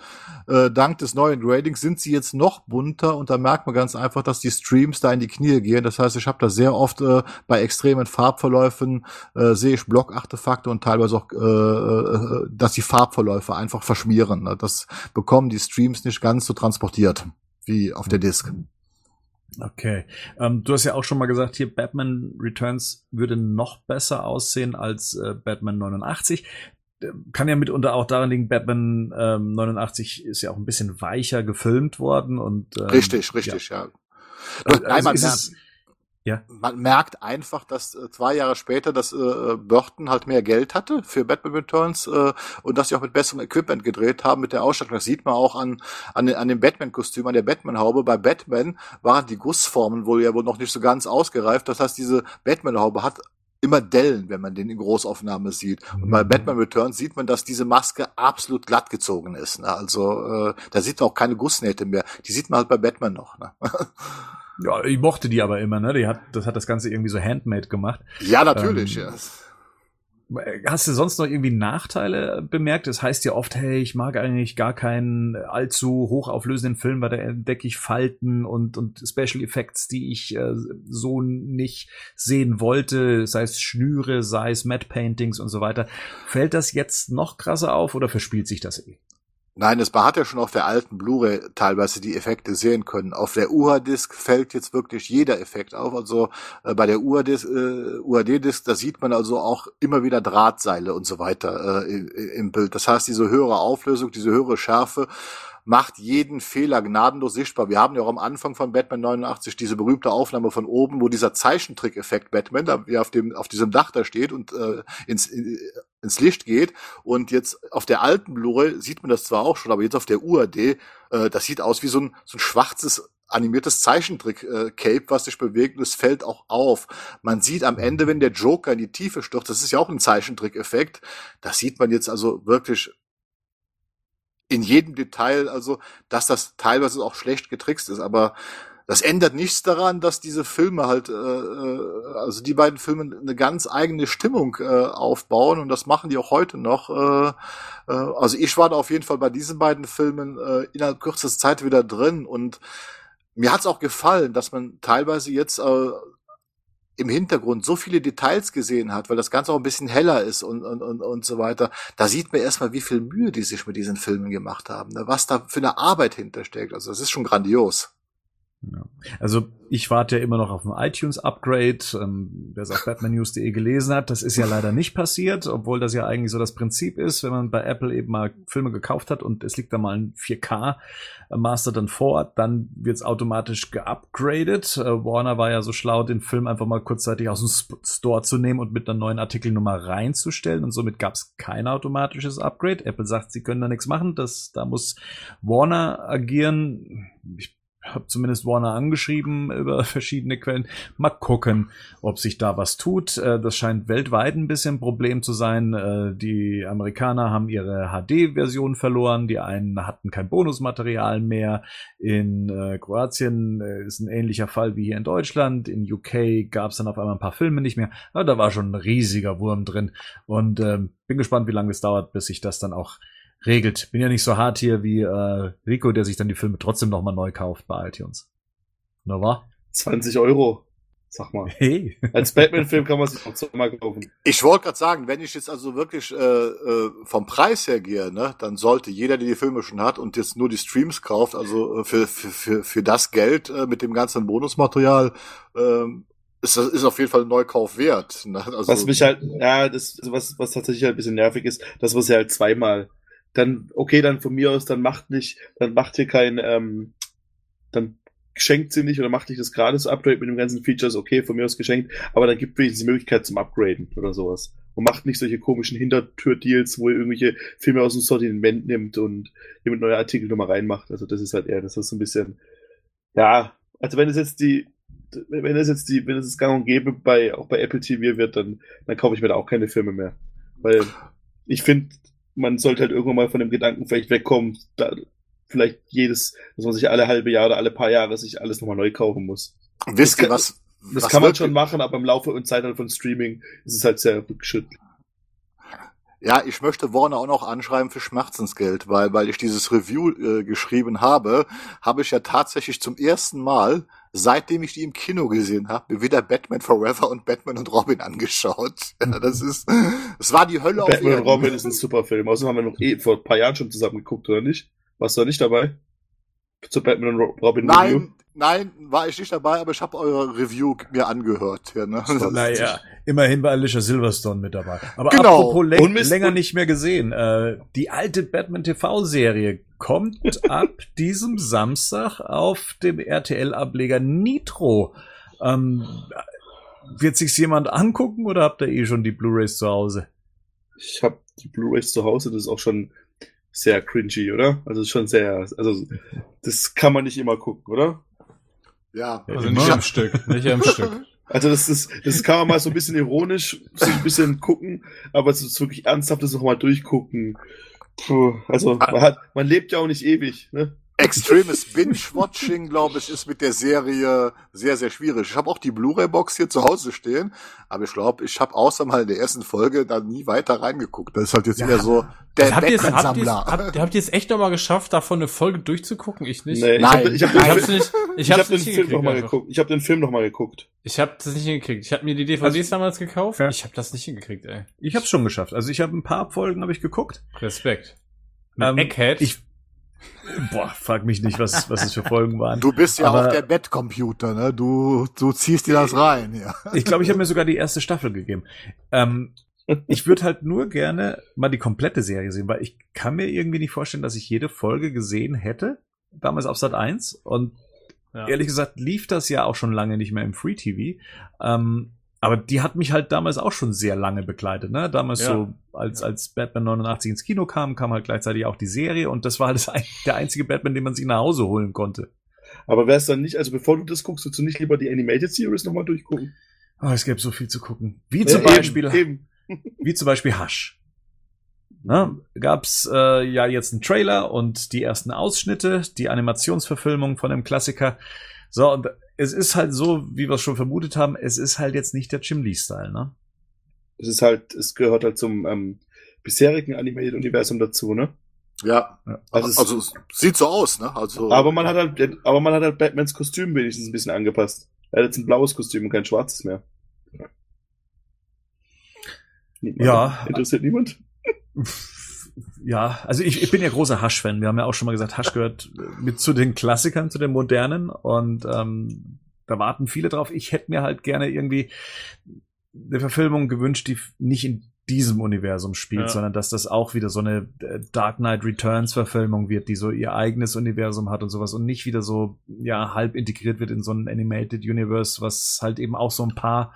[SPEAKER 3] Äh, dank des neuen Gradings sind sie jetzt noch bunter und da merkt man ganz einfach, dass die Streams da in die Knie gehen. Das heißt, ich habe da sehr oft äh, bei extremen Farbverläufen äh, sehe ich Blockartefakte und teilweise auch, äh, äh, dass die Farbverläufe einfach verschmieren. Das bekommen die Streams nicht ganz so transportiert wie auf der Disk.
[SPEAKER 1] Okay. Ähm, du hast ja auch schon mal gesagt, hier Batman Returns würde noch besser aussehen als äh, Batman 89. Äh, kann ja mitunter auch daran liegen, Batman ähm, 89 ist ja auch ein bisschen weicher gefilmt worden und
[SPEAKER 3] ähm, richtig, richtig, ja. ja. Also, Nein, man, merkt, ja. man merkt einfach, dass äh, zwei Jahre später, dass äh, Burton halt mehr Geld hatte für Batman Returns äh, und dass sie auch mit besserem Equipment gedreht haben mit der Ausstattung. Das sieht man auch an an, an dem Batman-Kostüm, an der Batman-Haube. Bei Batman waren die Gussformen wohl ja wohl noch nicht so ganz ausgereift. Das heißt, diese Batman-Haube hat immer Dellen, wenn man den in Großaufnahme sieht. Und bei mhm. Batman Returns sieht man, dass diese Maske absolut glatt gezogen ist. Ne? Also äh, da sieht man auch keine Gussnähte mehr. Die sieht man halt bei Batman noch. Ne?
[SPEAKER 1] Ja, ich mochte die aber immer, ne? Die hat, das hat das Ganze irgendwie so handmade gemacht.
[SPEAKER 3] Ja, natürlich, ähm, ja.
[SPEAKER 1] Hast du sonst noch irgendwie Nachteile bemerkt? Das heißt ja oft, hey, ich mag eigentlich gar keinen allzu hochauflösenden Film, weil da entdecke ich Falten und, und Special Effects, die ich äh, so nicht sehen wollte, sei es Schnüre, sei es Matte Paintings und so weiter. Fällt das jetzt noch krasser auf oder verspielt sich das eh?
[SPEAKER 3] Nein, man hat ja schon auf der alten Blu-ray teilweise die Effekte sehen können. Auf der UHD-Disc fällt jetzt wirklich jeder Effekt auf. Also äh, bei der UHD-Disc, äh, da sieht man also auch immer wieder Drahtseile und so weiter äh, im Bild. Das heißt, diese höhere Auflösung, diese höhere Schärfe macht jeden Fehler gnadenlos sichtbar. Wir haben ja auch am Anfang von Batman 89 diese berühmte Aufnahme von oben, wo dieser Zeichentrick-Effekt Batman, wie auf dem auf diesem Dach da steht und äh, ins ins Licht geht. Und jetzt auf der alten Blu-ray sieht man das zwar auch schon, aber jetzt auf der UAD, äh, das sieht aus wie so ein so ein schwarzes animiertes Zeichentrick-Cape, äh, was sich bewegt und es fällt auch auf. Man sieht am Ende, wenn der Joker in die Tiefe stürzt, das ist ja auch ein Zeichentrick-Effekt, das sieht man jetzt also wirklich in jedem Detail, also dass das teilweise auch schlecht getrickst ist, aber das ändert nichts daran, dass diese Filme halt, äh, äh, also die beiden Filme eine ganz eigene Stimmung äh, aufbauen und das machen die auch heute noch. Äh, äh, also ich war da auf jeden Fall bei diesen beiden Filmen äh, innerhalb kürzester Zeit wieder drin und mir hat's auch gefallen, dass man teilweise jetzt äh, im Hintergrund so viele Details gesehen hat, weil das Ganze auch ein bisschen heller ist und, und, und, und so weiter, da sieht man erstmal, wie viel Mühe die sich mit diesen Filmen gemacht haben, ne? was da für eine Arbeit hintersteckt. Also das ist schon grandios.
[SPEAKER 1] Ja. Also ich warte ja immer noch auf ein iTunes-Upgrade. Ähm, Wer es auf batmannews.de gelesen hat, das ist ja leider nicht passiert, obwohl das ja eigentlich so das Prinzip ist, wenn man bei Apple eben mal Filme gekauft hat und es liegt da mal ein 4K-Master dann vor, dann wird es automatisch geupgradet. Äh, Warner war ja so schlau, den Film einfach mal kurzzeitig aus dem Store zu nehmen und mit einer neuen Artikelnummer reinzustellen und somit gab es kein automatisches Upgrade. Apple sagt, sie können da nichts machen, das, da muss Warner agieren. Ich habe zumindest Warner angeschrieben über verschiedene Quellen. Mal gucken, ob sich da was tut. Äh, das scheint weltweit ein bisschen ein Problem zu sein. Äh, die Amerikaner haben ihre HD-Version verloren. Die einen hatten kein Bonusmaterial mehr. In äh, Kroatien ist ein ähnlicher Fall wie hier in Deutschland. In UK gab es dann auf einmal ein paar Filme nicht mehr. Aber da war schon ein riesiger Wurm drin. Und ähm, bin gespannt, wie lange es dauert, bis sich das dann auch regelt. Bin ja nicht so hart hier wie äh, Rico, der sich dann die Filme trotzdem nochmal neu kauft bei iTunes. Na wa?
[SPEAKER 4] 20 Euro. Sag mal. Hey. Als Batman-Film kann man sich auch zweimal kaufen.
[SPEAKER 3] Ich wollte gerade sagen, wenn ich jetzt also wirklich äh, äh, vom Preis her gehe, ne, dann sollte jeder, der die Filme schon hat und jetzt nur die Streams kauft, also äh, für, für, für, für das Geld äh, mit dem ganzen Bonusmaterial, äh, ist, ist auf jeden Fall ein Neukauf wert. Ne?
[SPEAKER 4] Also, was mich halt, ja, das, was, was tatsächlich halt ein bisschen nervig ist, das was ja halt zweimal dann, okay, dann von mir aus, dann macht nicht, dann macht hier kein, ähm, dann schenkt sie nicht oder macht nicht das gratis Upgrade mit den ganzen Features, okay, von mir aus geschenkt, aber dann gibt wenigstens die Möglichkeit zum Upgraden oder sowas. Und macht nicht solche komischen Hintertür-Deals, wo ihr irgendwelche Filme aus dem Sortiment nimmt und mit neue Artikel nochmal reinmacht. Also das ist halt eher, das ist so ein bisschen, ja, also wenn es jetzt die, wenn es jetzt die, wenn es das gang und gäbe bei, auch bei Apple TV wird, dann, dann kaufe ich mir da auch keine Filme mehr. Weil ich finde, man sollte halt irgendwann mal von dem Gedanken vielleicht wegkommen, da vielleicht jedes, dass man sich alle halbe Jahre oder alle paar Jahre sich alles nochmal neu kaufen muss.
[SPEAKER 3] Wisst ihr was?
[SPEAKER 4] Das was kann man schon machen, aber im Laufe und Zeitalter von Streaming ist es halt sehr rückschrittlich.
[SPEAKER 3] Ja, ich möchte Warner auch noch anschreiben für Schmerzensgeld, weil, weil ich dieses Review äh, geschrieben habe, habe ich ja tatsächlich zum ersten Mal, seitdem ich die im Kino gesehen habe, mir wieder Batman Forever und Batman und Robin angeschaut. Ja, das ist, es war die Hölle
[SPEAKER 4] Batman auf Batman und Robin ist ein super Film. Außerdem haben wir noch eh vor ein paar Jahren schon zusammen geguckt, oder nicht? Warst du da nicht dabei?
[SPEAKER 3] Zu Batman und Robin Nein, Review? Nein, war ich nicht dabei, aber ich habe eure Review mir angehört. Ja, ne?
[SPEAKER 1] Naja, immerhin war Alicia Silverstone mit dabei. Aber genau. apropos läng länger nicht mehr gesehen. Äh, die alte Batman TV-Serie kommt ab diesem Samstag auf dem RTL-Ableger Nitro. Ähm, wird sich's jemand angucken oder habt ihr eh schon die Blu-rays zu Hause?
[SPEAKER 4] Ich habe die Blu-rays zu Hause, das ist auch schon sehr cringy, oder? Also schon sehr, also das kann man nicht immer gucken, oder?
[SPEAKER 2] Ja, also nicht am Stück, nicht am Stück.
[SPEAKER 4] Also das ist, das kann man mal so ein bisschen ironisch, so ein bisschen gucken, aber es ist wirklich ernsthaft, das nochmal durchgucken. Puh, also man hat, man lebt ja auch nicht ewig, ne?
[SPEAKER 3] Extremes Binge-Watching, glaube ich, ist mit der Serie sehr, sehr schwierig. Ich habe auch die Blu-ray-Box hier zu Hause stehen, aber ich glaube, ich habe außer mal in der ersten Folge da nie weiter reingeguckt. Das ist halt jetzt ja. eher so
[SPEAKER 2] der habt ihr es, habt, habt, habt ihr es echt nochmal geschafft, davon eine Folge durchzugucken? Ich nicht.
[SPEAKER 4] Nee, Nein, ich habe hab, hab, nicht, ich hab, den Film noch mal geguckt. Ich habe den Film noch mal geguckt.
[SPEAKER 2] Ich habe das nicht hingekriegt. Ich habe mir die DVDs also, damals gekauft. Ja. Ich habe das nicht hingekriegt, ey.
[SPEAKER 1] Ich habe es schon geschafft. Also ich habe ein paar Folgen habe ich geguckt.
[SPEAKER 2] Respekt.
[SPEAKER 1] Ähm, Egghead. Ich, Boah, frag mich nicht, was, was es für Folgen waren.
[SPEAKER 3] Du bist ja Aber, auch der Bettcomputer, ne? Du, du ziehst dir das rein, ja.
[SPEAKER 1] Ich glaube, ich habe mir sogar die erste Staffel gegeben. Ähm, ich würde halt nur gerne mal die komplette Serie sehen, weil ich kann mir irgendwie nicht vorstellen, dass ich jede Folge gesehen hätte. Damals auf Sat 1. Und ja. ehrlich gesagt lief das ja auch schon lange nicht mehr im Free TV. Ähm, aber die hat mich halt damals auch schon sehr lange begleitet, ne? Damals ja. so, als, als Batman 89 ins Kino kam, kam halt gleichzeitig auch die Serie und das war halt der einzige Batman, den man sich nach Hause holen konnte.
[SPEAKER 4] Aber wär's dann nicht, also bevor du das guckst, würdest du nicht lieber die Animated Series nochmal durchgucken?
[SPEAKER 1] Oh, es gäbe so viel zu gucken. Wie ja, zum Beispiel, eben, eben. wie zum Beispiel Hush. ne, gab's äh, ja jetzt einen Trailer und die ersten Ausschnitte, die Animationsverfilmung von dem Klassiker. So, und es ist halt so, wie wir es schon vermutet haben, es ist halt jetzt nicht der Jim Lee-Style, ne?
[SPEAKER 4] Es ist halt, es gehört halt zum ähm, bisherigen Animated-Universum dazu, ne?
[SPEAKER 3] Ja.
[SPEAKER 1] Ja.
[SPEAKER 4] Also, es-
[SPEAKER 3] Also es sieht so aus, ne? Also
[SPEAKER 4] aber man hat halt, aber man hat halt Batmans Kostüm wenigstens ein bisschen angepasst. Er hat jetzt ein blaues Kostüm und kein schwarzes mehr. Niemand-
[SPEAKER 1] Ja.
[SPEAKER 4] Interessiert niemand?
[SPEAKER 1] Ja, also ich, ich bin ja großer Hush-Fan. Wir haben ja auch schon mal gesagt, Hush gehört mit zu den Klassikern, zu den modernen und ähm, da warten viele drauf. Ich hätte mir halt gerne irgendwie eine Verfilmung gewünscht, die nicht in diesem Universum spielt,
[SPEAKER 2] Ja.
[SPEAKER 1] sondern dass das auch wieder so eine äh, Dark Knight Returns Verfilmung wird, die so ihr eigenes Universum hat und sowas und nicht wieder so ja halb integriert wird in so ein Animated Universe, was halt eben auch so ein paar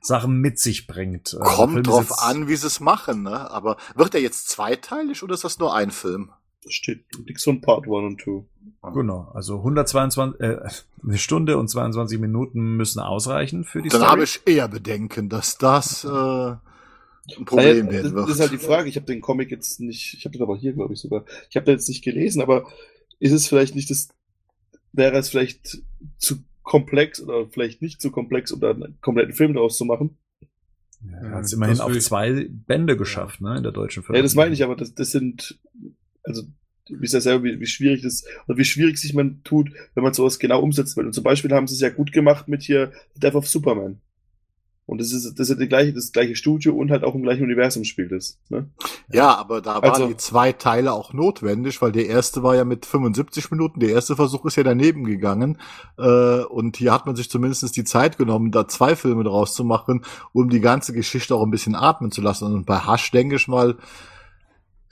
[SPEAKER 1] Sachen mit sich bringt. Äh, der
[SPEAKER 3] kommt drauf an, wie sie es machen, ne? Aber wird er jetzt zweiteilig oder ist das nur ein Film?
[SPEAKER 4] Da steht nix von Part 1 und 2.
[SPEAKER 1] Genau, also 122, äh, eine Stunde und 22 Minuten müssen ausreichen für die
[SPEAKER 3] Dann
[SPEAKER 1] Story.
[SPEAKER 3] habe ich eher Bedenken, dass das äh, ein Problem
[SPEAKER 4] Naja,
[SPEAKER 3] werden
[SPEAKER 4] das,
[SPEAKER 3] wird.
[SPEAKER 4] das ist halt die Frage. Ich habe den Comic jetzt nicht, ich habe den aber hier, glaube ich, sogar. Ich habe den jetzt nicht gelesen, aber ist es vielleicht nicht das, wäre es vielleicht zu komplex oder vielleicht nicht zu komplex, um da einen kompletten Film daraus zu machen?
[SPEAKER 1] Er hat es immerhin auf zwei Bände geschafft, ne, in der deutschen Film.
[SPEAKER 4] Ja, das meine ich, aber das, das sind, also, du wisst ja selber, wie, wie schwierig das, oder wie schwierig sich man tut, wenn man sowas genau umsetzen will. Und zum Beispiel haben sie es ja gut gemacht mit hier Death of Superman. Und das ist, das ist ja die gleiche, das gleiche Studio und halt auch im gleichen Universum spielt es. Ne?
[SPEAKER 3] Ja, aber da waren
[SPEAKER 4] Also-
[SPEAKER 3] die zwei Teile auch notwendig, weil der erste war ja mit 75 Minuten, der erste Versuch ist ja daneben gegangen. Äh, und hier hat man sich zumindest die Zeit genommen, da zwei Filme draus zu machen, um die ganze Geschichte auch ein bisschen atmen zu lassen. Und bei Hush denke ich mal,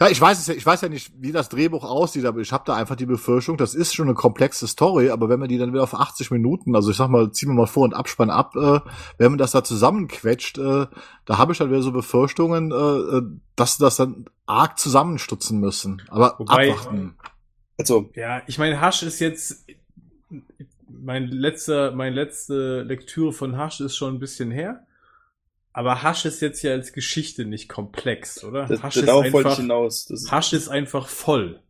[SPEAKER 3] ja, ich weiß es ja, ich weiß ja nicht, wie das Drehbuch aussieht, aber ich habe da einfach die Befürchtung, das ist schon eine komplexe Story, aber wenn man die dann wieder auf 80 Minuten, also ich sag mal, ziehen wir mal Vor- und Abspann ab, äh, wenn man das da zusammenquetscht, äh, da habe ich halt wieder so Befürchtungen, äh, äh, dass sie das dann arg zusammenstutzen müssen. Aber
[SPEAKER 2] Wobei-
[SPEAKER 3] abwarten.
[SPEAKER 4] Also,
[SPEAKER 2] Ja, ich meine, Hasch ist jetzt mein letzter, meine letzte Lektüre von Hasch ist schon ein bisschen her. Aber Hasch ist jetzt ja als Geschichte nicht komplex, oder?
[SPEAKER 4] das,
[SPEAKER 2] Hasch,
[SPEAKER 4] das,
[SPEAKER 2] ist einfach,
[SPEAKER 4] hinaus. Das ist,
[SPEAKER 2] Hasch ist einfach voll.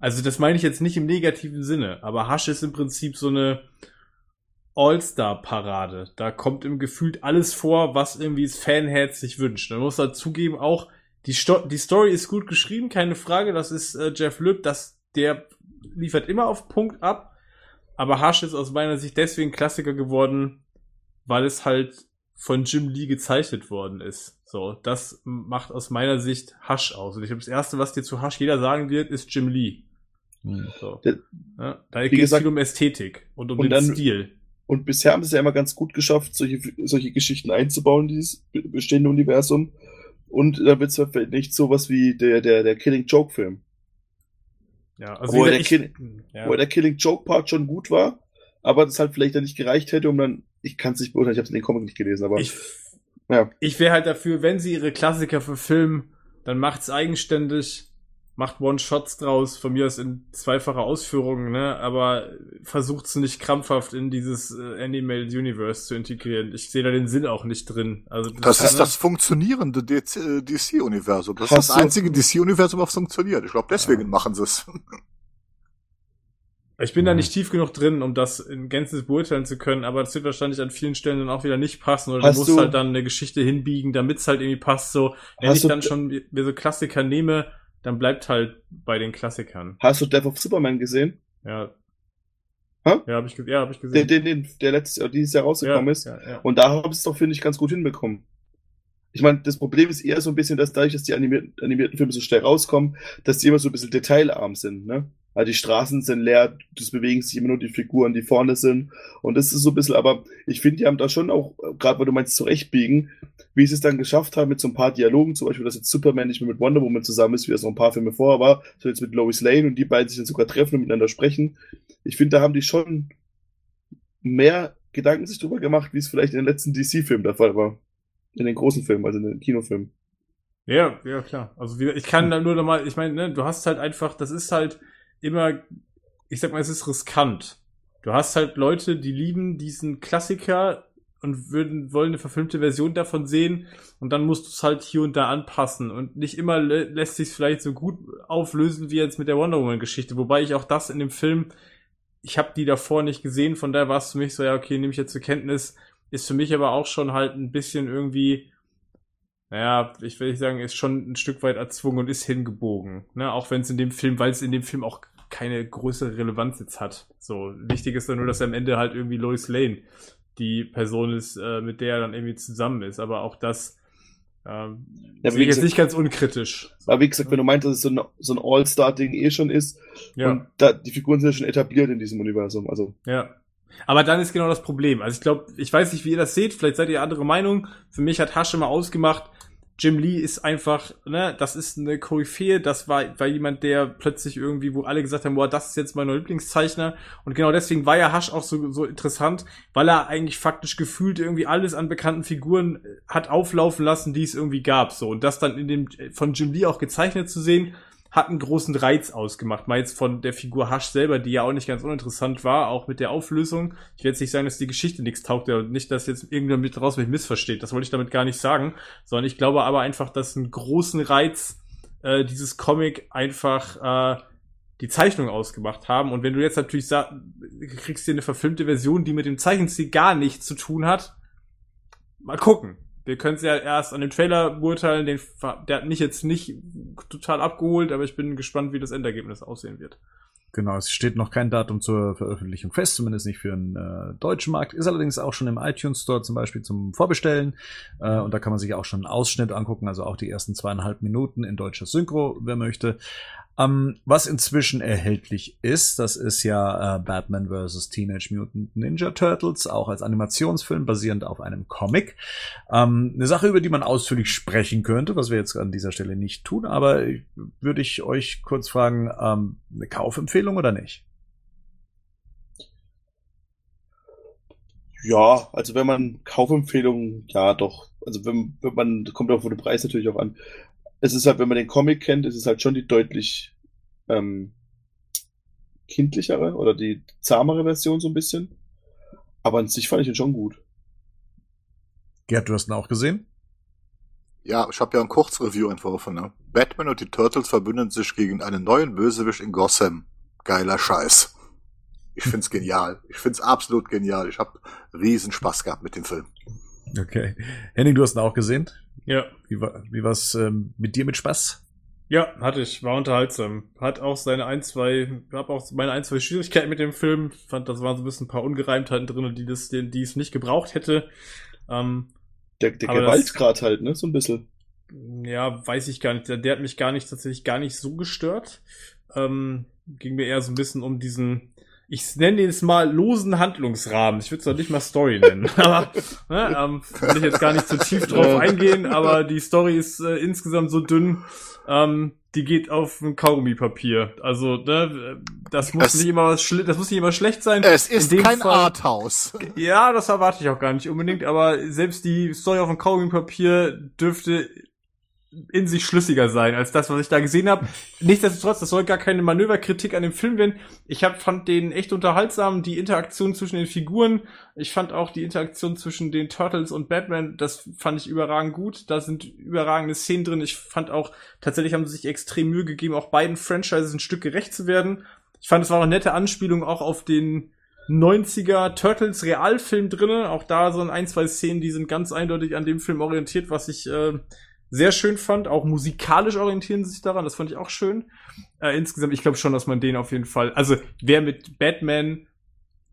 [SPEAKER 2] Also das meine ich jetzt nicht im negativen Sinne, aber Hasch ist im Prinzip so eine All-Star-Parade. Da kommt im Gefühlt alles vor, was irgendwie das Fanherz sich wünscht. Man muss halt zugeben, auch die, Sto die Story ist gut geschrieben, keine Frage. Das ist äh, Jeff Lüb, das, der liefert immer auf Punkt ab. Aber Hasch ist aus meiner Sicht deswegen Klassiker geworden, weil es halt von Jim Lee gezeichnet worden ist. So, das macht aus meiner Sicht Hasch aus. Und ich glaube, das erste, was dir zu Hasch jeder sagen wird, ist Jim Lee.
[SPEAKER 1] Hm.
[SPEAKER 2] So. Ja, da geht es viel um Ästhetik und um
[SPEAKER 4] Und
[SPEAKER 2] den
[SPEAKER 4] dann-
[SPEAKER 2] Stil.
[SPEAKER 4] Und bisher haben sie es ja immer ganz gut geschafft, solche, solche Geschichten einzubauen, in dieses be- bestehende Universum. Und da wird es vielleicht nicht sowas wie der, der, der Killing Joke Film.
[SPEAKER 2] Ja, also
[SPEAKER 4] Wo der
[SPEAKER 2] ich,
[SPEAKER 4] Kill-
[SPEAKER 2] ja.
[SPEAKER 4] Wo der Killing Joke Part schon gut war, aber das halt vielleicht dann nicht gereicht hätte, um dann, ich kann es nicht beurteilen, ich habe den Comic nicht gelesen, aber
[SPEAKER 2] ich,
[SPEAKER 4] ja.
[SPEAKER 2] ich wäre halt dafür, wenn sie ihre Klassiker verfilmen, dann macht's eigenständig, macht One-Shots draus, von mir aus in zweifacher Ausführung, ne, aber versucht's nicht krampfhaft in dieses äh, Animated Universe zu integrieren. Ich sehe da den Sinn auch nicht drin. Also
[SPEAKER 3] Das ist
[SPEAKER 2] ne?
[SPEAKER 3] das funktionierende DC-Universum. Das ist das einzige DC-Universum, was funktioniert. Ich glaube, deswegen machen sie es.
[SPEAKER 2] Ich bin da
[SPEAKER 1] Mhm.
[SPEAKER 2] nicht tief genug drin, um das in Gänze beurteilen zu können, aber das wird wahrscheinlich an vielen Stellen dann auch wieder nicht passen oder
[SPEAKER 4] Hast
[SPEAKER 2] du musst
[SPEAKER 4] du-
[SPEAKER 2] halt dann eine Geschichte hinbiegen, damit es halt irgendwie passt. So, wenn ich dann schon mir so Klassiker nehme, dann bleibt halt bei den Klassikern.
[SPEAKER 4] Hast du Death of Superman gesehen?
[SPEAKER 2] Ja.
[SPEAKER 4] Hä?
[SPEAKER 2] Ja, habe ich, ja, hab ich
[SPEAKER 4] Den,
[SPEAKER 2] gesehen.
[SPEAKER 4] den, den, der letztes Jahr, dieses Jahr
[SPEAKER 2] ja,
[SPEAKER 4] rausgekommen ist.
[SPEAKER 2] ja, ja.
[SPEAKER 4] Und da haben sie es doch, finde ich, ganz gut hinbekommen. Ich meine, das Problem ist eher so ein bisschen, dass dadurch, dass die animierten, animierten Filme so schnell rauskommen, dass die immer so ein bisschen detailarm sind, ne? Also die Straßen sind leer, es bewegen sich immer nur die Figuren, die vorne sind. Und das ist so ein bisschen, aber ich finde, die haben da schon auch, gerade weil du meinst, zurechtbiegen, wie sie es dann geschafft haben mit so ein paar Dialogen, zum Beispiel, dass jetzt Superman nicht mehr mit Wonder Woman zusammen ist, wie es noch ein paar Filme vorher war, so jetzt mit Lois Lane und die beiden sich dann sogar treffen und miteinander sprechen. Ich finde, da haben die schon mehr Gedanken sich drüber gemacht, wie es vielleicht in den letzten DC-Filmen der Fall war. In den großen Filmen, also in den Kinofilmen.
[SPEAKER 2] Ja, ja, klar. Also ich kann da nur noch mal, ich meine, ne, du hast halt einfach, das ist halt immer, ich sag mal, es ist riskant. Du hast halt Leute, die lieben diesen Klassiker und würden, wollen eine verfilmte Version davon sehen und dann musst du es halt hier und da anpassen und nicht immer lä lässt sich vielleicht so gut auflösen wie jetzt mit der Wonder Woman Geschichte, wobei ich auch das in dem Film, ich habe die davor nicht gesehen, von daher war es für mich so, ja okay, nehme ich jetzt zur Kenntnis, ist für mich aber auch schon halt ein bisschen irgendwie naja, ich will nicht sagen, ist schon ein Stück weit erzwungen und ist hingebogen. Ne? Auch wenn es in dem Film, weil es in dem Film auch keine größere Relevanz jetzt hat. So, wichtig ist dann nur, dass er am Ende halt irgendwie Lois Lane die Person ist, äh, mit der er dann irgendwie zusammen ist. Aber auch das ähm,
[SPEAKER 4] Ja,
[SPEAKER 2] ich jetzt nicht ganz unkritisch.
[SPEAKER 4] Aber wie gesagt, wenn du meintest, dass es so ein, so ein All-Star-Ding eh schon ist,
[SPEAKER 2] Ja.
[SPEAKER 4] und da, die Figuren sind ja schon etabliert in diesem Universum. Also,
[SPEAKER 2] Ja. Aber dann ist genau das Problem. Also ich glaube, ich weiß nicht, wie ihr das seht, vielleicht seid ihr andere Meinung. Für mich hat Hasch immer ausgemacht, Jim Lee ist einfach, ne, das ist eine Koryphäe, das war, war jemand, der plötzlich irgendwie, wo alle gesagt haben, boah, das ist jetzt mein neuer Lieblingszeichner. Und genau deswegen war ja Hasch auch so, so interessant, weil er eigentlich faktisch gefühlt irgendwie alles an bekannten Figuren äh, hat auflaufen lassen, die es irgendwie gab. So. Und das dann in dem, äh, von Jim Lee auch gezeichnet zu sehen, hat einen großen Reiz ausgemacht. Mal jetzt von der Figur Hasch selber, die ja auch nicht ganz uninteressant war, auch mit der Auflösung. Ich will jetzt nicht sagen, dass die Geschichte nichts taugt und nicht, dass jetzt irgendjemand mit raus mich missversteht. Das wollte ich damit gar nicht sagen, sondern ich glaube aber einfach, dass einen großen Reiz äh, dieses Comic einfach äh, die Zeichnung ausgemacht haben. Und wenn du jetzt natürlich sagst, kriegst dir eine verfilmte Version, die mit dem Zeichenstil gar nichts zu tun hat, mal gucken. Wir können es ja erst an dem Trailer beurteilen. Den, der hat mich jetzt nicht total abgeholt, aber ich bin gespannt, wie das Endergebnis aussehen wird.
[SPEAKER 1] Genau, es steht noch kein Datum zur Veröffentlichung fest, zumindest nicht für den äh, deutschen Markt. Ist allerdings auch schon im iTunes Store zum Beispiel zum Vorbestellen. Äh, und da kann man sich auch schon einen Ausschnitt angucken, also auch die ersten zweieinhalb Minuten in deutscher Synchro, wer möchte. Ähm, was inzwischen erhältlich ist, das ist ja äh, Batman vs. Teenage Mutant Ninja Turtles, auch als Animationsfilm basierend auf einem Comic. Ähm, eine Sache, über die man ausführlich sprechen könnte, was wir jetzt an dieser Stelle nicht tun, aber würde ich euch kurz fragen, ähm, eine Kaufempfehlung oder nicht?
[SPEAKER 4] ja, also wenn man Kaufempfehlungen, ja doch. Also wenn, wenn man, kommt von dem Preis natürlich auch an. Es ist halt, wenn man den Comic kennt, ist es halt schon die deutlich ähm, kindlichere oder die zahmere Version so ein bisschen. Aber an sich fand ich ihn schon gut.
[SPEAKER 1] Gerd, du hast ihn auch gesehen?
[SPEAKER 3] Ja, ich habe ja ein Kurzreview entworfen. Ne? Batman und die Turtles verbünden sich gegen einen neuen Bösewicht in Gotham. Geiler Scheiß. Ich find's genial. Ich find's absolut genial. Ich habe riesen Spaß gehabt mit dem Film.
[SPEAKER 1] Okay. Henning, du hast ihn auch gesehen?
[SPEAKER 2] Ja,
[SPEAKER 1] Wie war wie war's ähm, mit dir mit Spaß?
[SPEAKER 2] Ja, hatte ich, war unterhaltsam. Hat auch seine ein, zwei, hab auch meine ein, zwei Schwierigkeiten mit dem Film. Fand, das waren so ein bisschen ein paar Ungereimtheiten drin, die das, die, die es nicht gebraucht hätte. Ähm,
[SPEAKER 4] Der, der
[SPEAKER 2] das-
[SPEAKER 4] Gewaltgrad halt, ne? So ein bisschen.
[SPEAKER 2] ja, weiß ich gar nicht. Der, der hat mich gar nicht, tatsächlich gar nicht so gestört. Ähm, ging mir eher so ein bisschen um diesen, ich nenne es mal losen Handlungsrahmen. Ich würde es doch nicht mal Story nennen. aber ne, ähm, will ich jetzt gar nicht zu tief drauf eingehen, aber die Story ist äh, insgesamt so dünn, ähm, die geht auf ein Kaugummipapier. Also, ne, das muss
[SPEAKER 3] Es-
[SPEAKER 2] nicht immer das muss nicht immer schlecht sein.
[SPEAKER 3] Es ist kein
[SPEAKER 2] Fall-
[SPEAKER 3] Arthouse.
[SPEAKER 2] Ja, das erwarte ich auch gar nicht unbedingt, aber selbst die Story auf dem Kaugummipapier dürfte in sich schlüssiger sein als das, was ich da gesehen habe. Nichtsdestotrotz, das soll gar keine Manöverkritik an dem Film werden. Ich hab, fand den echt unterhaltsam, die Interaktion zwischen den Figuren. Ich fand auch die Interaktion zwischen den Turtles und Batman, das fand ich überragend gut. Da sind überragende Szenen drin. Ich fand auch, tatsächlich haben sie sich extrem Mühe gegeben, auch beiden Franchises ein Stück gerecht zu werden. Ich fand, es war auch eine nette Anspielung auch auf den 90er Turtles Realfilm drinne. Auch da so ein, zwei Szenen, die sind ganz eindeutig an dem Film orientiert, was ich äh, sehr schön fand. Auch musikalisch orientieren sie sich daran, das fand ich auch schön. Äh, insgesamt, ich glaube schon, dass man den auf jeden Fall, also wer mit Batman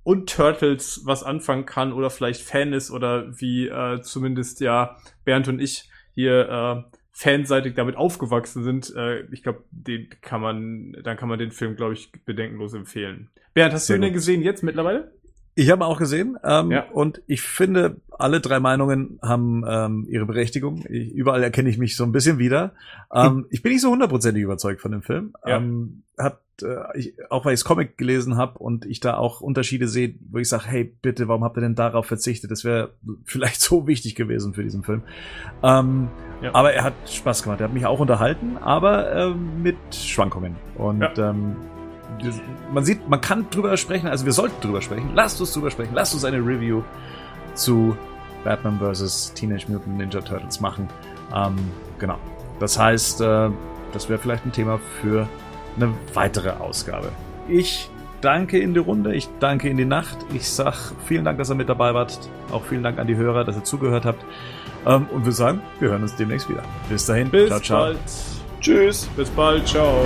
[SPEAKER 2] und Turtles was anfangen kann oder vielleicht Fan ist oder wie äh, zumindest ja Bernd und ich hier äh, fanseitig damit aufgewachsen sind, äh, ich glaube, den kann man, dann kann man den Film, glaube ich, bedenkenlos empfehlen. Bernd, hast
[SPEAKER 1] Sehr
[SPEAKER 2] du ihn denn gesehen jetzt mittlerweile?
[SPEAKER 1] Ich habe auch gesehen ähm,
[SPEAKER 2] Ja.
[SPEAKER 1] und ich finde, alle drei Meinungen haben ähm, ihre Berechtigung. Ich, überall erkenne ich mich so ein bisschen wieder. Ähm, ich bin nicht so hundertprozentig überzeugt von dem Film.
[SPEAKER 2] Ja.
[SPEAKER 1] Ähm, hat, äh, ich, auch weil ich Comic gelesen habe und ich da auch Unterschiede sehe, wo ich sage, hey, bitte, warum habt ihr denn darauf verzichtet? Das wäre vielleicht so wichtig gewesen für diesen Film. Ähm,
[SPEAKER 2] Ja.
[SPEAKER 1] Aber er hat Spaß gemacht. Er hat mich auch unterhalten, aber ähm, mit Schwankungen. Und ähm, man sieht, man kann drüber sprechen, also wir sollten drüber sprechen. Lasst uns drüber sprechen. Lasst uns eine Review zu Batman vs. Teenage Mutant Ninja Turtles machen. Ähm, genau. Das heißt, äh, das wäre vielleicht ein Thema für eine weitere Ausgabe. Ich danke in die Runde, ich danke in die Nacht. Ich sag vielen Dank, dass ihr mit dabei wart. Auch vielen Dank an die Hörer, dass ihr zugehört habt. Ähm, und wir sagen, wir hören uns demnächst wieder. Bis dahin.
[SPEAKER 2] Bis
[SPEAKER 1] ciao, ciao.
[SPEAKER 2] bald.
[SPEAKER 4] Tschüss.
[SPEAKER 2] Bis bald. Ciao.